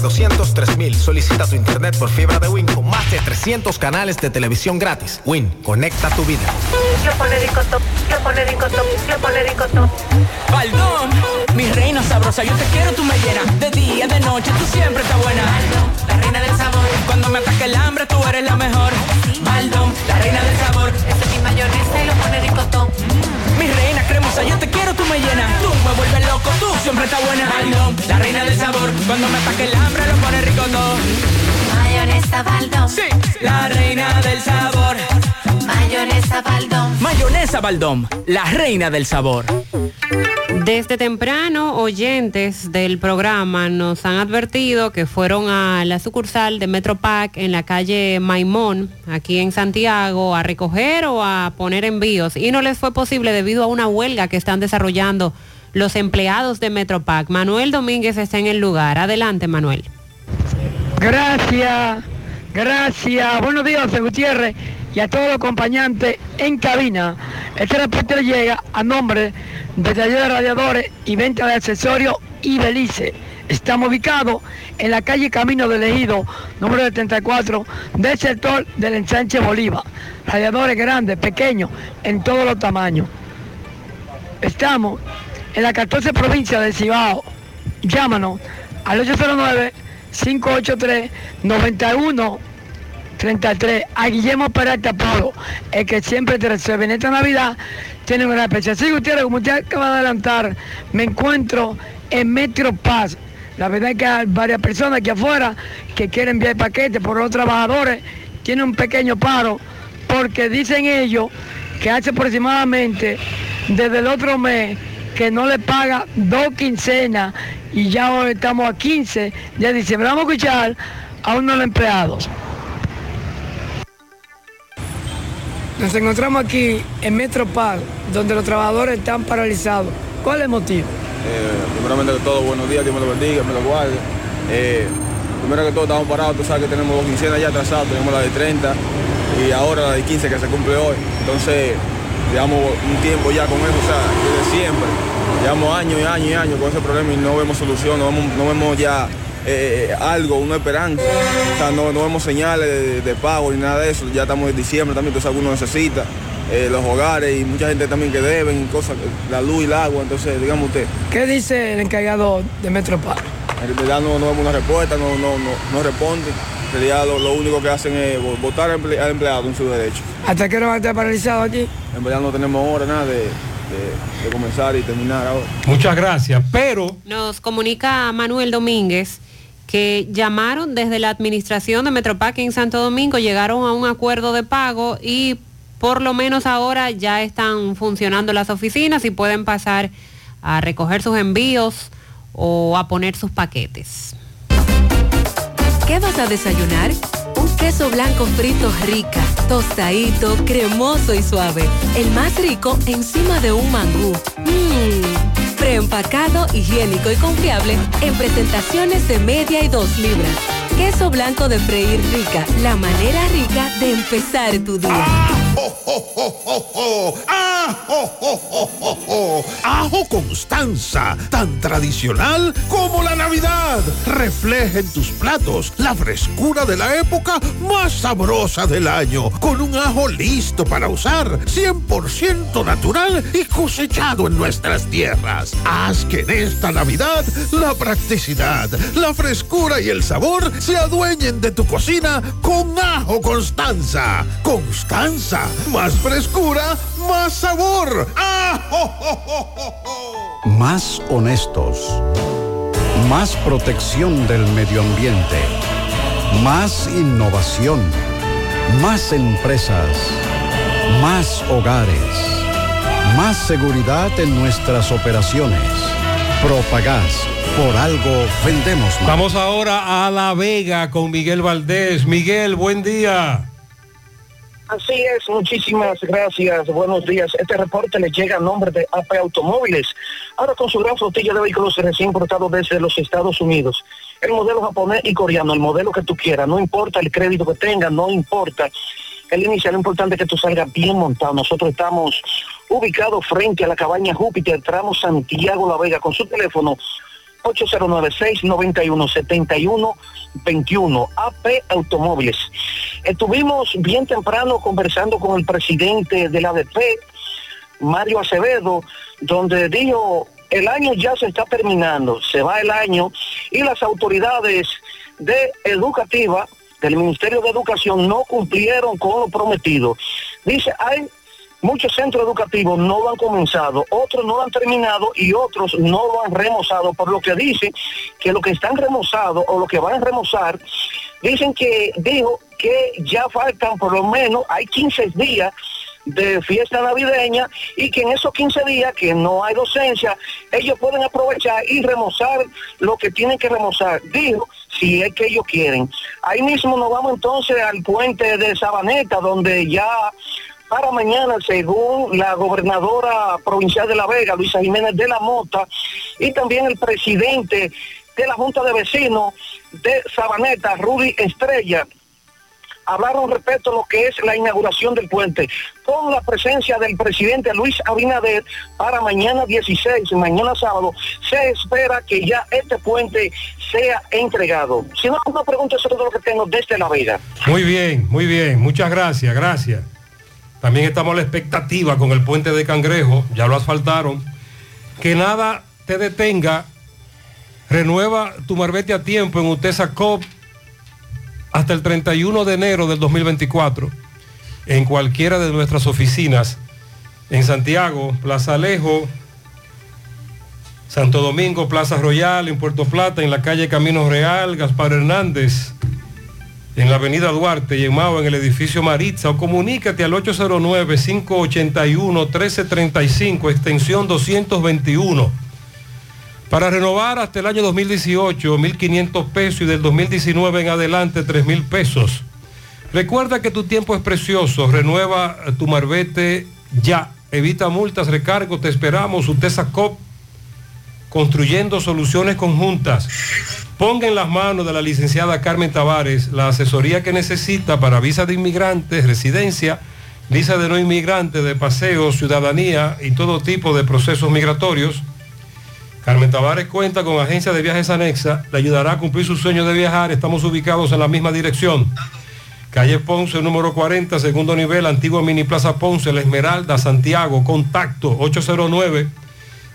902-3000. Solicita tu internet por fibra de Win con más de 300 canales de televisión gratis. Win, conecta tu vida. Yo yo yo. Baldón, mi reina sabrosa, yo te quiero, tú me llenas. De día, de noche, tú siempre estás buena. Baldón, la reina del sabor. Cuando me ataca el hambre, tú eres la mejor. Baldón, la reina del sabor. Esa es mi mayonesa y lo pone ricotón Cremosa, yo te quiero, tú me llenas. Tú me vuelves loco, tú siempre estás buena. Baldón, la reina del sabor. Cuando me ataque el hambre, lo pone rico todo. Mayonesa Baldón. Sí, la reina del sabor. Mayonesa Baldón. Mayonesa Baldón, la reina del sabor. Desde temprano, oyentes del programa nos han advertido que fueron a la sucursal de Metropac en la calle Maimón, aquí en Santiago, a recoger o a poner envíos y no les fue posible debido a una huelga que están desarrollando los empleados de Metropac. Manuel Domínguez está en el lugar. Adelante, Manuel. Gracias, gracias. Buenos días, Gutiérrez, y a todos los acompañantes en cabina. Este reporte le llega a nombre de taller de radiadores y venta de accesorios y Belice. Estamos ubicados en la calle Camino del Ejido, número 74, del sector del ensanche Bolívar. Radiadores grandes, pequeños, en todos los tamaños. Estamos en la 14 provincia de Cibao. Llámanos al 809-583-9133. A Guillermo Peralta Polo, el que siempre te resuelve. En esta Navidad tiene una especial. Sí, Gutiérrez, como usted acaba de adelantar, me encuentro en Metro Paz. La verdad es que hay varias personas aquí afuera que quieren enviar paquetes, por los trabajadores tienen un pequeño paro, porque dicen ellos que hace aproximadamente desde el otro mes que no le paga dos quincenas y ya hoy estamos a 15 de diciembre. Vamos a escuchar a uno de los empleados. Nos encontramos aquí en Metro Paz, donde los trabajadores están paralizados. ¿Cuál es el motivo? Eh, primeramente que todo, buenos días, Dios me lo bendiga, me lo guarde. Eh, primero que todo, estamos parados, tú sabes que tenemos dos quincenas ya atrasadas, tenemos la de 30 y ahora la de 15 que se cumple hoy. Entonces, llevamos un tiempo ya con eso, o sea, desde siempre. Llevamos años y años y años con ese problema y no vemos solución, no vemos ya eh, algo, una esperanza. O sea, no, no vemos señales de, de pago ni nada de eso. Ya estamos en diciembre también, entonces algunos necesita. eh, los hogares y mucha gente también que deben, cosas, la luz y el agua, entonces, digamos usted. ¿Qué dice el encargado de Metro Paz? En realidad no, no vemos una respuesta, no, no, no, no responde. En realidad lo, lo único que hacen es vo- votar al emple- al empleado en su derecho. ¿Hasta qué hora van a estar paraalizados aquí? En verdad no tenemos hora nada de, de- de comenzar y terminar ahora. Muchas gracias, pero Nos comunica Manuel Domínguez que llamaron desde la administración de Metropac en Santo Domingo, llegaron a un acuerdo de pago y por lo menos ahora ya están funcionando las oficinas y pueden pasar a recoger sus envíos o a poner sus paquetes. ¿Qué vas a desayunar? Un queso blanco frito rica, tostadito, cremoso y suave. El más rico encima de un mangú. Mmm. Preempacado, higiénico y confiable en presentaciones de media y dos libras. Queso blanco de freír rica, la manera rica de empezar tu día. Ajo Constanza, tan tradicional como la Navidad. Refleja en tus platos la frescura de la época más sabrosa del año, con un ajo listo para usar, 100% natural y cosechado en nuestras tierras. Haz que en esta Navidad la practicidad, la frescura y el sabor se adueñen de tu cocina con Ajo Constanza. Constanza, más frescura, más sabor. ¡Ajo! Más honestos. Más protección del medio ambiente. Más innovación. Más empresas. Más hogares. Más seguridad en nuestras operaciones. Propagás. Por algo vendemos más. Vamos ahora a La Vega con Miguel Valdés. Miguel, buen día. Así es, muchísimas gracias, buenos días. Este reporte le llega a nombre de AP Automóviles, ahora con su gran flotilla de vehículos recién importados desde los Estados Unidos. El modelo japonés y coreano, el modelo que tú quieras, no importa el crédito que tengas, no importa el inicial, lo importante que tú salgas bien montado. Nosotros estamos ubicados frente a la cabaña Júpiter, tramo Santiago La Vega, con su teléfono 809-691-7121, AP Automóviles. Estuvimos bien temprano conversando con el presidente del ADP, Mario Acevedo, donde dijo, el año ya se está terminando, se va el año y las autoridades de educativa del Ministerio de Educación no cumplieron con lo prometido. Dice, hay muchos centros educativos no lo han comenzado, otros no lo han terminado y otros no lo han remozado, por lo que dice que lo que están remozados o lo que van a remozar, dicen que dijo que ya faltan por lo menos, hay 15 días de fiesta navideña y que en esos 15 días que no hay docencia, ellos pueden aprovechar y remozar lo que tienen que remozar. Dijo, si es que ellos quieren. Ahí mismo nos vamos entonces al puente de Sabaneta, donde ya para mañana, según la gobernadora provincial de La Vega, Luisa Jiménez de la Mota, y también el presidente de la Junta de Vecinos de Sabaneta, Rudy Estrella, hablaron respecto a lo que es la inauguración del puente, con la presencia del presidente Luis Abinader para mañana 16, mañana sábado, se espera que ya este puente sea entregado. Si no, una pregunta sobre todo lo que tengo desde La Vega. Muy bien, muy bien. Muchas gracias, gracias. También estamos a la expectativa con el puente de Cangrejo, ya lo asfaltaron. Que nada te detenga. Renueva tu marbete a tiempo en Utesa Cop hasta el 31 de enero del 2024 en cualquiera de nuestras oficinas en Santiago, Plaza Alejo, Santo Domingo, Plaza Royal, en Puerto Plata, en la calle Camino Real, Gaspar Hernández, en la avenida Duarte y en Mao, en el edificio Maritza, o comunícate al 809-581-1335, extensión 221. Para renovar hasta el año 2018, 1.500 pesos y del 2019 en adelante, 3.000 pesos. Recuerda que tu tiempo es precioso. Renueva tu marbete ya. Evita multas, recargos. Te esperamos. Utesa COP. Construyendo soluciones conjuntas. Ponga en las manos de la licenciada Carmen Tavares la asesoría que necesita para visa de inmigrantes, residencia, visa de no inmigrante, de paseo, ciudadanía y todo tipo de procesos migratorios. Carmen Tavares cuenta con agencia de viajes anexa, le ayudará a cumplir su sueño de viajar. Estamos ubicados en la misma dirección. Calle Ponce, número 40, segundo nivel, antigua Mini Plaza Ponce, La Esmeralda, Santiago. Contacto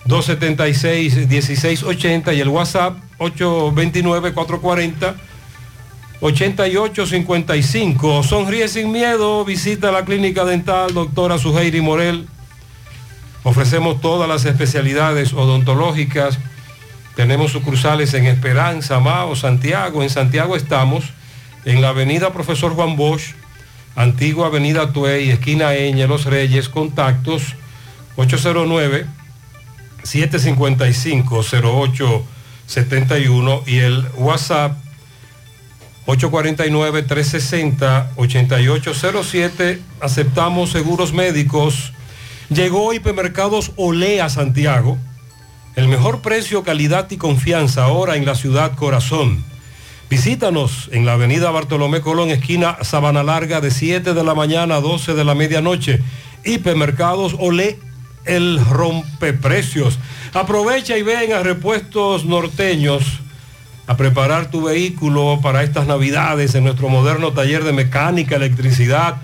809-276-1680 y el WhatsApp 829-440-8855. Sonríe sin miedo, visita la clínica dental doctora Suheiri Morel. Ofrecemos todas las especialidades odontológicas. Tenemos sucursales en Esperanza, Mao, Santiago. En Santiago estamos en la avenida Profesor Juan Bosch, antigua avenida Tuey, esquina Eña, Los Reyes, contactos 809-755-0871 y el WhatsApp 849-360-8807. Aceptamos seguros médicos. Llegó Hipermercados Olé a Santiago. El mejor precio, calidad y confianza ahora en la ciudad corazón. Visítanos en la avenida Bartolomé Colón, esquina Sabana Larga, de 7 de la mañana a 12 de la medianoche. Hipermercados Olé, el rompeprecios. Aprovecha y ven a repuestos norteños a preparar tu vehículo para estas navidades en nuestro moderno taller de mecánica, electricidad,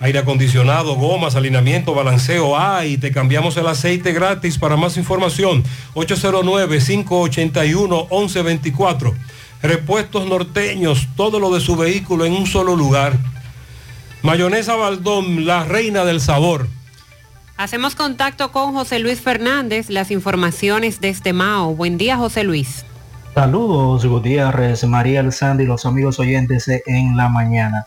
aire acondicionado, gomas, alineamiento, balanceo. Ah, y te cambiamos el aceite gratis. Para más información, 809-581-1124. Repuestos norteños, todo lo de su vehículo en un solo lugar. Mayonesa Baldón, la reina del sabor. Hacemos contacto con José Luis Fernández, las informaciones desde Mao. Buen día, José Luis. Saludos, Gutiérrez, María El Sandy y los amigos oyentes en la mañana.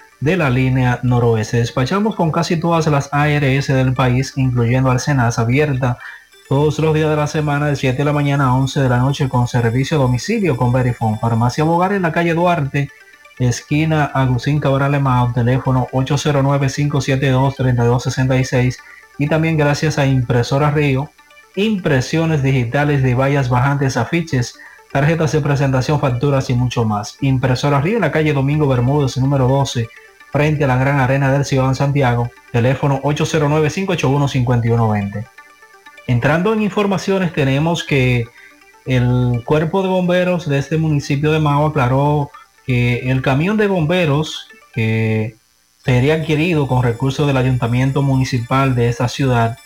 de la línea noroeste. Despachamos con casi todas las ARS del país, incluyendo Arsenas abierta todos los días de la semana de 7 de la mañana a 11 de la noche con servicio a domicilio con Verifone. Farmacia Bogar en la calle Duarte, esquina Agustín Cabral Emao, teléfono 809-572-3266 y también gracias a Impresora Río, impresiones digitales de vallas bajantes, afiches, tarjetas de presentación, facturas y mucho más. Impresora Río en la calle Domingo Bermúdez, número 12, frente a la Gran Arena del Ciudad de Santiago, teléfono 809-581-5120. Entrando en informaciones, tenemos que el cuerpo de bomberos de este municipio de Mao aclaró que el camión de bomberos que sería adquirido con recursos del ayuntamiento municipal de esta ciudad,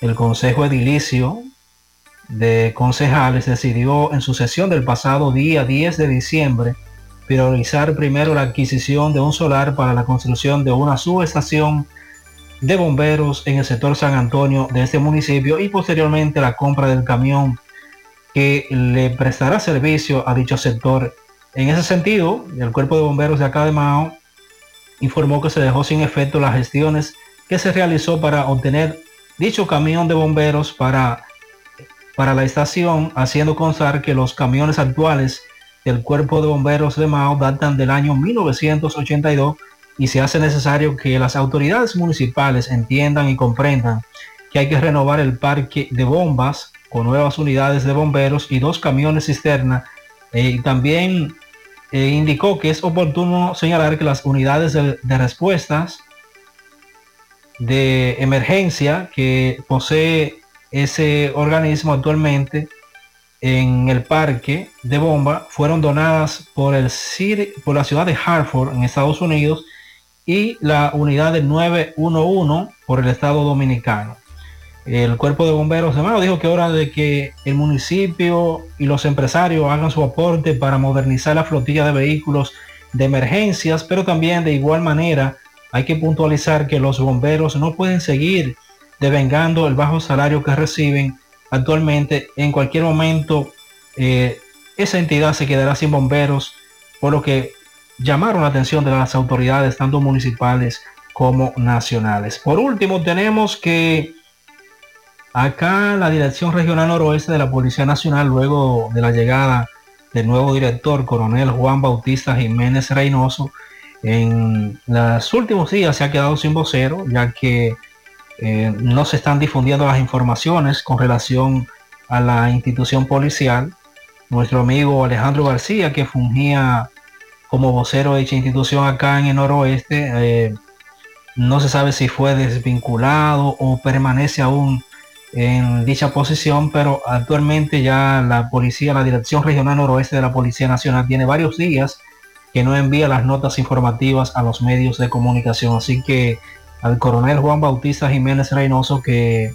el Consejo Edilicio de Concejales decidió en su sesión del pasado día 10 de diciembre priorizar primero la adquisición de un solar para la construcción de una subestación de bomberos en el sector San Antonio de este municipio y posteriormente la compra del camión que le prestará servicio a dicho sector. En ese sentido, el cuerpo de bomberos de acá de Mao informó que se dejó sin efecto las gestiones que se realizó para obtener dicho camión de bomberos para, para la estación, haciendo constar que los camiones actuales del cuerpo de bomberos de Mao datan del año 1982 y se hace necesario que las autoridades municipales entiendan y comprendan que hay que renovar el parque de bombas con nuevas unidades de bomberos y dos camiones cisterna. Eh, también eh, indicó que es oportuno señalar que las unidades de, de respuestas de emergencia que posee ese organismo actualmente en el parque de bomba fueron donadas por el por la ciudad de Hartford en Estados Unidos y la unidad del 911 por el Estado Dominicano. El cuerpo de bomberos de Mao dijo que hora de que el municipio y los empresarios hagan su aporte para modernizar la flotilla de vehículos de emergencias, pero también de igual manera hay que puntualizar que los bomberos no pueden seguir devengando el bajo salario que reciben actualmente. En cualquier momento eh, esa entidad se quedará sin bomberos, por lo que llamaron la atención de las autoridades, tanto municipales como nacionales. Por último, tenemos que acá la Dirección Regional Noroeste de la Policía Nacional, luego de la llegada del nuevo director, coronel Juan Bautista Jiménez Reynoso, en los últimos días se ha quedado sin vocero, ya que eh, no se están difundiendo las informaciones con relación a la institución policial. Nuestro amigo Alejandro García, que fungía como vocero de dicha institución acá en el noroeste. Eh, no se sabe si fue desvinculado o permanece aún en dicha posición, pero actualmente ya la policía, la Dirección Regional Noroeste de la Policía Nacional tiene varios días que no envía las notas informativas a los medios de comunicación. Así que al coronel Juan Bautista Jiménez Reynoso que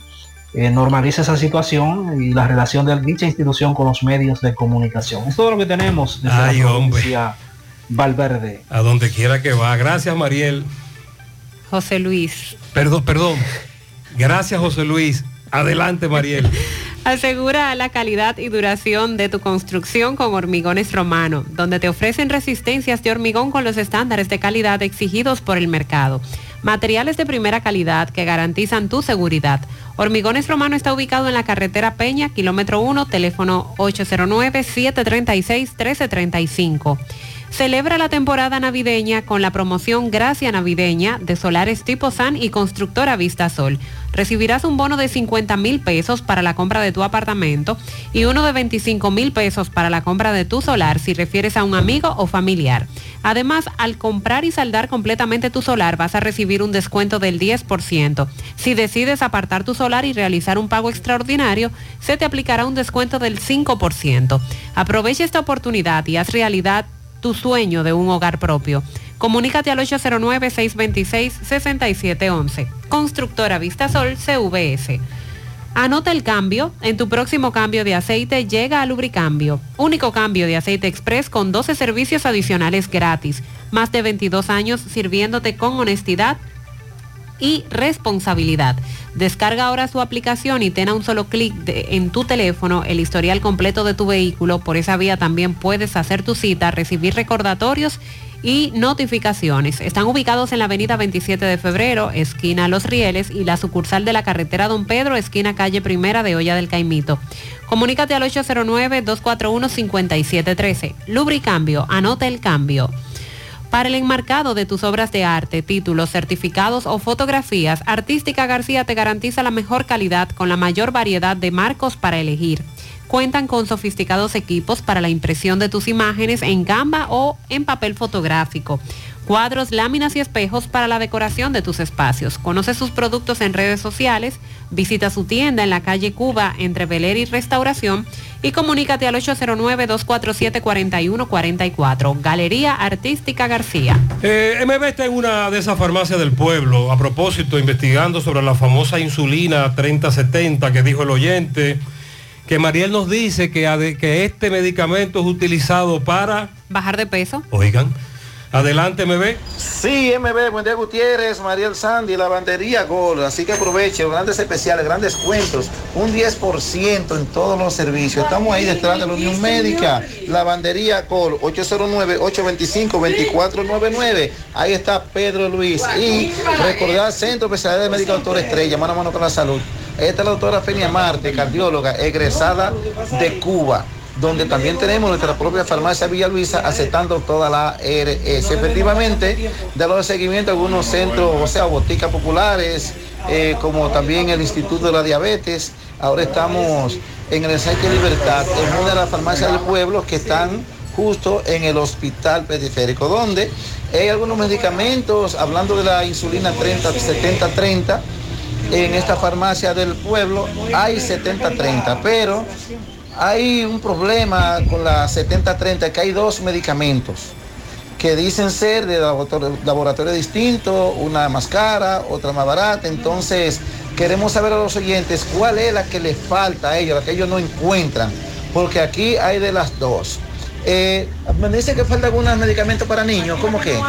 eh, normalice esa situación y la relación de dicha institución con los medios de comunicación. Es todo lo que tenemos desde Ay, la hombre. Valverde. A donde quiera que va. Gracias, Mariel. José Luis. Perdón, perdón. Gracias, José Luis. Adelante, Mariel. Asegura la calidad y duración de tu construcción con Hormigones Romano, donde te ofrecen resistencias de hormigón con los estándares de calidad exigidos por el mercado. Materiales de primera calidad que garantizan tu seguridad. Hormigones Romano está ubicado en la carretera Peña, kilómetro 1, teléfono 809-736-1335. Celebra la temporada navideña con la promoción Gracia Navideña de Solares Tipo San y Constructora Vista Sol. Recibirás un bono de 50 mil pesos para la compra de tu apartamento y uno de 25 mil pesos para la compra de tu solar si refieres a un amigo o familiar. Además, al comprar y saldar completamente tu solar vas a recibir un descuento del 10%. Si decides apartar tu solar y realizar un pago extraordinario, se te aplicará un descuento del 5%. Aprovecha esta oportunidad y haz realidad tu sueño de un hogar propio. Comunícate al 809-626-6711. Constructora Vistasol CVS. Anota el cambio. En tu próximo cambio de aceite llega a Lubricambio. Único cambio de aceite express con 12 servicios adicionales gratis. Más de 22 años sirviéndote con honestidad y responsabilidad. Descarga ahora su aplicación y ten a un solo clic en tu teléfono el historial completo de tu vehículo. Por esa vía también puedes hacer tu cita, recibir recordatorios y notificaciones. Están ubicados en la avenida 27 de febrero, esquina Los Rieles, y la sucursal de la carretera Don Pedro, esquina calle Primera de Olla del Caimito. Comunícate al 809-241-5713. Lubricambio, anota el cambio. Para el enmarcado de tus obras de arte, títulos, certificados o fotografías, Artística García te garantiza la mejor calidad con la mayor variedad de marcos para elegir. Cuentan con sofisticados equipos para la impresión de tus imágenes en Canva o en papel fotográfico. Cuadros, láminas y espejos para la decoración de tus espacios. Conoce sus productos en redes sociales, visita su tienda en la calle Cuba entre Beler y Restauración y comunícate al 809-247-4144. Galería Artística García. Eh, MB está en una de esas farmacias del pueblo, a propósito, investigando sobre la famosa insulina 3070 que dijo el oyente, que Mariel nos dice que, este medicamento es utilizado para... Bajar de peso. Oigan, adelante MB. Sí, MB, buen día Gutiérrez, Mariel Sandy, lavandería Gol. Así que aproveche, grandes especiales, grandes cuentos, un 10% en todos los servicios. Estamos ahí detrás de la Unión Médica, lavandería Gol, 809-825-2499. Ahí está Pedro Luis. Y recordar Centro Especialidad de Médica Doctor Estrella, mano a mano con la salud. Ahí está la doctora Fenia Marte, cardióloga, egresada de Cuba donde también tenemos nuestra propia farmacia Villa Luisa aceptando toda la RS. Efectivamente, de los seguimiento a algunos centros, o sea, boticas populares, eh, como también el Instituto de la Diabetes. Ahora estamos en el Sánchez Libertad, en una de las farmacias del pueblo que están justo en el hospital periférico, donde hay algunos medicamentos, hablando de la insulina 30, 70-30, en esta farmacia del pueblo hay 70-30, pero hay un problema con la 70-30, que hay dos medicamentos que dicen ser de laboratorio, laboratorio distinto, una más cara, otra más barata. Entonces, queremos saber a los oyentes cuál es la que les falta a ellos, la que ellos no encuentran, porque aquí hay de las dos. Eh, me dice que falta algunos medicamentos para niños, ¿cómo que?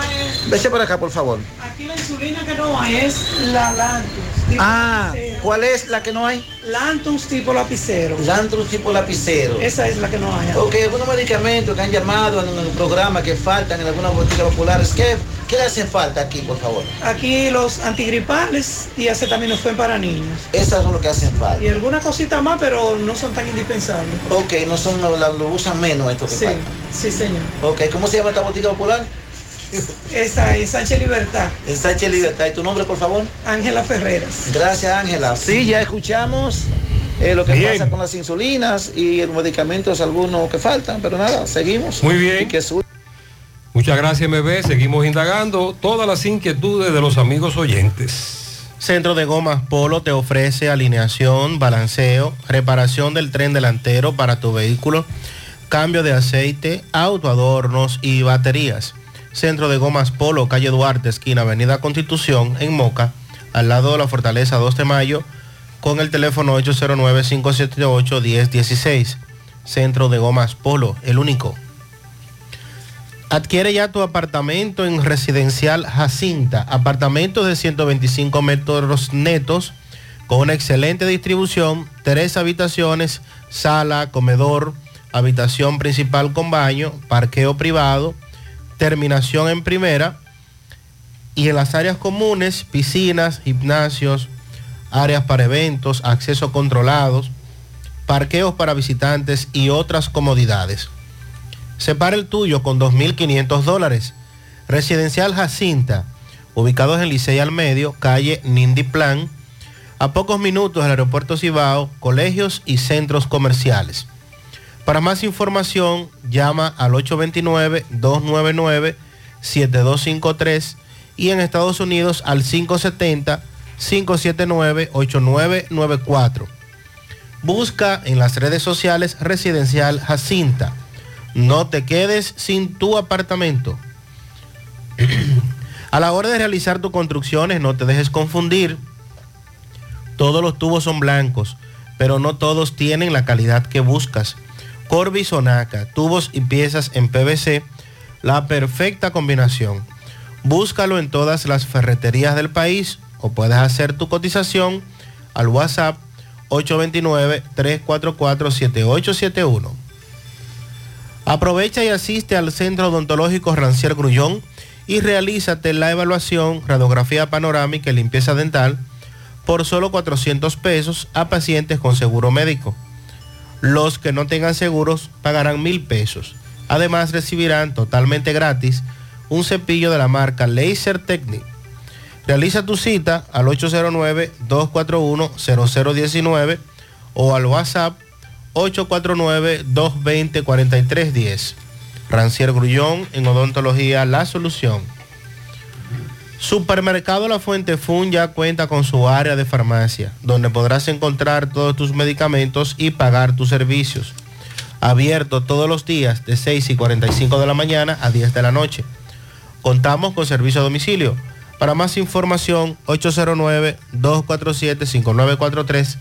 Vete por acá, por favor. Aquí la insulina que no hay es la Lantus. Ah, lapicero. ¿cuál es la que no hay? Lantus tipo lapicero. Lantus tipo lapicero. Esa es la que no hay. Ok, algunos medicamentos que han llamado en el programa que faltan en algunas boticas populares. ¿Qué, qué le hacen falta aquí, por favor? Aquí los antigripales y acetaminofén para niños. Esas son lo que hacen falta. Y alguna cosita más, pero no son tan indispensables. Ok, no son, lo, lo usan menos esto que Sí, falta. sí señor. Ok, ¿cómo se llama esta botica popular? Esta es Sánchez Libertad. En Sánchez Libertad. ¿Y tu nombre, por favor? Ángela Ferreras. Gracias, Ángela. Sí, ya escuchamos eh, lo que Bien. pasa con las insulinas y los medicamentos, algunos que faltan, pero nada, seguimos. Muy bien. Y que su- Muchas gracias MB, seguimos indagando todas las inquietudes de los amigos oyentes. Centro de Gomas Polo te ofrece alineación, balanceo, reparación del tren delantero para tu vehículo, cambio de aceite, autoadornos y baterías. Centro de Gomas Polo, calle Duarte, esquina Avenida Constitución, en Moca, al lado de la Fortaleza 2 de Mayo, con el teléfono 809-578-1016. Centro de Gomas Polo, el único. Adquiere ya tu apartamento en Residencial Jacinta. Apartamentos de 125 metros netos con una excelente distribución, tres habitaciones, sala, comedor, habitación principal con baño, parqueo privado, terminación en primera y en las áreas comunes, piscinas, gimnasios, áreas para eventos, acceso controlados, parqueos para visitantes y otras comodidades. Separa el tuyo con 2.500 dólares. Residencial Jacinta, ubicados en Licey al Medio, calle Nindy Plan, a pocos minutos del aeropuerto Cibao, colegios y centros comerciales. Para más información, llama al 829-299-7253 y en Estados Unidos al 570-579-8994. Busca en las redes sociales Residencial Jacinta. No te quedes sin tu apartamento. A la hora de realizar tus construcciones, no te dejes confundir. Todos los tubos son blancos, pero no todos tienen la calidad que buscas. Corby Sonaca, tubos y piezas en PVC, la perfecta combinación. Búscalo en todas las ferreterías del país o puedes hacer tu cotización al WhatsApp 829-344-7871. Aprovecha y asiste al Centro Odontológico Rancier Grullón y realízate la evaluación, radiografía panorámica y limpieza dental por solo 400 pesos a pacientes con seguro médico. Los que no tengan seguros pagarán mil pesos. Además recibirán totalmente gratis un cepillo de la marca Laser Technique. Realiza tu cita al 809-241-0019 o al WhatsApp 849-220-4310. Rancier Grullón en Odontología La Solución. Supermercado La Fuente Fun ya cuenta con su área de farmacia, donde podrás encontrar todos tus medicamentos y pagar tus servicios. Abierto todos los días de 6 y 45 de la mañana a 10 de la noche. Contamos con servicio a domicilio. Para más información, 809-247-5943,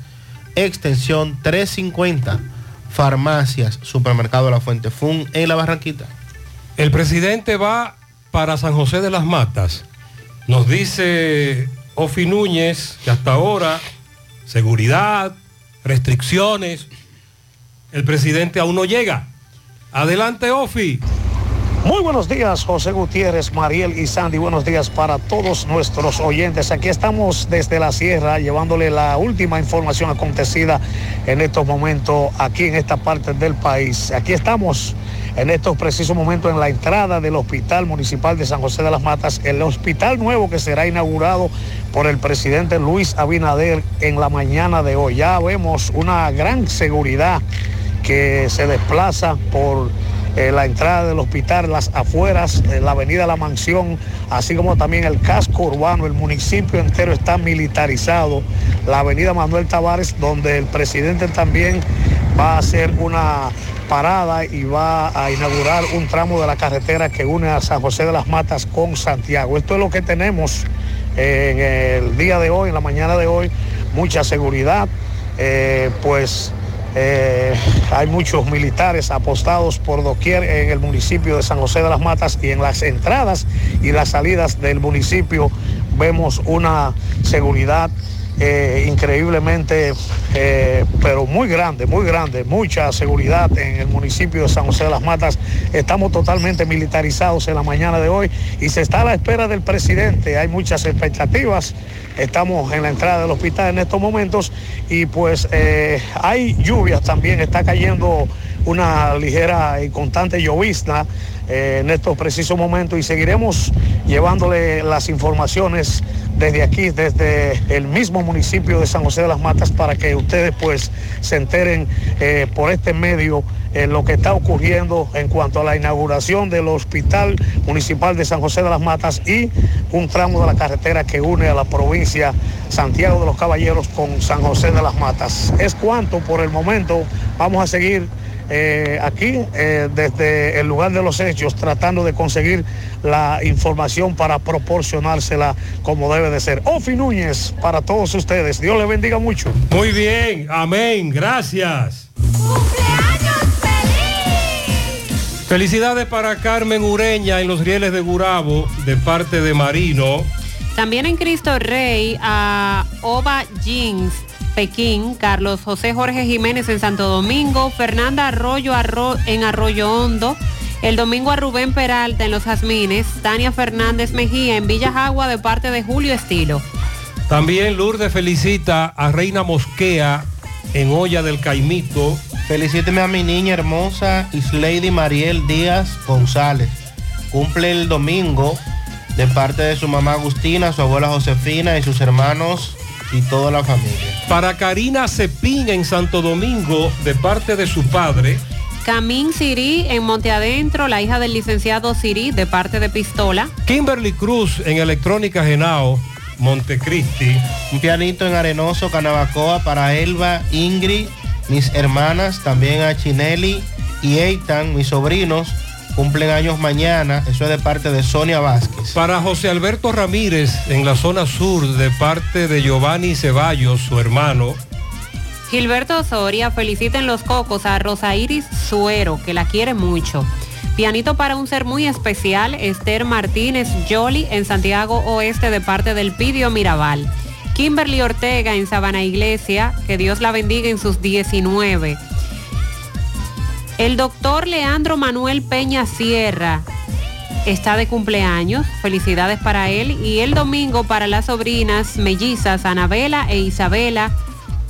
extensión 350, farmacias, supermercado La Fuente Fun en La Barranquita. El presidente va para San José de las Matas. Nos dice Ofi Núñez que hasta ahora seguridad, restricciones, el presidente aún no llega. Adelante, Ofi. Muy buenos días, José Gutiérrez, Mariel y Sandy. Buenos días para todos nuestros oyentes. Aquí estamos desde la sierra llevándole la última información acontecida en estos momentos aquí en esta parte del país. Aquí estamos en estos precisos momentos en la entrada del Hospital Municipal de San José de las Matas, el hospital nuevo que será inaugurado por el presidente Luis Abinader en la mañana de hoy. Ya vemos una gran seguridad que se desplaza por eh, la entrada del hospital, las afueras, eh, la avenida La Mansión, así como también el casco urbano, el municipio entero está militarizado, la avenida Manuel Tavares, donde el presidente también va a hacer una parada y va a inaugurar un tramo de la carretera que une a San José de las Matas con Santiago. Esto es lo que tenemos en el día de hoy, en la mañana de hoy, mucha seguridad, eh, pues eh, hay muchos militares apostados por doquier en el municipio de San José de las Matas y en las entradas y las salidas del municipio vemos una seguridad eh, increíblemente, eh, pero muy grande, muy grande, mucha seguridad en el municipio de San José de las Matas. Estamos totalmente militarizados en la mañana de hoy y se está a la espera del presidente. Hay muchas expectativas. Estamos en la entrada del hospital en estos momentos y pues eh, hay lluvias también, está cayendo una ligera y constante llovizna eh, en estos precisos momentos y seguiremos llevándole las informaciones desde aquí, desde el mismo municipio de San José de las Matas, para que ustedes pues se enteren eh, por este medio en lo que está ocurriendo en cuanto a la inauguración del Hospital Municipal de San José de las Matas y un tramo de la carretera que une a la provincia Santiago de los Caballeros con San José de las Matas. Es cuanto por el momento. Vamos a seguir eh, aquí eh, desde el lugar de los hechos tratando de conseguir la información para proporcionársela como debe de ser. Ofi Núñez para todos ustedes. Dios les bendiga mucho. Muy bien, amén, gracias. Felicidades para Carmen Ureña en los rieles de Gurabo de parte de Marino. También en Cristo Rey a Ova Jeans, Pekín, Carlos José Jorge Jiménez en Santo Domingo, Fernanda Arroyo Arro- en Arroyo Hondo, el domingo a Rubén Peralta en Los Jazmines, Tania Fernández Mejía en Villa Jagua de parte de Julio Estilo. También Lourdes felicita a Reina Mosquea en Olla del Caimito. Felicíteme a mi niña hermosa Islady Mariel Díaz González. Cumple el domingo de parte de su mamá Agustina, su abuela Josefina y sus hermanos y toda la familia. Para Karina Cepín en Santo Domingo de parte de su padre. Camín Sirí en Monte Adentro, la hija del licenciado Sirí de parte de Pistola. Kimberly Cruz en Electrónica Genao, Montecristi. Un pianito en Arenoso, Canabacoa para Elba, Ingrid, mis hermanas, también a Chinelli y Eitan, mis sobrinos, cumplen años mañana. Eso es de parte de Sonia Vázquez. Para José Alberto Ramírez en la zona sur de parte de Giovanni Ceballos, su hermano. Gilberto Soria felicita en los cocos a Rosa Iris Suero, que la quiere mucho. Pianito para un ser muy especial, Esther Martínez Jolly en Santiago Oeste de parte del Pidio Mirabal. Kimberly Ortega en Sabana Iglesia, que Dios la bendiga en sus 19. El doctor Leandro Manuel Peña Sierra está de cumpleaños, felicidades para él. Y el domingo para las sobrinas mellizas Anabela e Isabela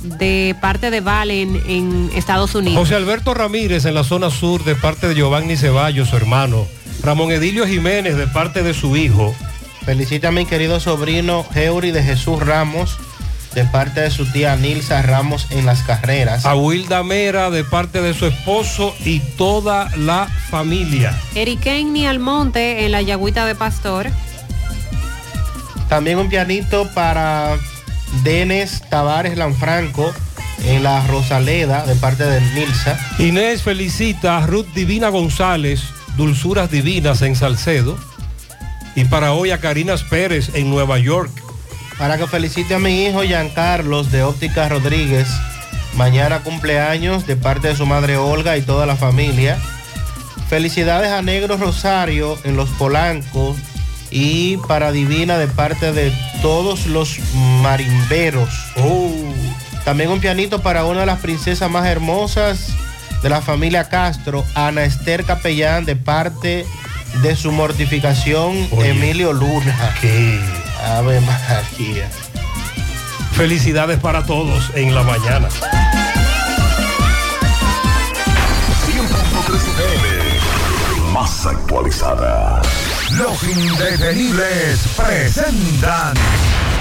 de parte de Valen en Estados Unidos. José Alberto Ramírez en la zona sur de parte de Giovanni Ceballos, su hermano. Ramón Edilio Jiménez de parte de su hijo. Felicita a mi querido sobrino Heuri de Jesús Ramos, de parte de su tía Nilsa Ramos en las carreras. A Wilda Mera de parte de su esposo y toda la familia. Erikenni Almonte en la Yagüita de Pastor. También un pianito para Denis Tavares Lanfranco en la Rosaleda de parte de Nilsa. Inés felicita a Ruth Divina González, Dulzuras Divinas en Salcedo. Y para hoy a Carinas Pérez en Nueva York. Para que felicite a mi hijo Giancarlos de Óptica Rodríguez. Mañana cumpleaños de parte de su madre Olga y toda la familia. Felicidades a Negro Rosario en Los Polancos y para Divina de parte de todos los marimberos. También un pianito para una de las princesas más hermosas de la familia Castro, Ana Esther Capellán de parte de su mortificación Emilio Luna. ¿Qué? Ave María. Felicidades para todos en la mañana. 100.3 FM, más actualizada. Los indetenibles presentan.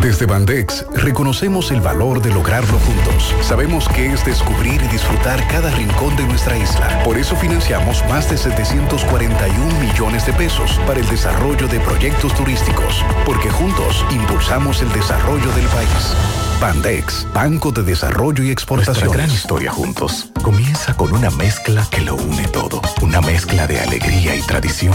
Desde Bandex reconocemos el valor de lograrlo juntos. Sabemos que es descubrir y disfrutar cada rincón de nuestra isla. Por eso financiamos más de 741 millones de pesos para el desarrollo de proyectos turísticos, porque juntos impulsamos el desarrollo del país. Bandex, Banco de Desarrollo y Exportación. Nuestra gran historia juntos comienza con una mezcla que lo une todo. Una mezcla de alegría y tradición.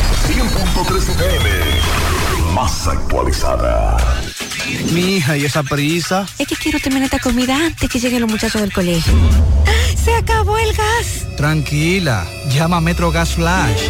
100.3 FM, más actualizada. Mi hija, ¿y esa prisa? Es que quiero terminar esta comida antes que lleguen los muchachos del colegio. ¡Se acabó el gas! Tranquila, llama a Metro Gas Flash.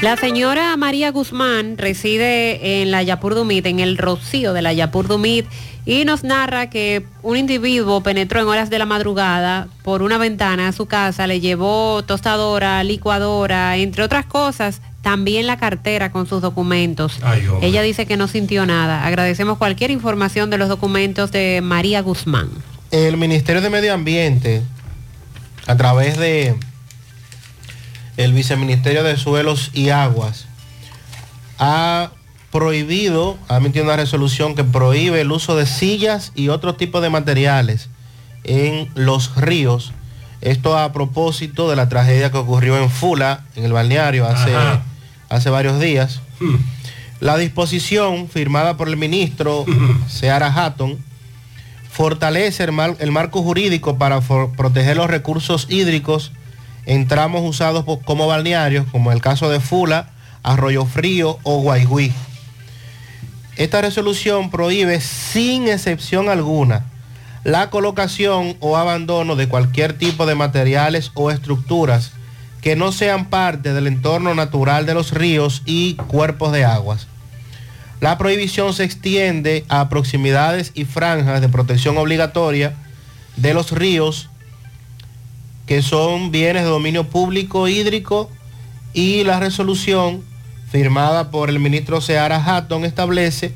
La señora María Guzmán reside en la Yapur Dumit, en el Rocío de la Yapur Dumit, y nos narra que un individuo penetró en horas de la madrugada por una ventana a su casa, le llevó tostadora, licuadora, entre otras cosas, también la cartera con sus documentos. Ella dice que no sintió nada. Agradecemos cualquier información de los documentos de María Guzmán. El Ministerio de Medio Ambiente, a través de el Viceministerio de Suelos y Aguas, ha prohibido, ha emitido una resolución que prohíbe el uso de sillas y otro tipo de materiales en los ríos. Esto a propósito de la tragedia que ocurrió en Fula, en el balneario, hace, hace varios días. La disposición firmada por el ministro Seara Hatton fortalece el, mar- el marco jurídico para for- proteger los recursos hídricos en tramos usados como balnearios, como el caso de Fula, Arroyo Frío o Guayguí. Esta resolución prohíbe sin excepción alguna la colocación o abandono de cualquier tipo de materiales o estructuras que no sean parte del entorno natural de los ríos y cuerpos de aguas. La prohibición se extiende a proximidades y franjas de protección obligatoria de los ríos que son bienes de dominio público hídrico y la resolución firmada por el ministro Seara Hatton establece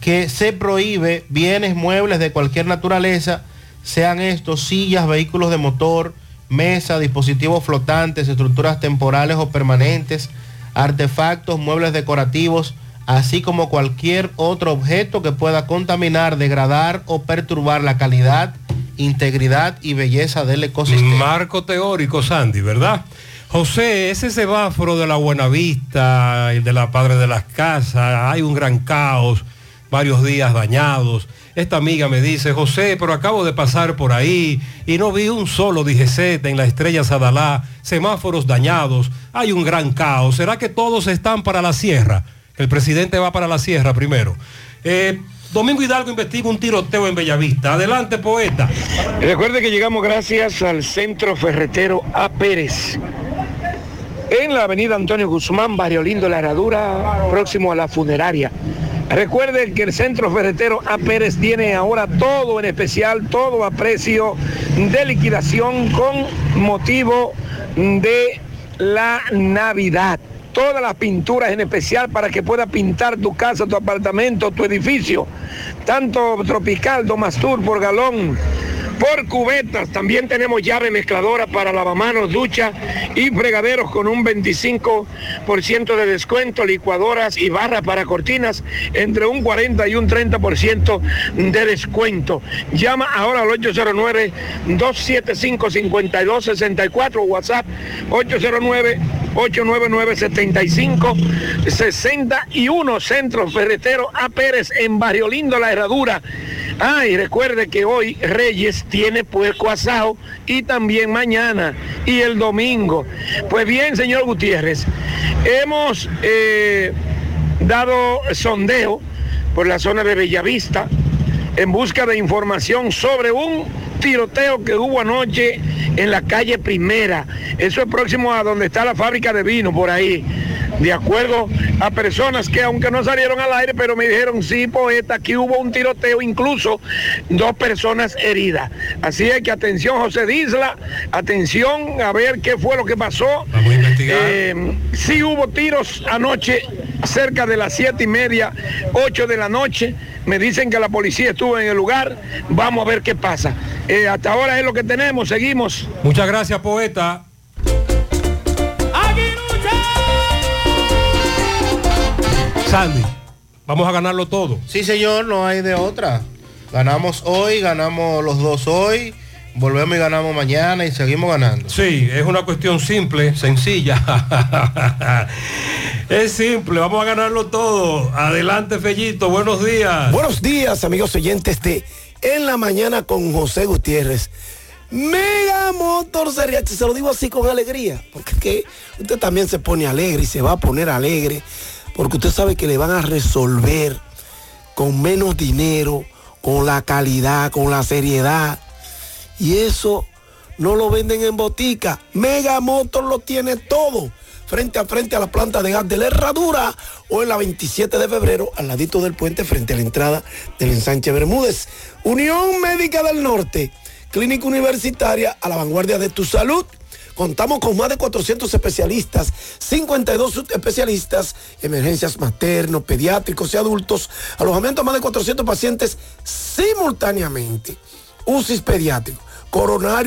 que se prohíbe bienes muebles de cualquier naturaleza, sean estos sillas, vehículos de motor, mesa, dispositivos flotantes, estructuras temporales o permanentes, artefactos, muebles decorativos, así como cualquier otro objeto que pueda contaminar, degradar o perturbar la calidad, integridad y belleza del ecosistema. Marco teórico, Sandy, ¿verdad? José, ese semáforo de la Buenavista y de la Padre de las Casas, hay un gran caos, varios días dañados. Esta amiga me dice, José, pero acabo de pasar por ahí y no vi un solo DGZ en la estrella Sadalá, semáforos dañados, hay un gran caos. ¿Será que todos están para la sierra? El presidente va para la sierra primero. Eh, Domingo Hidalgo investiga un tiroteo en Bellavista. Adelante, poeta. Recuerde que llegamos gracias al Centro Ferretero A. Pérez. En la avenida Antonio Guzmán, Barrio Lindo, La Herradura, próximo a la funeraria. Recuerde que el Centro Ferretero A. Pérez tiene ahora todo en especial, todo a precio de liquidación con motivo de la Navidad. Todas las pinturas en especial para que pueda pintar tu casa, tu apartamento, tu edificio. Tanto tropical, Domastur por galón, por cubetas. También tenemos llave mezcladora para lavamanos, ducha y fregaderos con un 25% de descuento, licuadoras y barras para cortinas entre un 40 y un 30% de descuento. Llama ahora al 809-275-5264 WhatsApp 809-899-7561 Centro Ferretero A. Pérez en Barrio Lindo, La Herradura. Ah, recuerde que hoy Reyes tiene puerco asado y también mañana y el domingo. Pues bien, señor Gutiérrez, hemos eh, dado sondeo por la zona de Bellavista en busca de información sobre un tiroteo que hubo anoche en la calle Primera. Eso es próximo a donde está la fábrica de vino, por ahí. De acuerdo a personas que aunque no salieron al aire, pero me dijeron, sí, poeta, aquí hubo un tiroteo, incluso dos personas heridas. Así es que atención, José Disla, atención a ver qué fue lo que pasó. Vamos a investigar. Eh, sí hubo tiros anoche cerca de las siete y media, ocho de la noche. Me dicen que la policía estuvo en el lugar. Vamos a ver qué pasa. Eh, hasta ahora es lo que tenemos. Seguimos. Muchas gracias, poeta. Sandy, vamos a ganarlo todo. Sí, señor, no hay de otra. Ganamos hoy, ganamos los dos hoy, volvemos y ganamos mañana y seguimos ganando. Sí, es una cuestión simple, sencilla. es simple, vamos a ganarlo todo. Adelante, Fellito, buenos días. Buenos días, amigos oyentes de En la Mañana con José Gutiérrez. Mega Motor Seriachi, se lo digo así con alegría, porque es que usted también se pone alegre y se va a poner alegre, porque usted sabe que le van a resolver con menos dinero, con la calidad, con la seriedad. Y eso no lo venden en botica. Mega Motor lo tiene todo. Frente a frente a la planta de gas de la Herradura o en la 27 de febrero al ladito del puente frente a la entrada del ensanche Bermúdez. Unión Médica del Norte, clínica universitaria a la vanguardia de tu salud. Contamos con más de 400 especialistas, 52 especialistas, emergencias maternos, pediátricos y adultos, alojamiento a más de 400 pacientes simultáneamente, UCIs pediátricos, coronario.